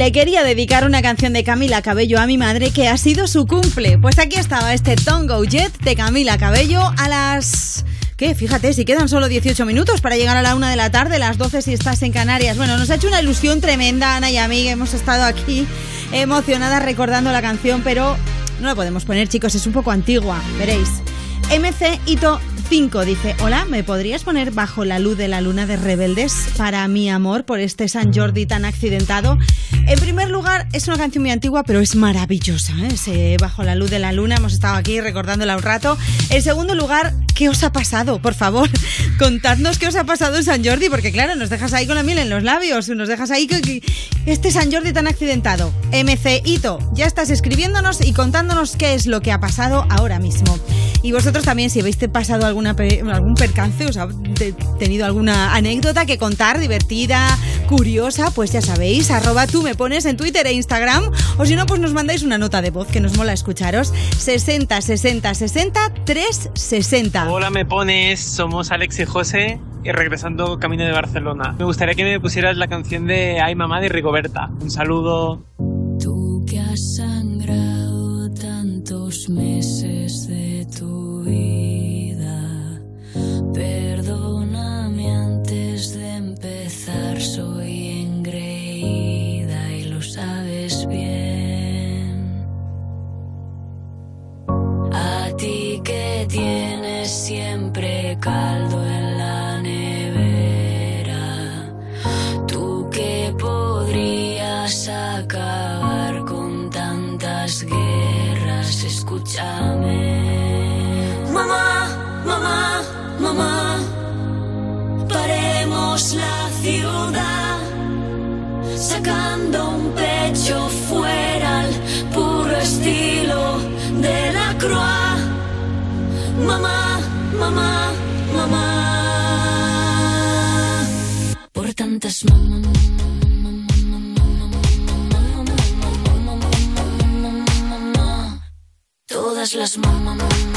le quería dedicar una canción de Camila Cabello a mi madre que ha sido su cumple. Pues aquí estaba este Tongo Jet de Camila Cabello a las... ¿Qué? Fíjate, si quedan solo 18 minutos para llegar a la una de la tarde, las 12 si estás en Canarias. Bueno, nos ha hecho una ilusión tremenda, Ana y a mí, hemos estado aquí emocionadas recordando la canción, pero no la podemos poner, chicos, es un poco antigua, veréis. MC Ito 5 dice, hola, ¿me podrías poner bajo la luz de la luna de rebeldes para mi amor por este San Jordi tan accidentado? En primer lugar, es una canción muy antigua, pero es maravillosa. ¿eh? Bajo la luz de la luna, hemos estado aquí recordándola un rato. En segundo lugar, ¿qué os ha pasado? Por favor, contadnos qué os ha pasado en San Jordi, porque claro, nos dejas ahí con la miel en los labios, nos dejas ahí que, este San Jordi tan accidentado. MC Ito, ya estás escribiéndonos y contándonos qué es lo que ha pasado ahora mismo. Y vosotros también, si habéis pasado algún percance, os te- tenido alguna anécdota que contar, divertida, curiosa, pues ya sabéis, arroba tú me pones en Twitter e Instagram, o si no, pues nos mandáis una nota de voz que nos mola escucharos. 60 60 60 360. Hola, me pones. Somos Alex y José y regresando camino de Barcelona. Me gustaría que me pusieras la canción de Ay Mamá de Rigoberta. Un saludo. Tú que has sangrado tantos meses Que tienes siempre caldo en la nevera, tú que podrías acabar con tantas guerras, escúchame. Mamá, mamá, mamá, paremos la ciudad, sacando un Mamá, mamá, mamá, por tantas mamás. Todas las mamás.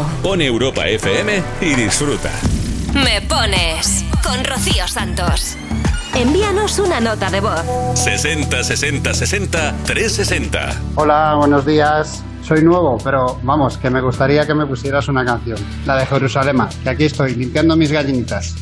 La radio. Pon Europa FM y disfruta. Me pones con Rocío Santos. Envíanos una nota de voz. 60 60 60 360. Hola, buenos días. Soy nuevo, pero vamos, que me gustaría que me pusieras una canción. La de Jerusalema, que aquí estoy, limpiando mis gallinitas.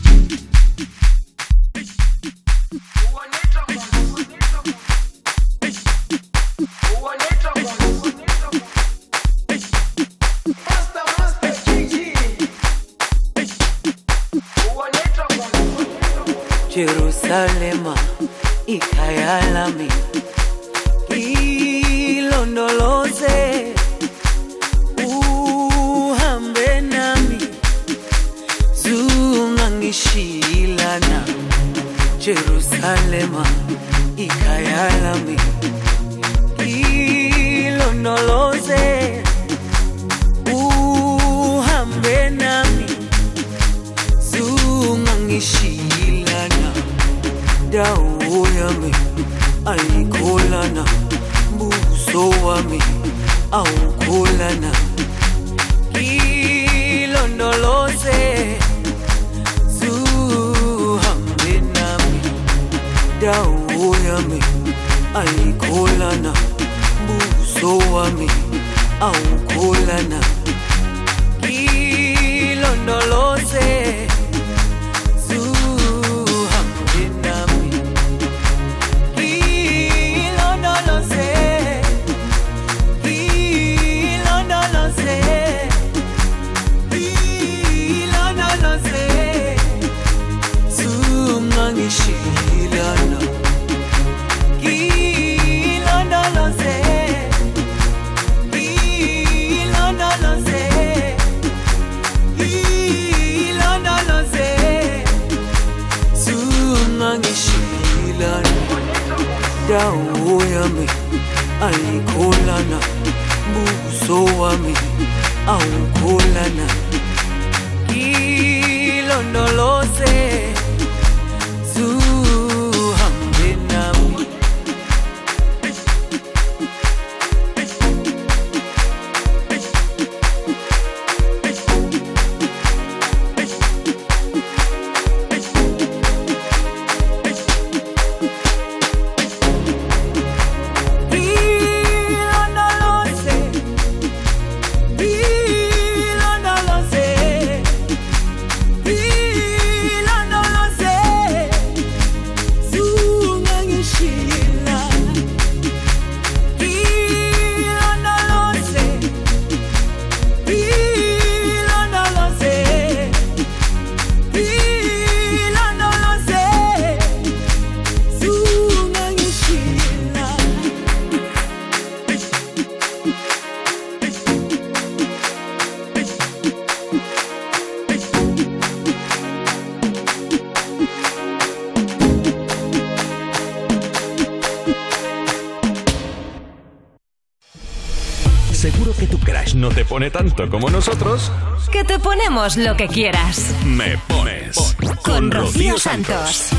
lo que quieras. Me pones con Rocío Santos.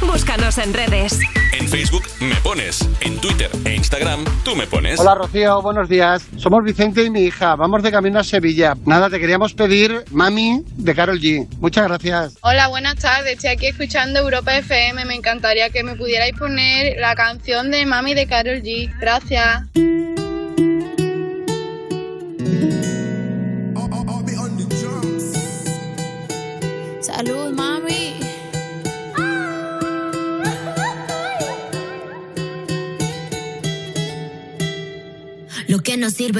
Búscanos en redes. En Facebook me pones, en Twitter e Instagram tú me pones. Hola Rocío, buenos días. Somos Vicente y mi hija. Vamos de camino a Sevilla. Nada, te queríamos pedir Mami de Carol G. Muchas gracias. Hola, buenas tardes. Estoy aquí escuchando Europa FM. Me encantaría que me pudierais poner la canción de Mami de Carol G. Gracias.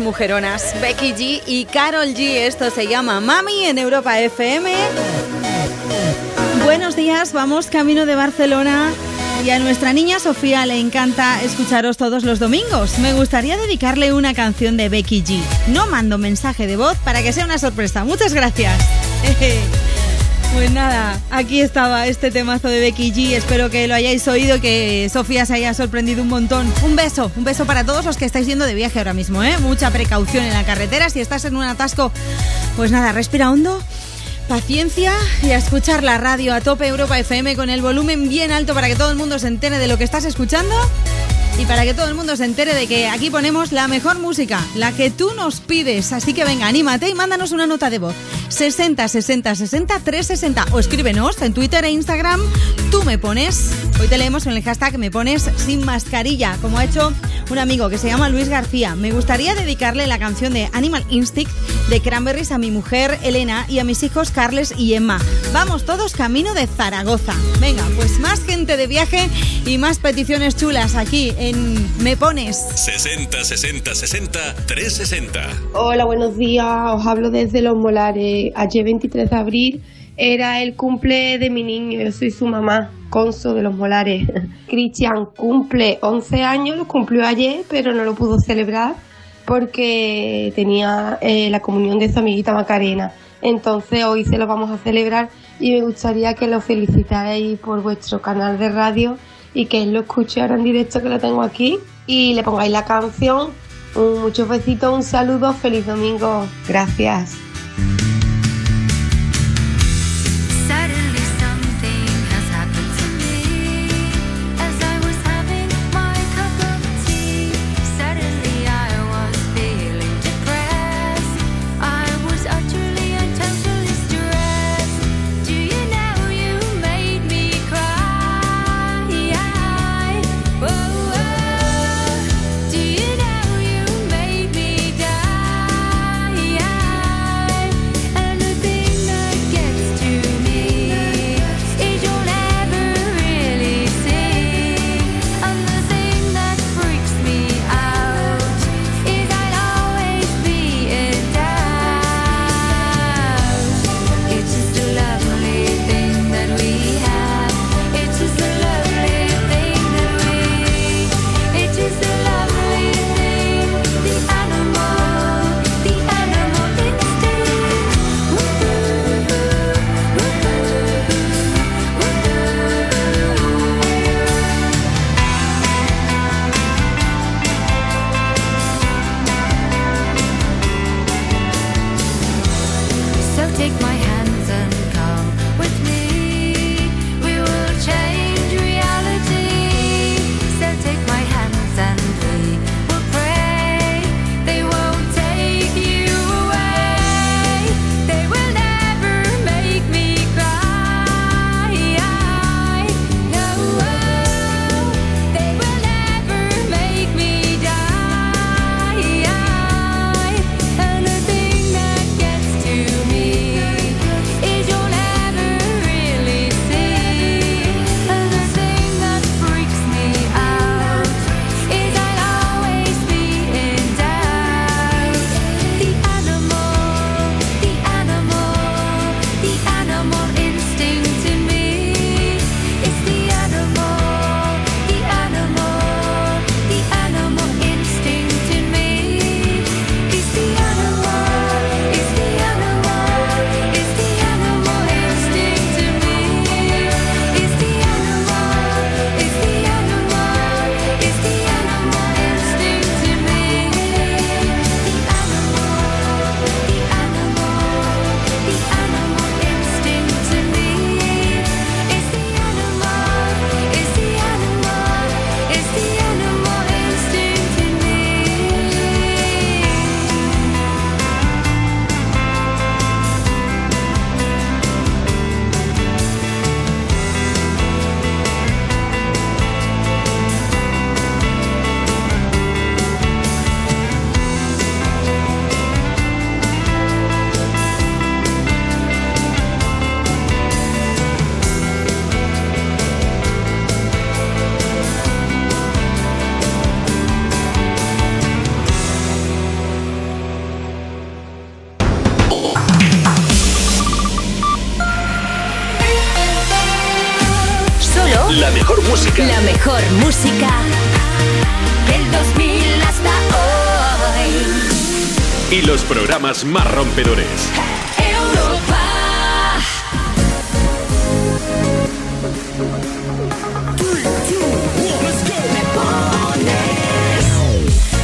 Mujeronas, Becky G y Carol G. Esto se llama Mami en Europa FM. Buenos días, vamos camino de Barcelona. Y a nuestra niña Sofía le encanta escucharos todos los domingos. Me gustaría dedicarle una canción de Becky G. No mando mensaje de voz para que sea una sorpresa. Muchas gracias. Pues nada, aquí estaba este temazo de Becky G. Espero que lo hayáis oído que Sofía se haya sorprendido un montón. Un beso, un beso para todos los que estáis yendo de viaje ahora mismo, ¿eh? Mucha precaución en la carretera. Si estás en un atasco, pues nada, respira hondo. Paciencia y a escuchar la radio a tope Europa FM con el volumen bien alto para que todo el mundo se entere de lo que estás escuchando y para que todo el mundo se entere de que aquí ponemos la mejor música, la que tú nos pides. Así que venga, anímate y mándanos una nota de voz. 60 60 60 360 o escríbenos en Twitter e Instagram. Tú me pones, hoy te leemos en el hashtag me pones sin mascarilla, como ha hecho un amigo que se llama Luis García. Me gustaría dedicarle la canción de Animal Instinct de Cranberries a mi mujer Elena y a mis hijos Carles y Emma. Vamos todos camino de Zaragoza. Venga, pues más gente de viaje y más peticiones chulas aquí en Me Pones. 60 60 60 360. Hola, buenos días. Os hablo desde Los Molares. Ayer 23 de abril era el cumple de mi niño. Yo soy su mamá, Conso de Los Molares. Cristian cumple 11 años, lo cumplió ayer, pero no lo pudo celebrar porque tenía eh, la comunión de su amiguita Macarena. Entonces hoy se lo vamos a celebrar y me gustaría que lo felicitáis por vuestro canal de radio y que lo escuche ahora en directo que lo tengo aquí y le pongáis la canción. Un muchos besitos, un saludo, feliz domingo. Gracias.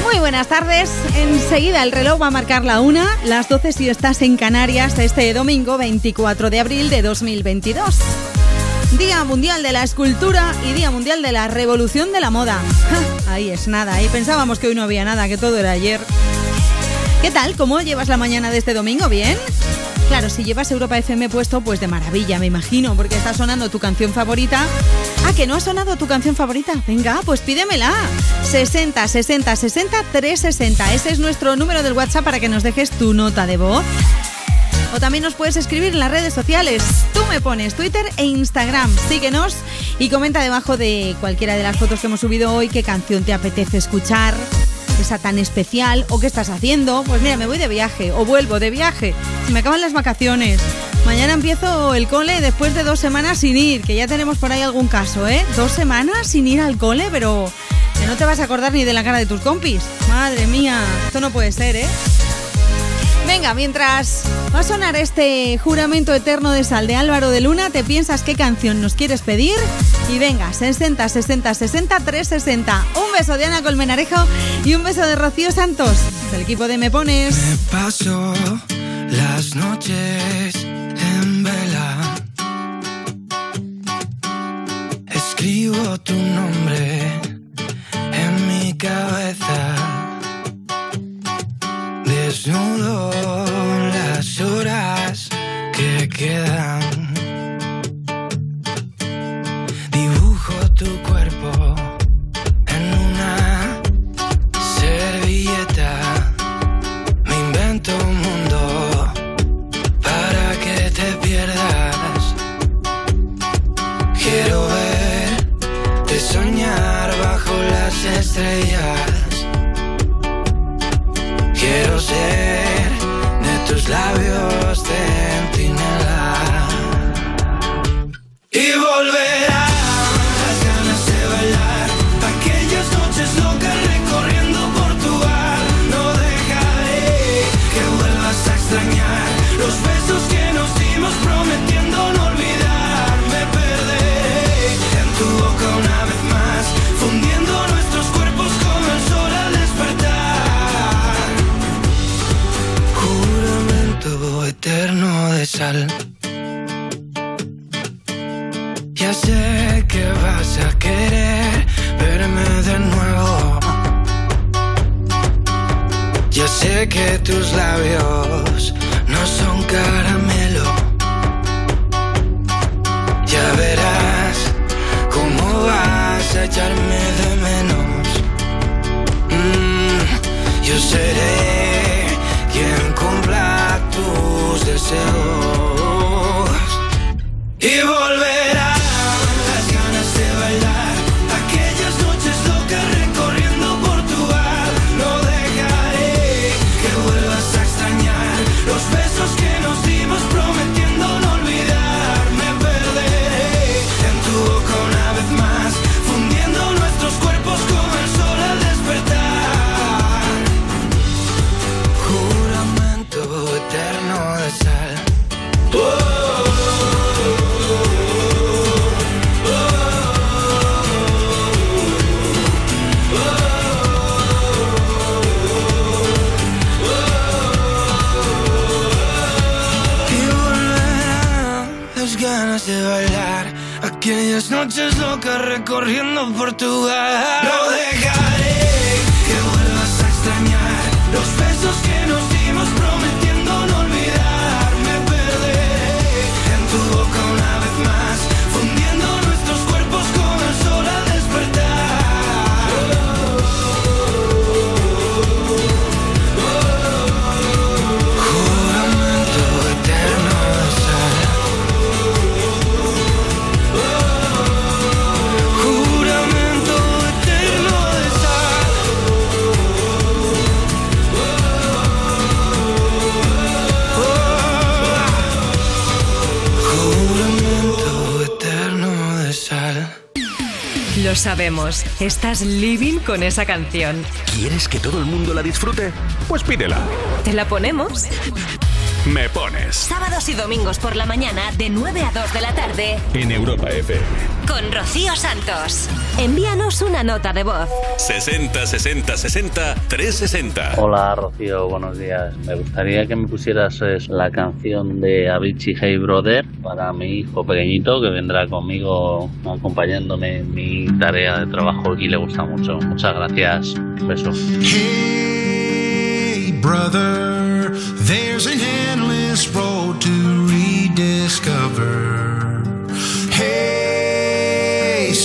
Muy buenas tardes. Enseguida el reloj va a marcar la una, las 12 si estás en Canarias este domingo 24 de abril de 2022. Día Mundial de la Escultura y Día Mundial de la Revolución de la Moda. Ja, Ahí es nada, ahí pensábamos que hoy no había nada, que todo era ayer. ¿Qué tal? ¿Cómo llevas la mañana de este domingo? ¿Bien? Claro, si llevas Europa FM puesto, pues de maravilla, me imagino, porque está sonando tu canción favorita. Ah, que no ha sonado tu canción favorita. Venga, pues pídemela. 60 60 60 360. Ese es nuestro número del WhatsApp para que nos dejes tu nota de voz. O también nos puedes escribir en las redes sociales. Tú me pones Twitter e Instagram. Síguenos y comenta debajo de cualquiera de las fotos que hemos subido hoy qué canción te apetece escuchar, esa tan especial o qué estás haciendo. Pues mira, me voy de viaje o vuelvo de viaje. Se me acaban las vacaciones. Mañana empiezo el cole después de dos semanas sin ir, que ya tenemos por ahí algún caso, ¿eh? Dos semanas sin ir al cole, pero que no te vas a acordar ni de la cara de tus compis. Madre mía, esto no puede ser, ¿eh? Venga, mientras va a sonar este juramento eterno de sal de Álvaro de Luna, te piensas qué canción nos quieres pedir y venga, 60 60 60 360. Un beso de Ana Colmenarejo y un beso de Rocío Santos, del equipo de Me Pones. Paso las noches sabemos, estás living con esa canción. ¿Quieres que todo el mundo la disfrute? Pues pídela. ¿Te la ponemos? Me pones Sábados y domingos por la mañana de 9 a 2 de la tarde en Europa FM. Con Rocío Santos. Envíanos una nota de voz. 60 60 60 360. Hola Rocío, buenos días. Me gustaría que me pusieras eh, la canción de Avicii Hey Brother para mi hijo pequeñito que vendrá conmigo acompañándome en mi tarea de trabajo y le gusta mucho. Muchas gracias. Un beso. Hey, brother, there's an endless road to rediscover.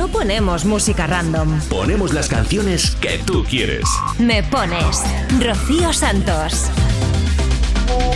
no ponemos música random. Ponemos las canciones que tú quieres. Me pones Rocío Santos.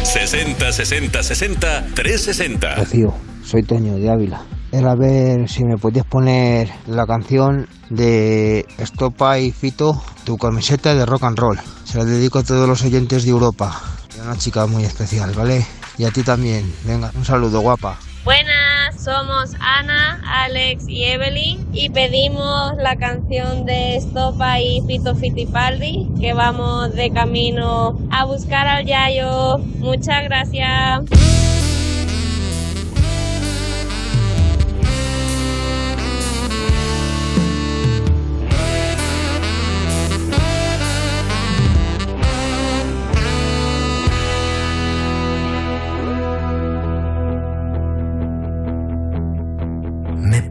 60 60 60 360. Rocío, soy Toño de Ávila. Era a ver si me podías poner la canción de Estopa y Fito, tu camiseta de rock and roll. Se la dedico a todos los oyentes de Europa. Es una chica muy especial, ¿vale? Y a ti también. Venga, un saludo, guapa. Buenas, somos Ana, Alex y Evelyn y pedimos la canción de Estopa y Fito Fittipaldi que vamos de camino a buscar al Yayo. Muchas gracias.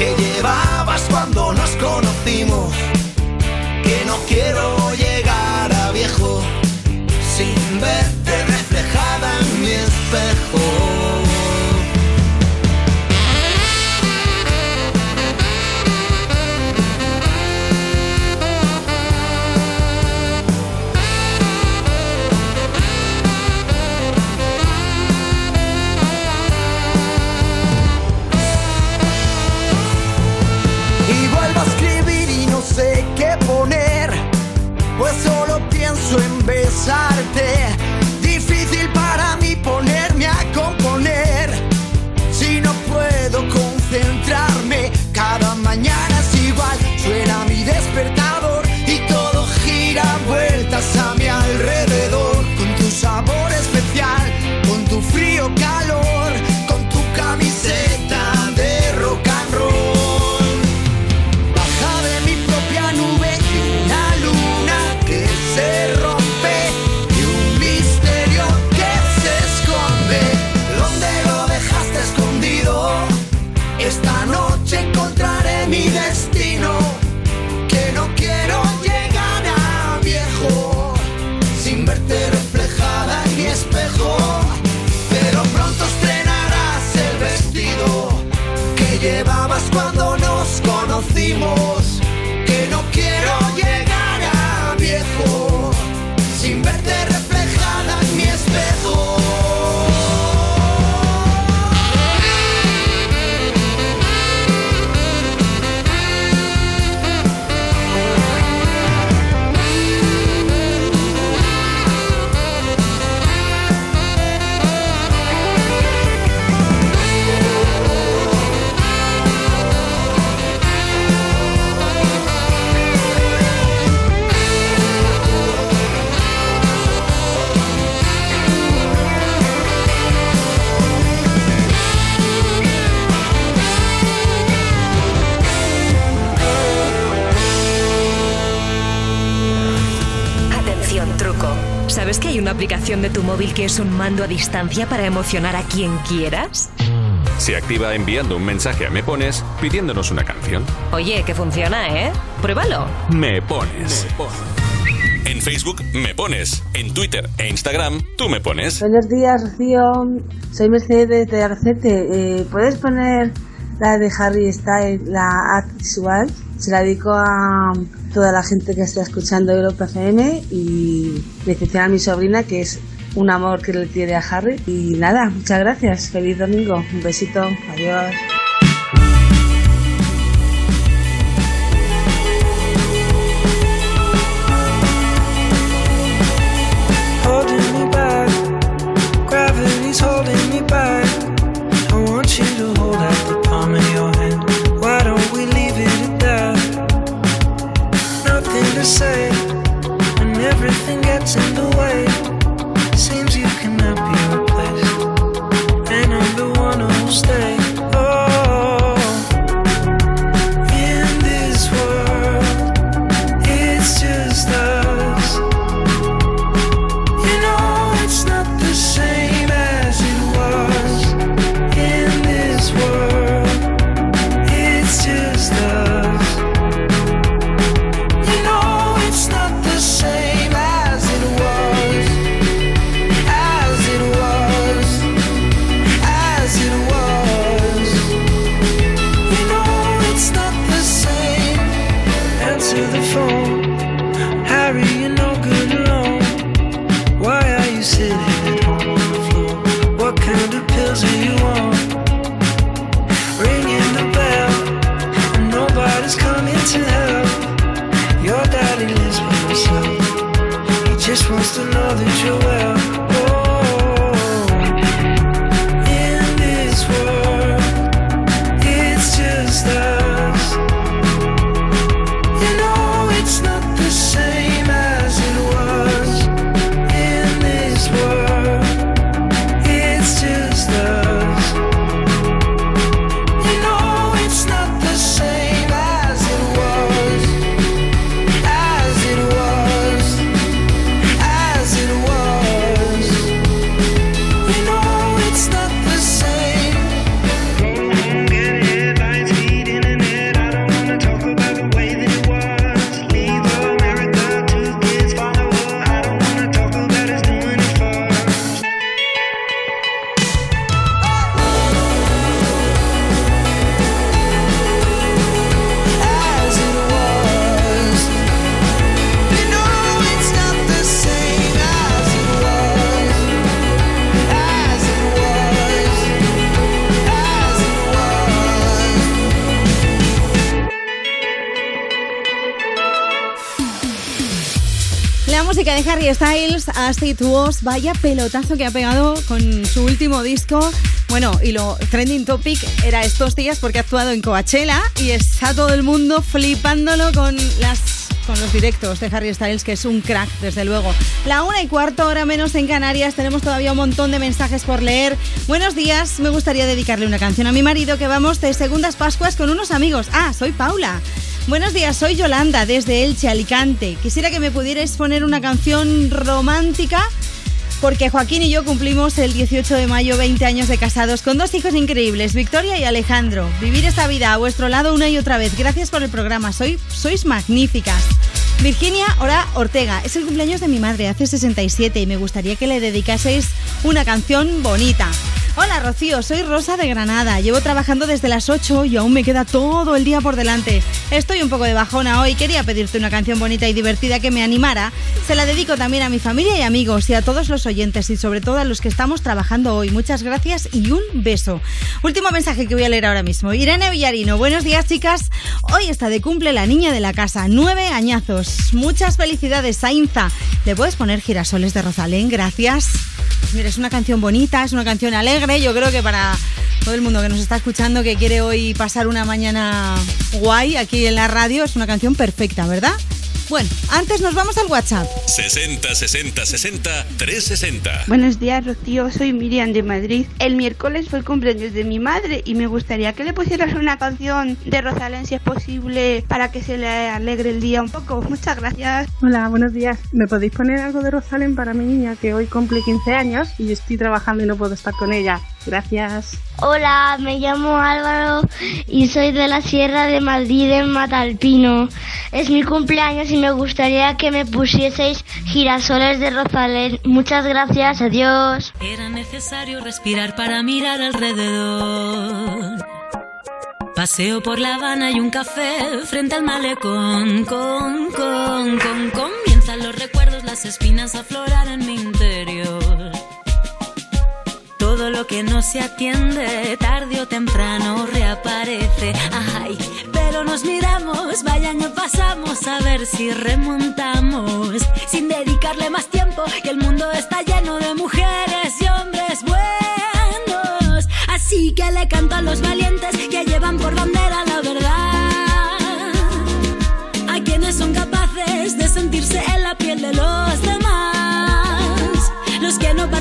que llevabas cuando nos conocimos. Que no quiero llegar a viejo sin verte reflejada en mi espejo. En aplicación de tu móvil que es un mando a distancia para emocionar a quien quieras? Se activa enviando un mensaje a Me Pones pidiéndonos una canción. Oye, que funciona, ¿eh? Pruébalo. Me Pones. En Facebook Me Pones. En Twitter e Instagram Tú Me Pones. Buenos días, Rocío. Soy Mercedes de Arcete. Eh, ¿Puedes poner la de Harry Styles, la Act Visual? Se la dedico a toda la gente que está escuchando Europa FM y en especial a mi sobrina, que es un amor que le tiene a Harry. Y nada, muchas gracias. Feliz domingo. Un besito. Adiós. It vaya pelotazo que ha pegado con su último disco. Bueno, y lo trending topic era estos días porque ha actuado en Coachella y está todo el mundo flipándolo con las con los directos de Harry Styles, que es un crack, desde luego. La una y cuarto, hora menos en Canarias, tenemos todavía un montón de mensajes por leer. Buenos días, me gustaría dedicarle una canción a mi marido, que vamos de segundas Pascuas con unos amigos. Ah, soy Paula. Buenos días, soy Yolanda desde Elche, Alicante. Quisiera que me pudierais poner una canción romántica porque Joaquín y yo cumplimos el 18 de mayo 20 años de casados con dos hijos increíbles, Victoria y Alejandro. Vivir esta vida a vuestro lado una y otra vez. Gracias por el programa, Soy, sois magníficas. Virginia Ora Ortega, es el cumpleaños de mi madre, hace 67 y me gustaría que le dedicaseis una canción bonita. Hola Rocío, soy Rosa de Granada. Llevo trabajando desde las 8 y aún me queda todo el día por delante. Estoy un poco de bajona hoy. Quería pedirte una canción bonita y divertida que me animara. Se la dedico también a mi familia y amigos y a todos los oyentes y sobre todo a los que estamos trabajando hoy. Muchas gracias y un beso. Último mensaje que voy a leer ahora mismo. Irene Villarino, buenos días chicas. Hoy está de cumple la niña de la casa, nueve añazos. Muchas felicidades, Sainza. ¿Le puedes poner girasoles de Rosalén? Gracias. Mira, es una canción bonita, es una canción alegre. Yo creo que para todo el mundo que nos está escuchando que quiere hoy pasar una mañana guay aquí en la radio, es una canción perfecta, ¿verdad? Bueno, antes nos vamos al WhatsApp. 60 60 60 360. Buenos días, Rocío. Soy Miriam de Madrid. El miércoles fue el cumpleaños de mi madre y me gustaría que le pusieras una canción de Rosalén, si es posible, para que se le alegre el día un poco. Muchas gracias. Hola, buenos días. ¿Me podéis poner algo de Rosalén para mi niña que hoy cumple 15 años y yo estoy trabajando y no puedo estar con ella? Gracias. Hola, me llamo Álvaro y soy de la Sierra de Madrid en Matalpino. Es mi cumpleaños y me gustaría que me pusieseis girasoles de Rosalén. Muchas gracias, adiós. Era necesario respirar para mirar alrededor. Paseo por La Habana y un café frente al malecón. Con, con, con, comienzan los recuerdos, las espinas a aflorar en mi lo que no se atiende, tarde o temprano reaparece. Ay, pero nos miramos, vaya año pasamos a ver si remontamos. Sin dedicarle más tiempo, que el mundo está lleno de mujeres y hombres buenos. Así que le canto a los valientes que llevan por bandera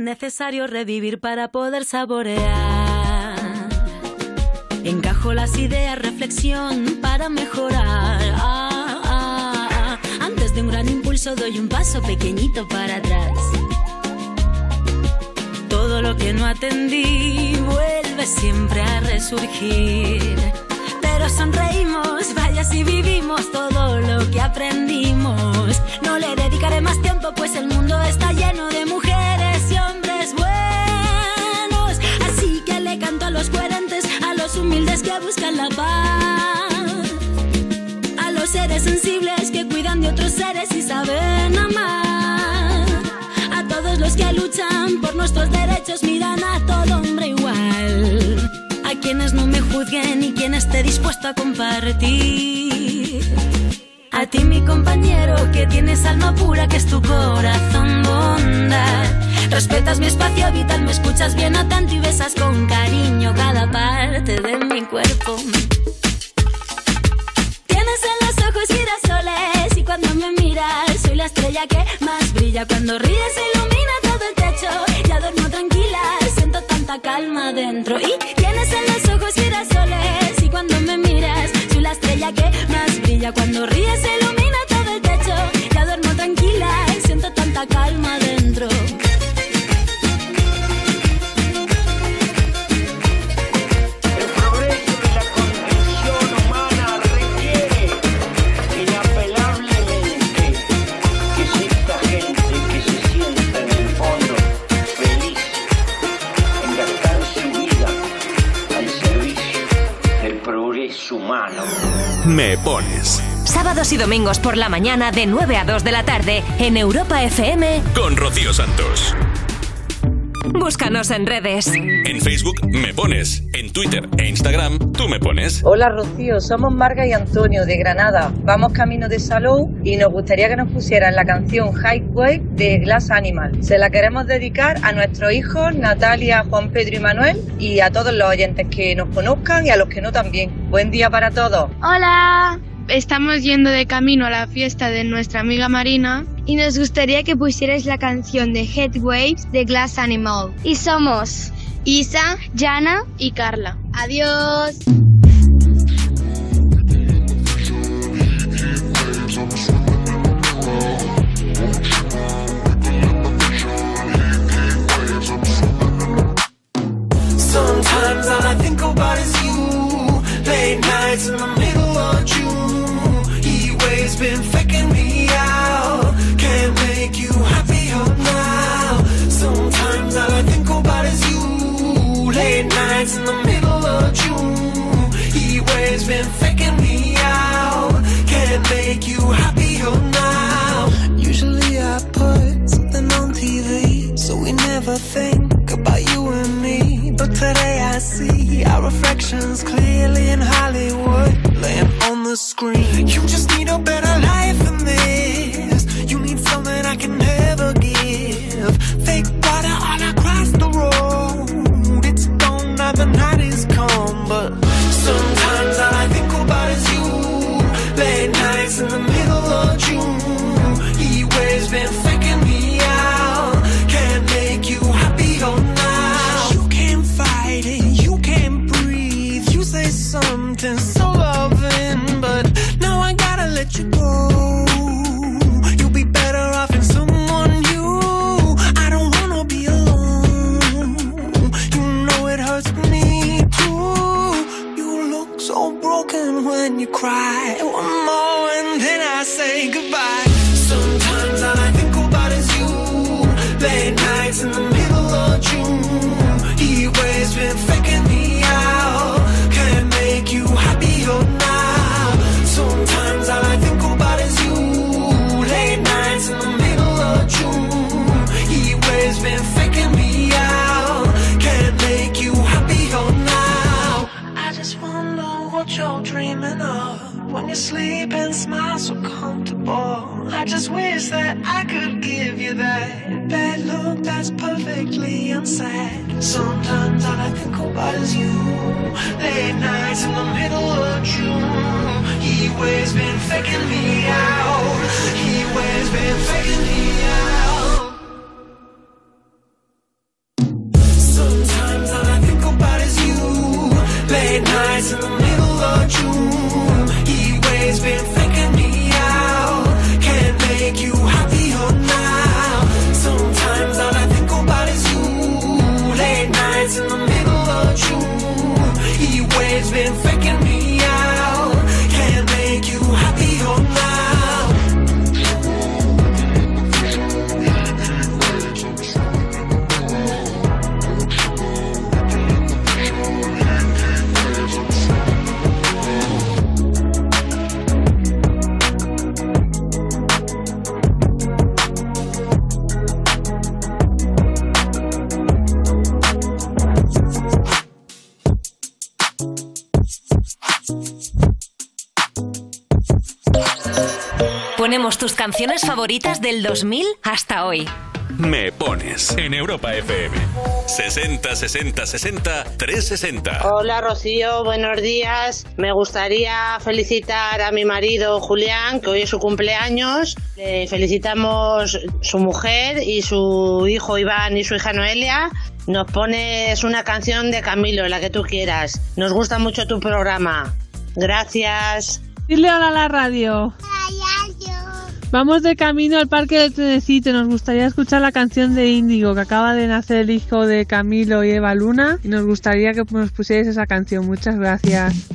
necesario revivir para poder saborear. Encajo las ideas, reflexión para mejorar. Ah, ah, ah. Antes de un gran impulso doy un paso pequeñito para atrás. Todo lo que no atendí vuelve siempre a resurgir. Pero sonreímos, vaya si vivimos todo lo que aprendimos. No le dedicaré más tiempo, pues el mundo está lleno de mujeres que buscan la paz. A los seres sensibles que cuidan de otros seres y saben amar. A todos los que luchan por nuestros derechos, miran a todo hombre igual. A quienes no me juzguen y quien esté dispuesto a compartir. A ti mi compañero que tienes alma pura que es tu corazón bondad. Respetas mi espacio vital, me escuchas bien atento y besas con cariño cada parte de mi cuerpo. Tienes en los ojos girasoles y cuando me miras soy la estrella que más brilla. Cuando ríes ilumina todo el techo, ya duermo tranquila, siento tanta calma dentro. Y tienes en los ojos girasoles. Y cuando me miras, la estrella que más brilla. Cuando ríes, se ilumina todo el techo. Ya duermo tranquila y siento tanta calma dentro. Progreso humano. Me pones Sábados y domingos por la mañana de 9 a 2 de la tarde en Europa FM. con Rocío Santos. Búscanos en redes. En Facebook me pones, en Twitter e Instagram tú me pones. Hola Rocío, somos Marga y Antonio de Granada. Vamos camino de Salou y nos gustaría que nos pusieran la canción High Wave de Glass Animal. Se la queremos dedicar a nuestros hijos Natalia, Juan Pedro y Manuel y a todos los oyentes que nos conozcan y a los que no también. Buen día para todos. Hola. Estamos yendo de camino a la fiesta de nuestra amiga Marina y nos gustaría que pusierais la canción de Headwaves de Glass Animal. Y somos Isa, Jana y Carla. Adiós. Sometimes all I think about is you. Late nights in the freaking me out. Can't make you happy. favoritas del 2000 hasta hoy. Me pones en Europa FM 60 60 60 360. Hola Rocío, buenos días. Me gustaría felicitar a mi marido Julián, que hoy es su cumpleaños. Felicitamos su mujer y su hijo Iván y su hija Noelia. Nos pones una canción de Camilo, la que tú quieras. Nos gusta mucho tu programa. Gracias. Dile hola a la radio. Vamos de camino al parque del trenecito. Nos gustaría escuchar la canción de Índigo, que acaba de nacer el hijo de Camilo y Eva Luna. Y nos gustaría que nos pusierais esa canción. Muchas gracias.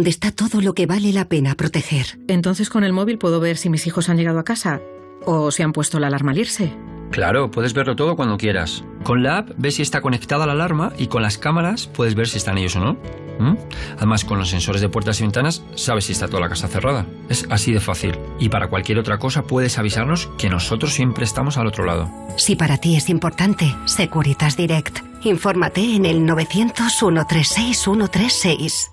donde está todo lo que vale la pena proteger. Entonces con el móvil puedo ver si mis hijos han llegado a casa o si han puesto la alarma al irse. Claro, puedes verlo todo cuando quieras. Con la app ves si está conectada la alarma y con las cámaras puedes ver si están ellos o no. ¿Mm? Además, con los sensores de puertas y ventanas sabes si está toda la casa cerrada. Es así de fácil. Y para cualquier otra cosa puedes avisarnos que nosotros siempre estamos al otro lado. Si para ti es importante, Securitas Direct. Infórmate en el 900 136 136.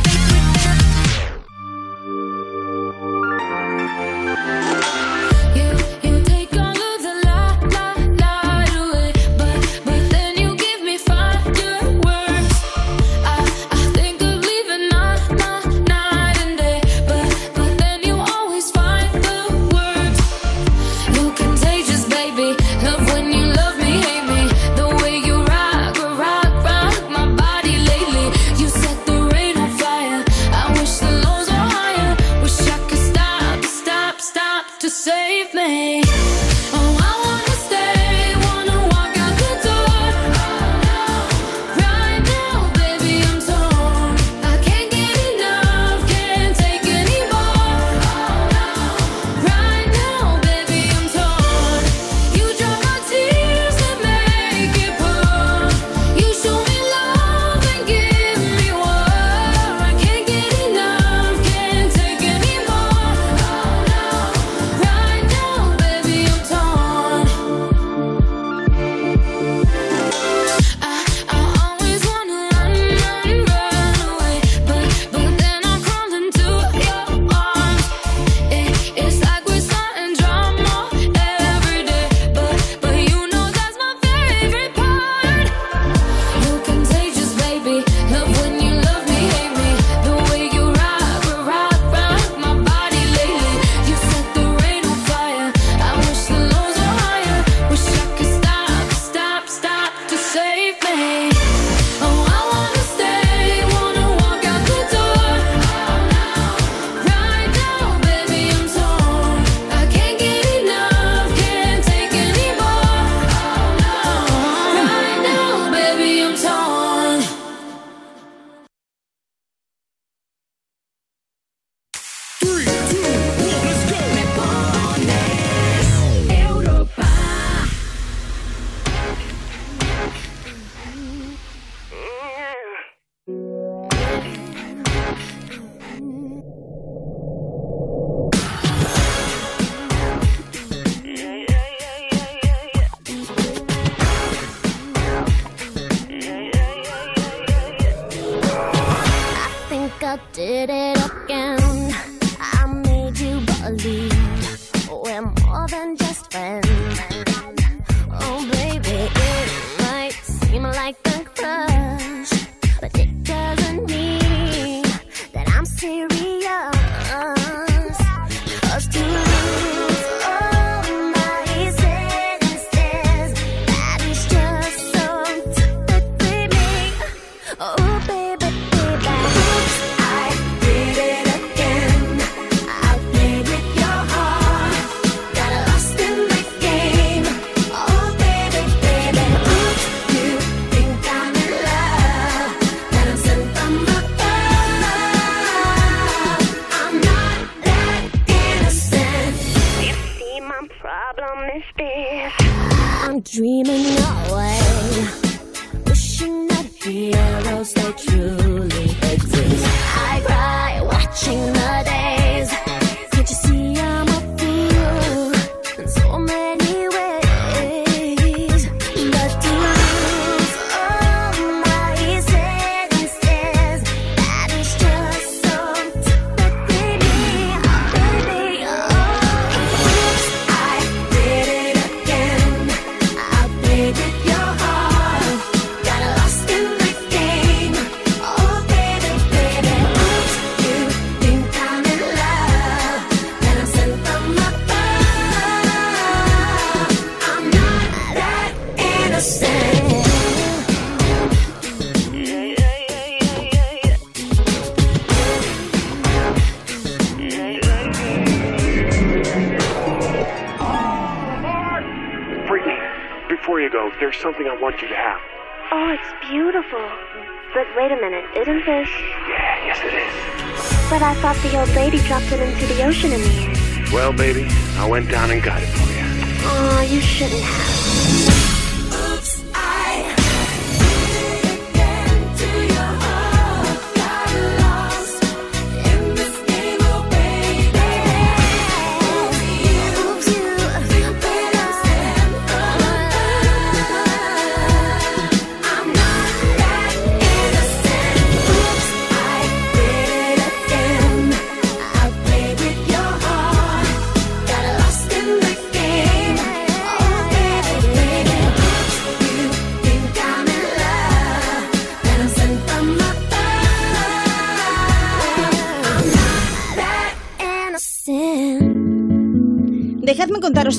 The old lady dropped it into the ocean in the end. Well, baby, I went down and got it for you. Oh, you shouldn't have.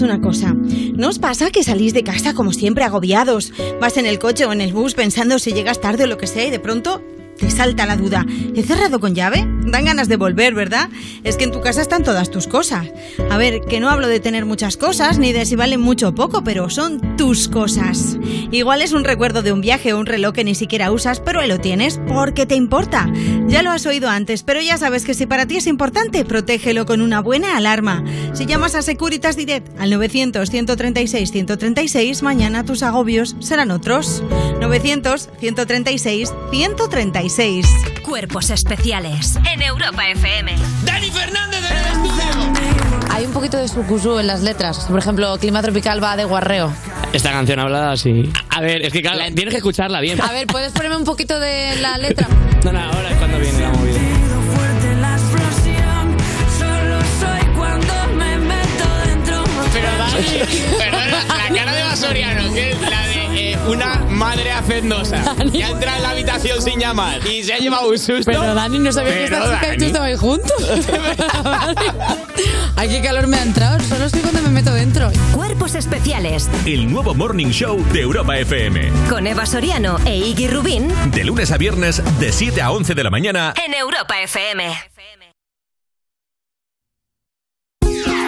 Una cosa. ¿No os pasa que salís de casa como siempre agobiados? Vas en el coche o en el bus pensando si llegas tarde o lo que sea y de pronto te salta la duda. ¿He cerrado con llave? Dan ganas de volver, ¿verdad? Es que en tu casa están todas tus cosas. A ver, que no hablo de tener muchas cosas ni de si valen mucho o poco, pero son tus cosas. Igual es un recuerdo de un viaje o un reloj que ni siquiera usas, pero lo tienes porque te importa. Ya lo has oído antes, pero ya sabes que si para ti es importante, protégelo con una buena alarma. Si llamas a Securitas Direct al 900-136-136, mañana tus agobios serán otros. 900-136-136. Cuerpos especiales en Europa FM. Dani Fernández del estudio. Hay un poquito de sucusú en las letras. Por ejemplo, Clima Tropical va de guarreo. Esta canción hablada así. A ver, es que claro, tienes que escucharla bien. A ver, ¿puedes ponerme un poquito de la letra? No, no, ahora Perdona, la cara de Basoriano, que es la de eh, una madre hacendosa que ha entrado en la habitación sin llamar y se ha llevado un susto. Pero Dani, no sabía que Pero, esta chica y tú Dani. estabais juntos. Ay, qué calor me ha entrado. Solo estoy cuando me meto dentro. Cuerpos especiales El nuevo Morning Show de Europa FM. con Eva Soriano e Iggy Rubín De lunes a viernes, de 7 a 11 de la mañana. en Europa FM.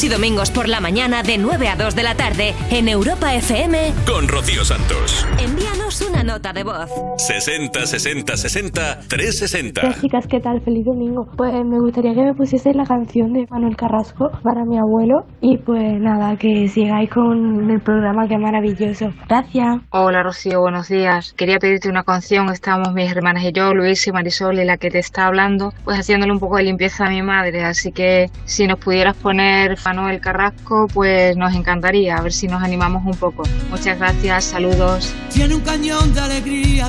Sábados y domingos por la mañana de 9 a 2 de la tarde en Europa FM. Con Rocío Santos. Envíanos una nota de voz. 60 60 60 360. Hola chicas, ¿qué tal? Feliz domingo. Pues me gustaría que me pusieseis la canción de Manuel Carrasco para mi abuelo y pues nada, que sigáis con el programa que es maravilloso. Gracias. Hola Rocío, buenos días. Quería pedirte una canción. Estamos mis hermanas y yo, Luis y Marisol, y la que te está hablando, pues haciéndole un poco de limpieza a mi madre. Así que si nos pudieras poner Manuel Carrasco, pues nos encantaría. A ver si nos animamos un poco. Muchas gracias, saludos. Tiene un cañón de alegría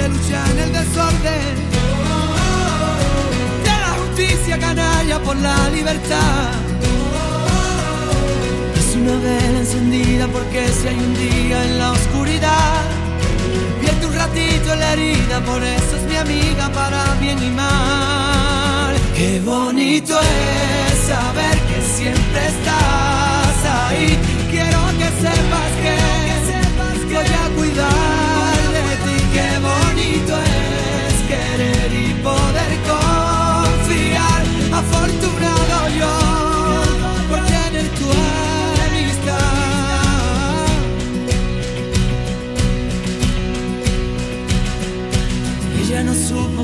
gente, lucha en el desorden. De la justicia canalla por la libertad. Es una vela encendida porque si hay un día en la oscuridad, vierte un ratito en la herida, por eso es mi amiga para bien y mal. Qué bonito es saber que siempre estás ahí. Quiero que sepas que, voy a cuidar de ti. Qué bonito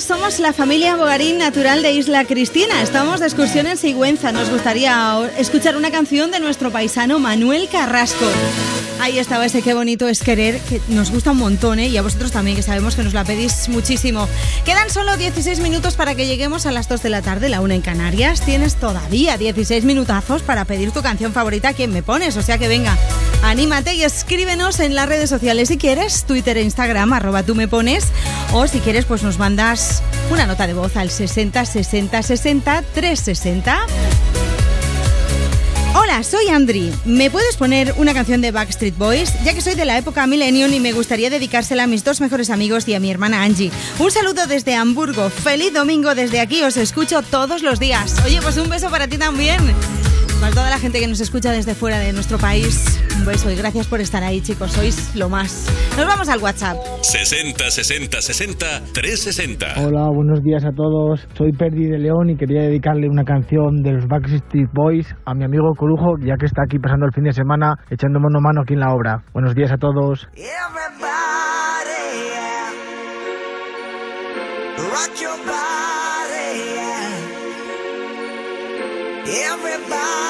Somos la familia Bogarín Natural de Isla Cristina. Estamos de excursión en Sigüenza. Nos gustaría escuchar una canción de nuestro paisano Manuel Carrasco. Ahí estaba ese Qué bonito es querer, que nos gusta un montón, ¿eh? Y a vosotros también, que sabemos que nos la pedís muchísimo. Quedan solo 16 minutos para que lleguemos a las 2 de la tarde, la 1 en Canarias. Tienes todavía 16 minutazos para pedir tu canción favorita. ¿Quién me pones? O sea que venga, anímate y escríbenos en las redes sociales si quieres, Twitter e Instagram, arroba tú me pones. O si quieres, pues nos mandas una nota de voz al 60 60 60 360. Hola, soy Andri. ¿Me puedes poner una canción de Backstreet Boys? Ya que soy de la época Millennium y me gustaría dedicársela a mis dos mejores amigos y a mi hermana Angie. Un saludo desde Hamburgo. Feliz domingo desde aquí. Os escucho todos los días. Oye, pues un beso para ti también. Para toda la gente que nos escucha desde fuera de nuestro país, un beso y gracias por estar ahí, chicos. Sois lo más. Nos vamos al WhatsApp. 60 60 60 360. Hola, buenos días a todos. Soy Perdi de León y quería dedicarle una canción de los Backstreet Boys a mi amigo Corujo, ya que está aquí pasando el fin de semana echando mano a mano aquí en la obra. Buenos días a todos. Everybody,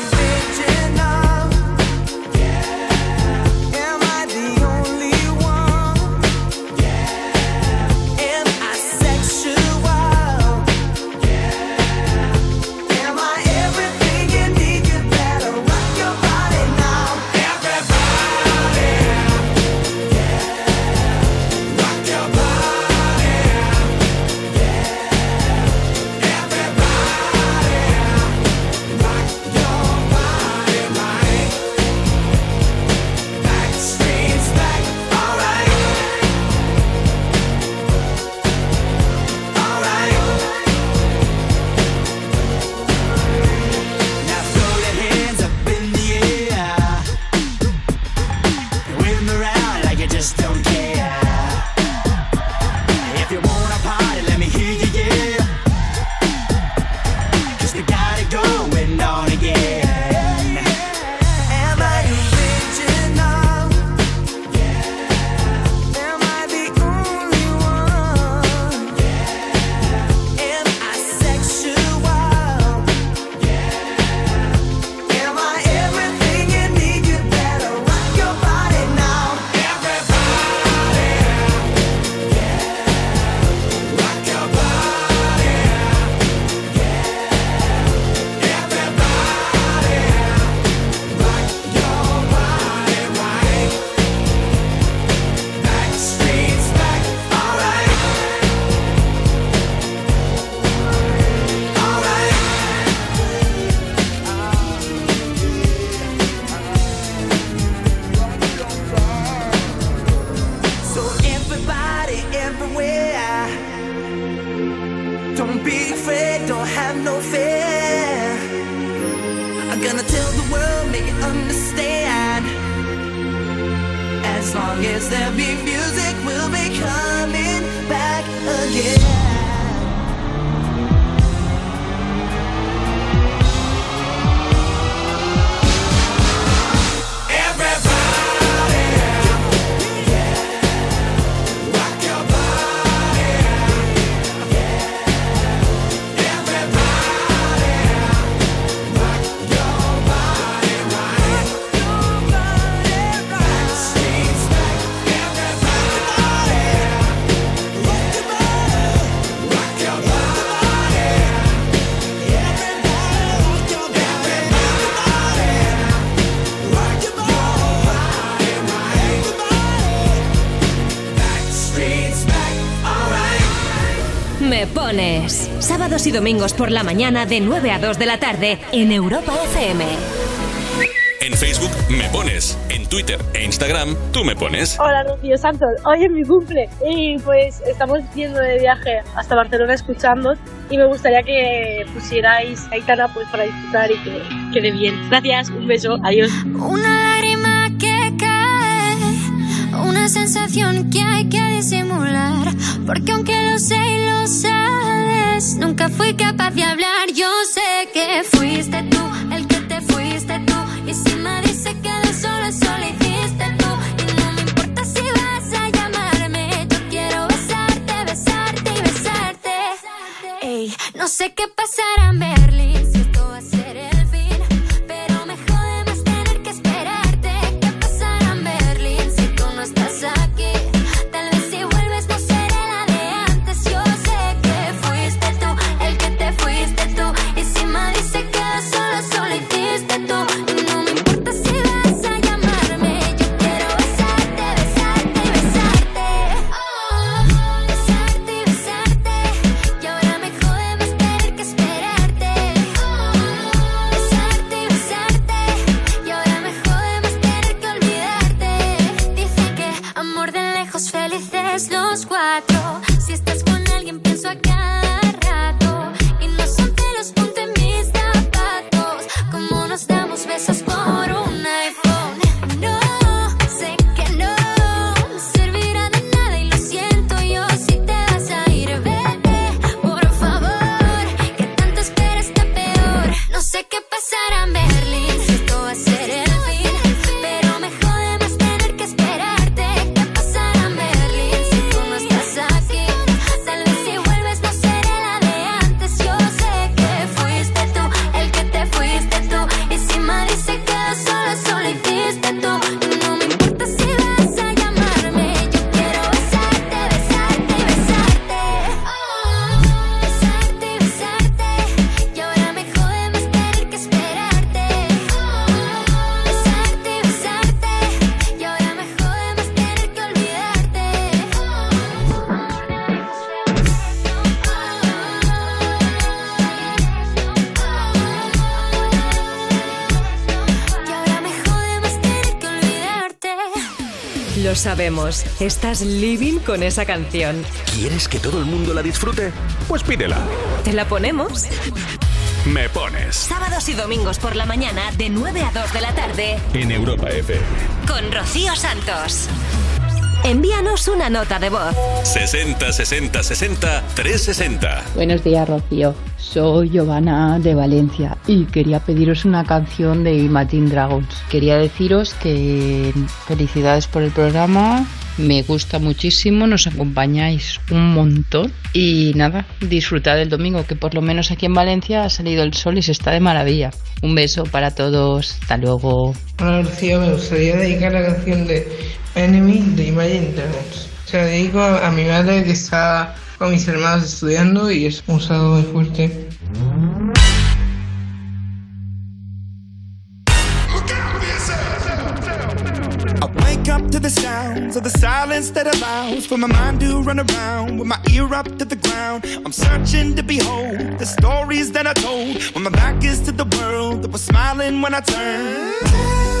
Sábados y domingos por la mañana de 9 a 2 de la tarde en Europa FM. En Facebook me pones. En Twitter e Instagram tú me pones. Hola Rocío Santos, hoy es mi cumple y pues estamos yendo de viaje hasta Barcelona escuchando y me gustaría que pusierais Aitana pues para disfrutar y que quede bien. Gracias, un beso, adiós. Una lágrima que cae, una sensación que hay que disimular. Porque aunque lo sé y lo sabes, nunca fui capaz de hablar. Yo sé sabemos, estás living con esa canción. ¿Quieres que todo el mundo la disfrute? Pues pídela. ¿Te la ponemos? Me pones Sábados y domingos por la mañana de 9 a 2 de la tarde en Europa FM. con Rocío Santos. Envíanos una nota de voz. 60 60 60 360. Buenos días, Rocío. Soy Giovanna de Valencia y quería pediros una canción de Imagine Dragons. Quería deciros que felicidades por el programa. Me gusta muchísimo, nos acompañáis un montón y nada, disfrutad del domingo, que por lo menos aquí en Valencia ha salido el sol y se está de maravilla. Un beso para todos, hasta luego. Hola Rocío, me gustaría dedicar la canción de Enemy de Imagine Dragons. Se la dedico a, mi madre que está con mis hermanos estudiando y es un saludo muy fuerte. To the sounds of the silence that allows for my mind to run around with my ear up to the ground. I'm searching to behold the stories that I told when my back is to the world that was smiling when I turned.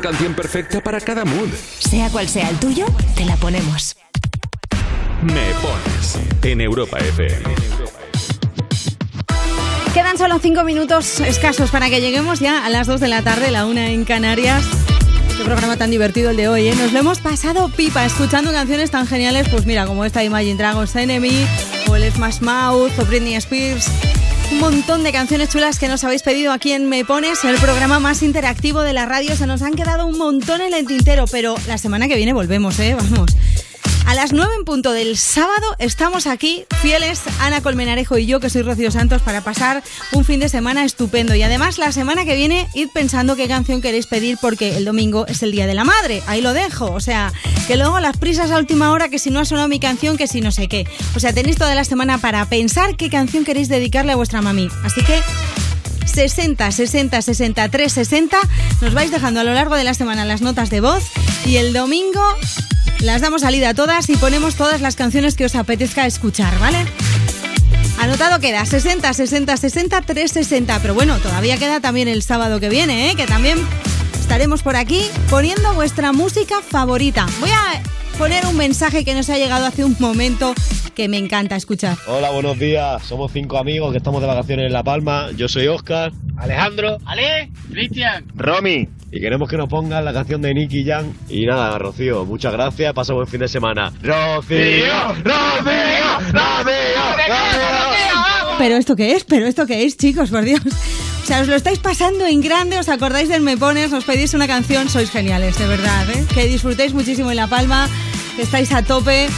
Una canción perfecta para cada mood. Sea cual sea el tuyo, te la ponemos. Me pones en Europa FM. Quedan solo cinco minutos escasos para que lleguemos ya a las 2 de la tarde, la una en Canarias. Qué programa tan divertido el de hoy, ¿eh? Nos lo hemos pasado pipa escuchando canciones tan geniales, pues mira, como esta Imagine Dragons Enemy, o el Smash Mouth, o Britney Spears. Un montón de canciones chulas que nos habéis pedido aquí en Me Pones, el programa más interactivo de la radio. Se nos han quedado un montón en el tintero, pero la semana que viene volvemos, ¿eh? Vamos. A las 9 en punto del sábado estamos aquí, fieles, Ana Colmenarejo y yo, que soy Rocío Santos, para pasar un fin de semana estupendo. Y además, la semana que viene, id pensando qué canción queréis pedir, porque el domingo es el Día de la Madre. Ahí lo dejo. O sea, que luego las prisas a última hora, que si no ha sonado mi canción, que si no sé qué. O sea, tenéis toda la semana para pensar qué canción queréis dedicarle a vuestra mami. Así que 60 60 63 60 nos vais dejando a lo largo de la semana las notas de voz y el domingo las damos salida todas y ponemos todas las canciones que os apetezca escuchar, ¿vale? Anotado queda 60 60 60 360, pero bueno, todavía queda también el sábado que viene, ¿eh? que también estaremos por aquí poniendo vuestra música favorita. Voy a poner un mensaje que nos ha llegado hace un momento que me encanta escuchar. Hola, buenos días. Somos cinco amigos que estamos de vacaciones en La Palma. Yo soy Oscar, Alejandro, Ale, Cristian. Romy. Y queremos que nos pongan la canción de Nicky Jam. Y nada, Rocío, muchas gracias. Pasa buen fin de semana. Rocío, Rocío, Rocío, Rocío. ¿Pero esto qué es? ¿Pero esto qué es, chicos? Por Dios. O sea, os lo estáis pasando en grande, os acordáis del Me Pones, os pedís una canción, sois geniales, de verdad, ¿eh? Que disfrutéis muchísimo en La Palma, estáis a tope.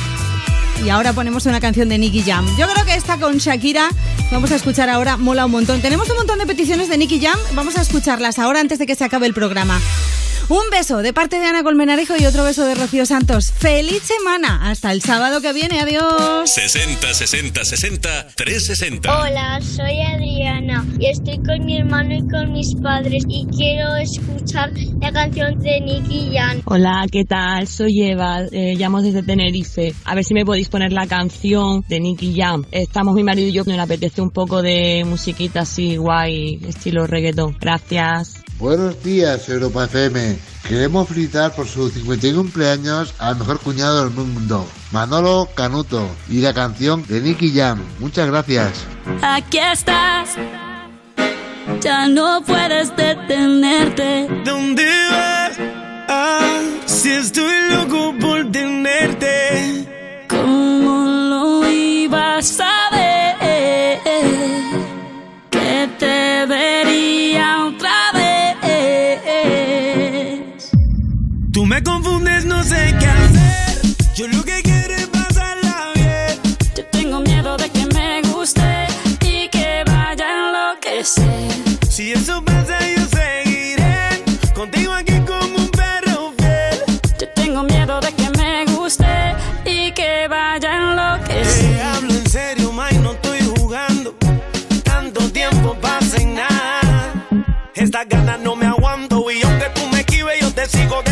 Y ahora ponemos una canción de Nicky Jam. Yo creo que esta con Shakira, vamos a escuchar ahora, mola un montón. Tenemos un montón de peticiones de Nicky Jam, vamos a escucharlas ahora antes de que se acabe el programa. Un beso de parte de Ana Colmenarejo y otro beso de Rocío Santos. ¡Feliz semana! Hasta el sábado que viene, adiós. 60 60 60 360. Hola, soy Adriana y estoy con mi hermano y con mis padres y quiero escuchar la canción de Nicky Jan. Hola, ¿qué tal? Soy Eva, eh, llamo desde Tenerife. A ver si me podéis poner la canción de Nicky Jam. Estamos mi marido y yo que nos apetece un poco de musiquita así guay, estilo reggaetón. Gracias. Buenos días, Europa FM. Queremos felicitar por su 51 cumpleaños al mejor cuñado del mundo, Manolo Canuto, y la canción de Nicky Jam. Muchas gracias. Aquí estás, ya no puedes detenerte. ¿Dónde vas? Ah, si estoy loco por tenerte. ¿Cómo lo ibas a no sé qué hacer. Yo lo que quiero es pasarla bien. Yo tengo miedo de que me guste y que vaya a enloquecer. Si eso pasa, yo seguiré contigo aquí como un perro fiel. Yo tengo miedo de que me guste y que vaya a enloquecer. Te hablo en serio, May, no estoy jugando. Tanto tiempo pasa y nada. Estas ganas no me aguanto y aunque tú me esquives, yo te sigo deseando.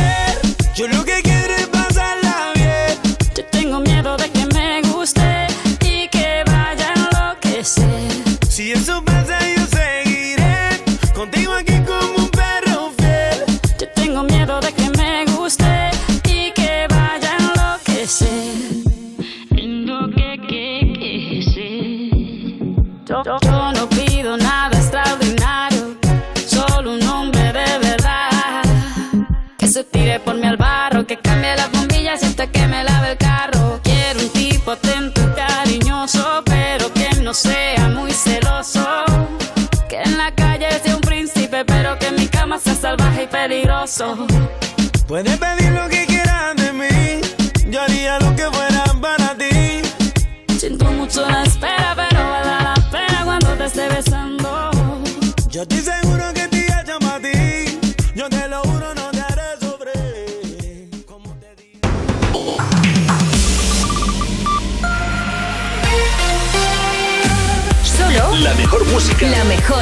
tire por mí al barro, que cambie la bombilla, siento que me lave el carro. Quiero un tipo atento, cariñoso, pero que no sea muy celoso. Que en la calle sea un príncipe, pero que en mi cama sea salvaje y peligroso. Puedes pedirlo. La mejor.